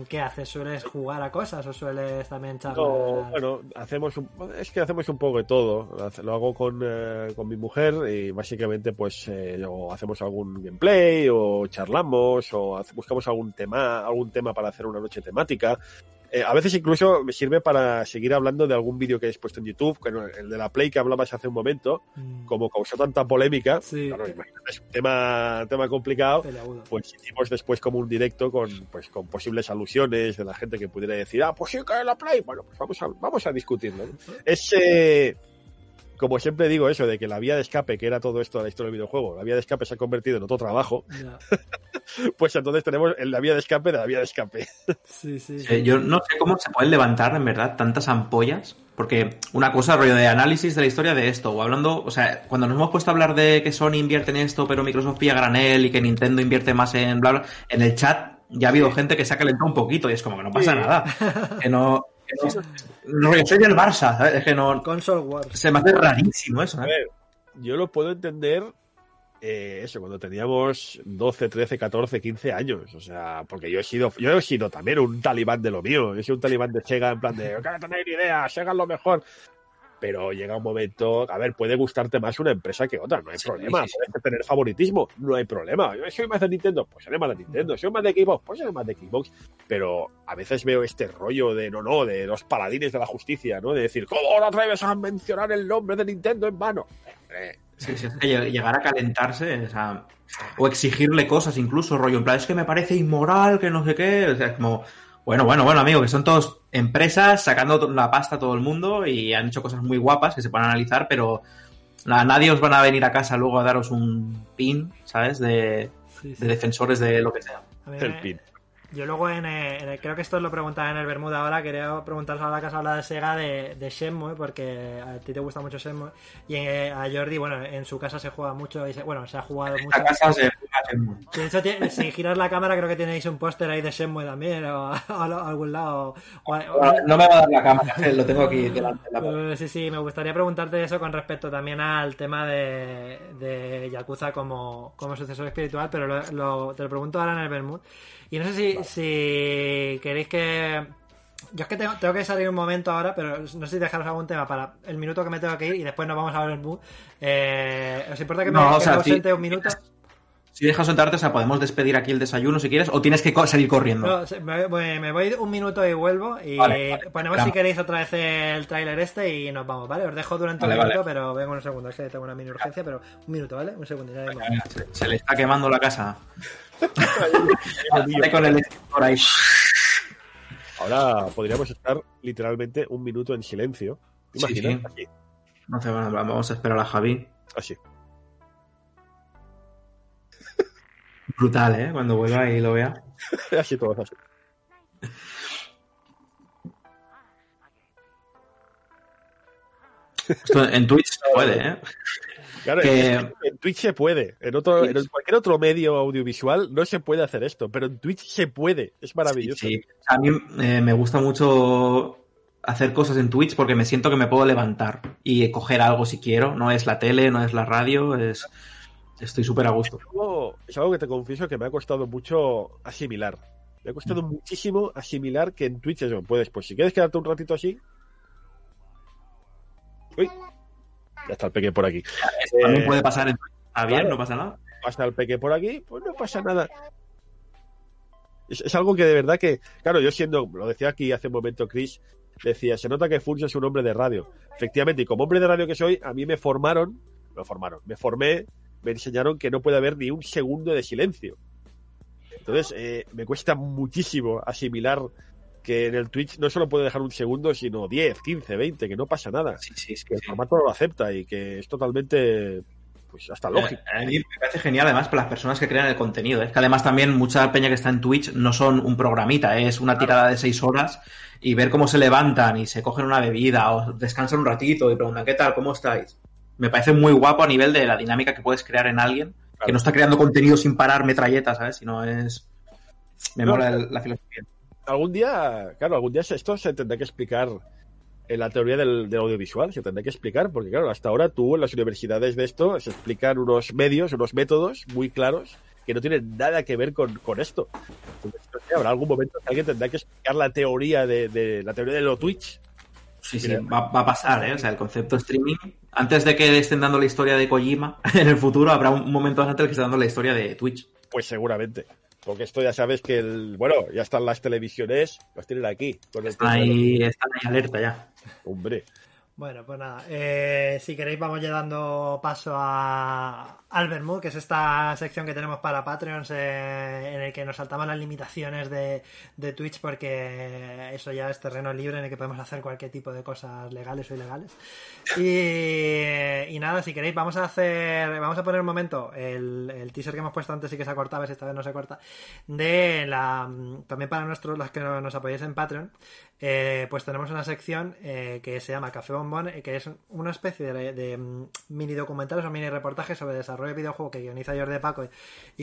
¿qué haces? ¿Sueles jugar a cosas o sueles también charlar? No, bueno, hacemos un, es que hacemos un poco de todo. Lo hago con, eh, con mi mujer y básicamente pues eh, o hacemos algún gameplay o charlamos o hace- buscamos algún tema, algún tema para hacer una noche temática. Eh, a veces incluso me sirve para seguir hablando de algún vídeo que he puesto en YouTube, el de la Play que hablabas hace un momento, Mm, como causó tanta polémica, Sí. claro, imagínate, es un tema, tema complicado, pues hicimos después como un directo con pues con posibles alusiones de la gente que pudiera decir ah pues sí que es la play bueno pues vamos a vamos a discutirlo ¿no? es eh, como siempre digo eso de que la vía de escape que era todo esto de la historia del videojuego la vía de escape se ha convertido en otro trabajo Ya. pues entonces tenemos en la vía de escape de la vía de escape Sí, sí. sí. Eh, yo no sé cómo se pueden levantar, en verdad, tantas ampollas. Porque una cosa, rollo de análisis de la historia de esto, o hablando, o sea, cuando nos hemos puesto a hablar de que Sony invierte en esto, pero Microsoft pilla granel y que Nintendo invierte más en bla bla, en el chat ya ha habido gente que se ha calentado un poquito y es como que no pasa Sí. nada. Que no. Que no rollo, soy del Barça, ¿sabes? Es que no. Console Wars. Se me hace rarísimo eso, a ¿eh? ver yo lo puedo entender eh, eso cuando teníamos 12 13 14 15 años o sea porque yo he sido yo he sido también un talibán de lo mío yo soy un talibán de Sega en plan de no quiero tener idea Sega es lo mejor pero llega un momento, a ver, puede gustarte más una empresa que otra, no hay Sí, problema. sí, sí. Puedes tener favoritismo, no hay problema. Yo soy más de Nintendo, pues seré más de Nintendo. Soy más de Xbox, pues seré más de Xbox. Pero a veces veo este rollo de, no, no, de los paladines de la justicia, ¿no? De decir, ¿cómo no atreves a mencionar el nombre de Nintendo en vano? Hombre, Sí, sí, es que lleg- llegar a calentarse, o sea, o exigirle cosas incluso, rollo, en plan, es que me parece inmoral, que no sé qué, o sea, es como, bueno, bueno, bueno, amigo, que son todos empresas sacando la pasta a todo el mundo y han hecho cosas muy guapas que se pueden analizar, pero nada, nadie os van a venir a casa luego a daros un pin, ¿sabes? De, Sí, sí. de defensores de lo que sea. A el me- pin. Yo luego en, eh, en el- creo que esto lo preguntaba en el Bermuda ahora, quería preguntaros ahora que has hablado de Sega de, de Shenmue, porque a ti te gusta mucho Shenmue, y eh, a Jordi, bueno, en su casa se juega mucho, y se- bueno, se ha jugado mucho. Esta casa se juega Shenmue. De hecho, tiene- si giras la cámara creo que tenéis un póster ahí de Shenmue también, o, a, a algún lado. o- o- No me va a dar la cámara, lo tengo aquí delante de la sí, sí, me gustaría preguntarte eso con respecto también al tema de, de Yakuza como, como sucesor espiritual, pero lo, lo- te lo pregunto ahora en el Bermud. Y no sé si, si queréis que... Yo es que tengo, tengo que salir un momento ahora, pero no sé si dejaros algún tema para el minuto que me tengo que ir y después nos vamos a ver el Bermud. Eh, ¿Os importa que me, No, o que sea, me ausente un minuto? Si dejas sentarte, o sea, podemos despedir aquí el desayuno si quieres, o tienes que salir corriendo. No, me, voy- me voy un minuto y vuelvo y Vale, vale, ponemos si queréis otra vez el tráiler este y nos vamos, ¿vale? Os dejo durante Vale, un minuto, pero vengo en un segundo, es que tengo una mini urgencia, pero un minuto, ¿vale? Un segundo, ya. Se, se le está quemando la casa. Sale con el extintor ahí. Ahora podríamos estar literalmente un minuto en silencio. Sí. No sé, bueno, vamos a esperar a Javi. Así. así. Brutal, ¿eh? Cuando vuelva y lo vea. Así todos así. Esto en Twitch se puede, ¿eh? Claro, Que- en Twitch se puede. En, otro, en cualquier otro medio audiovisual no se puede hacer esto, pero en Twitch se puede. Es maravilloso. Sí, sí. A mí eh, me gusta mucho hacer cosas en Twitch porque me siento que me puedo levantar y coger algo si quiero. No es la tele, no es la radio, es estoy súper a gusto. algo- es algo que te confieso que me ha costado mucho asimilar. Me ha costado Mm. muchísimo asimilar que en Twitch eso, puedes, pues si quieres quedarte un ratito así. Uy, ya está el peque por aquí. Eso también Eh, puede pasar en bien, claro. no pasa nada. Pasa el peque por aquí, pues no pasa nada. Es, es algo que de verdad que, claro, yo siendo, lo decía aquí hace un momento Chris, decía, se nota que Furcio es un hombre de radio. Efectivamente, y como hombre de radio que soy, a mí me formaron, me formaron, me formé, me enseñaron que no puede haber ni un segundo de silencio. Entonces, eh, me cuesta muchísimo asimilar que en el Twitch no solo puede dejar un segundo, sino 10, 15, 20, que no pasa nada. Sí, sí, sí, Que el formato lo acepta y que es totalmente, pues hasta lógico. Eh, A mí me parece genial, además, para las personas que crean el contenido. Es que además también mucha peña que está en Twitch no son un programita, es una tirada de seis horas y ver cómo se levantan y se cogen una bebida o descansan un ratito y preguntan, ¿qué tal? ¿Cómo estáis? Me parece muy guapo a nivel de la dinámica que puedes crear en alguien, que no está creando contenido sin parar metralletas, ¿sabes? Sino es... Me No, mola la filosofía. Algún día, claro, algún día esto se tendrá que explicar en la teoría del, del audiovisual, se tendrá que explicar, porque claro, hasta ahora tú en las universidades de esto se explican unos medios, unos métodos muy claros que no tienen nada que ver con, con esto. Entonces, habrá algún momento que alguien tendrá que explicar la teoría de, de- la teoría de lo Twitch. Sí, sí, va, va a pasar, ¿eh? O sea, el concepto streaming, antes de que estén dando la historia de Kojima, en el futuro habrá un momento antes que estén dando la historia de Twitch. Pues seguramente. Porque esto ya sabes que el, bueno, ya están las televisiones, las tienen aquí. Con el ahí, están ahí alerta ya. Hombre. Bueno, pues nada, eh, si queréis vamos ya dando paso a Albert Mood, que es esta sección que tenemos para Patreons eh, en el que nos saltamos las limitaciones de, de Twitch porque eso ya es terreno libre en el que podemos hacer cualquier tipo de cosas legales o ilegales. Y, y nada, si queréis vamos a hacer, vamos a poner un momento el, el teaser que hemos puesto antes y que se ha cortado, a ver si esta vez no se corta, de la, también para nuestros, las que nos apoyáis en Patreon, eh, pues tenemos una sección eh, que se llama Café Bombón, eh, que es una especie de, de, mm, mini documentales o mini reportajes sobre desarrollo de videojuego que guioniza Jordi Paco y,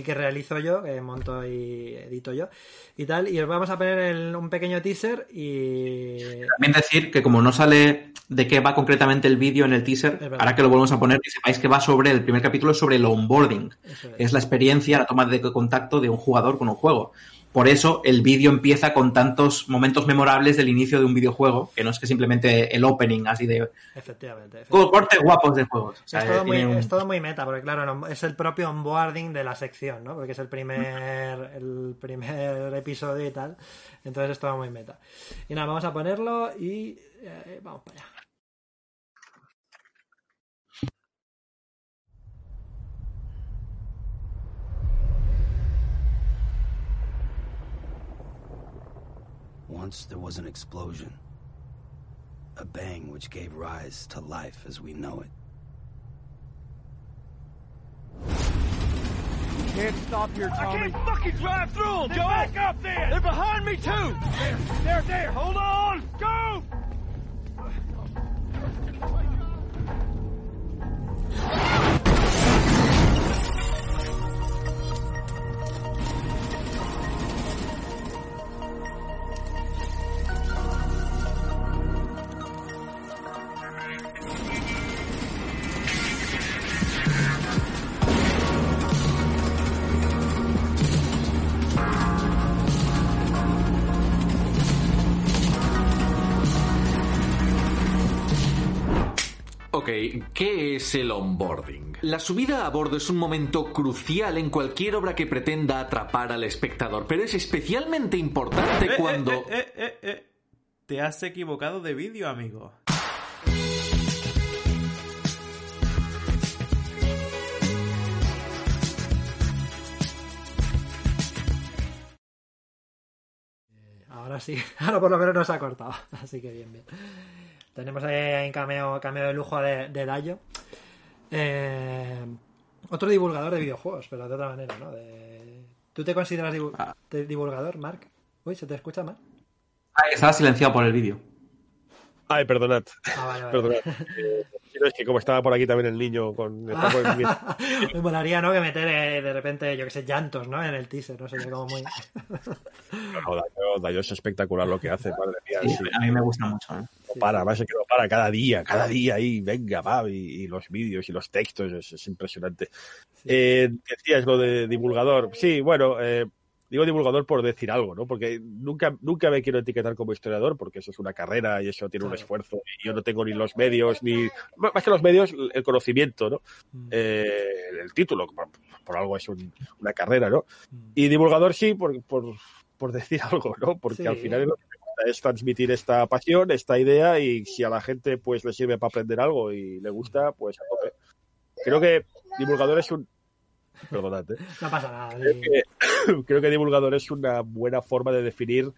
y que realizo yo, que monto y edito yo y tal. Y os vamos a poner el- un pequeño teaser y. También decir que como no sale de qué va concretamente el vídeo en el teaser, ahora que lo volvemos a poner, que sepáis que va sobre el primer capítulo es sobre el onboarding, es. que es la experiencia, la toma de contacto de un jugador con un juego. Por eso el vídeo empieza con tantos momentos memorables del inicio de un videojuego, que no es que simplemente el opening así de Efectivamente. efectivamente. "Co- cortes guapos de juegos. O sea, es, todo muy, un- es todo muy meta, porque claro, es el propio onboarding de la sección, ¿no? Porque es el primer, el primer episodio y tal. Entonces es todo muy meta. Y nada, vamos a ponerlo y eh, vamos para allá. Once there was an explosion. A bang which gave rise to life as we know it. Can't stop here, Tommy. I can't fucking drive through them, Joe. Back up there. They're behind me too. There, there, there. Hold on. Go. Ok, ¿qué es el onboarding? La subida a bordo es un momento crucial en cualquier obra que pretenda atrapar al espectador, pero es especialmente importante Eh, cuando... eh, eh, eh, eh. Te has equivocado de vídeo, amigo. Ahora sí, ahora por lo menos nos ha cortado. Así que bien, bien. Tenemos ahí un cameo, cameo de lujo de, de Dayo. Eh, otro divulgador de videojuegos, pero de otra manera, ¿no? De- ¿Tú te consideras divu- Ah. divulgador, Mark? Uy, ¿se te escucha mal? Ah, estaba silenciado por el vídeo. Ay, perdonad. Ah, vale, vale. Perdonad. Eh, no, es que como estaba por aquí también el niño con... por- Me molaría, ¿no? Que meter eh, de repente, yo que sé, llantos, ¿no? En el teaser, no sé, como muy... No, Dayo, Dayo es espectacular lo que hace, madre mía. Sí, sí. a mí me gusta mucho. ¿eh? No para, es que no para cada día, cada día ahí, venga, va, y, y los vídeos y los textos, es, es impresionante. Eh, decías lo de divulgador. Sí, bueno, eh, digo divulgador por decir algo, ¿no? Porque nunca, nunca me quiero etiquetar como historiador, porque eso es una carrera y eso tiene un esfuerzo. Y yo no tengo ni los medios, ni. Más que los medios, el conocimiento, ¿no? Mm. Eh, el título, por, por algo es un- una carrera, ¿no? Y divulgador sí, por, por, por decir algo, ¿no? Porque Sí. al final es lo que es transmitir esta pasión, esta idea, y si a la gente pues le sirve para aprender algo y le gusta, pues a tope. Creo que divulgador es un... Perdonad, ¿eh? No pasa nada. Creo que, creo que divulgador es una buena forma de definir,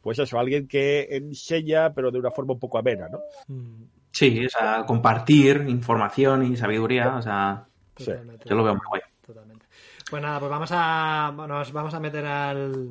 pues eso, alguien que enseña, pero de una forma un poco amena, ¿no? Sí, o sea, compartir información y sabiduría, o sea, Sí. yo lo veo muy guay. Totalmente. Pues nada, pues vamos a nos vamos a meter al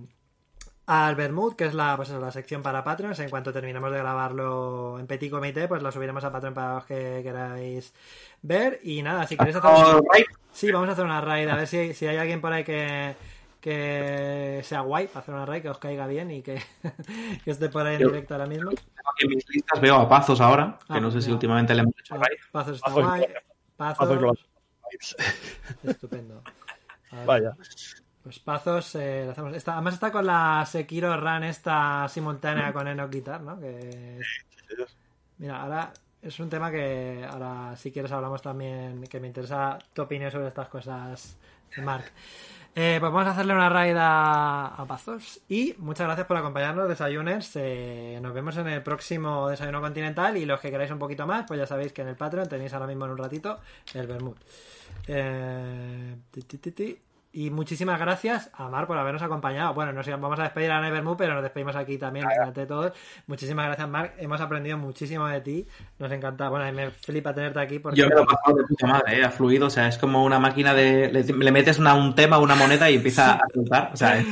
al Bermud, que es la pues eso, la sección para Patreons. En cuanto terminemos de grabarlo en Petit Comité, pues lo subiremos a Patreon para los que queráis ver. Y nada, si queréis hacer right. Sí, vamos a hacer una raid, a ver si, si hay alguien por ahí que, que sea guay para hacer una raid, que os caiga bien y que, que esté por ahí en Yo- directo ahora mismo. Tengo aquí en mis listas veo a Pazos ahora, que Ah, no sé si últimamente le hemos hecho raid. Pazos está Pazos- guay. Pazos Pazos, estupendo. Vaya. Pues Pazos, eh, lo hacemos. Está- además está con la Sekiro Run esta simultánea con Enoch Guitar, ¿no? Que es- Mira, ahora es un tema que ahora si quieres hablamos también, que me interesa tu opinión sobre estas cosas, Mark. Eh, pues vamos a hacerle una raid a, a Pazos y muchas gracias por acompañarnos, desayuners. Eh, nos vemos en el próximo Desayuno Continental y los que queráis un poquito más, pues ya sabéis que en el Patreon tenéis ahora mismo en un ratito el Bermud. Eh, ti, ti, ti, ti. Y muchísimas gracias a Mar por habernos acompañado. Bueno, nos vamos a despedir a Nevermove, pero nos despedimos aquí también delante de todos. Muchísimas gracias, Marc. Hemos aprendido muchísimo de ti. Nos encanta. Bueno, y me flipa tenerte aquí porque Yo me lo he pasado de puta madre, ¿eh? ha fluido, o sea, es como una máquina de... Le, metes una, un tema, una moneda y empieza a saltar, o sea, es-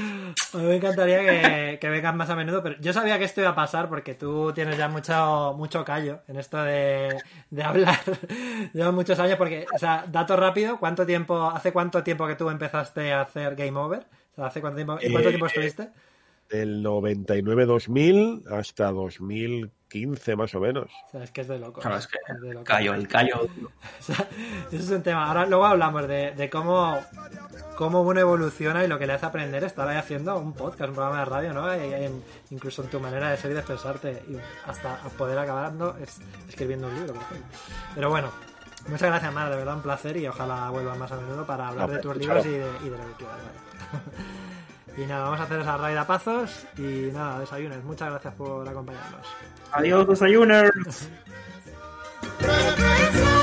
a mí me encantaría que, que vengas más a menudo, pero yo sabía que esto iba a pasar porque tú tienes ya mucho, mucho callo en esto de, de hablar. Llevas muchos años porque, o sea, dato rápido, ¿cuánto tiempo, hace cuánto tiempo que tú empezaste a hacer Game Over? O sea, ¿hace cuánto tiempo, ¿En cuánto Eh, tiempo estuviste? Del 99-2000 hasta 2015 más o menos. O sea, es que es de loco. claro, es que Es de loco. callo, el callo... O sea, eso es un tema. Ahora luego hablamos de, de cómo, cómo uno evoluciona y lo que le hace aprender estar ahí haciendo un podcast, un programa de radio, ¿no? Incluso en tu manera de ser y de expresarte y hasta poder acabando es, escribiendo un libro, por. Pero bueno, muchas gracias, Mar, de verdad un placer y ojalá vuelvas más a menudo para hablar No, de tus libros y de, y de lo que quieras. vale. Y nada, vamos a hacer esa raid a pazos y nada, desayunes. Muchas gracias por acompañarnos. Adiós, desayuners.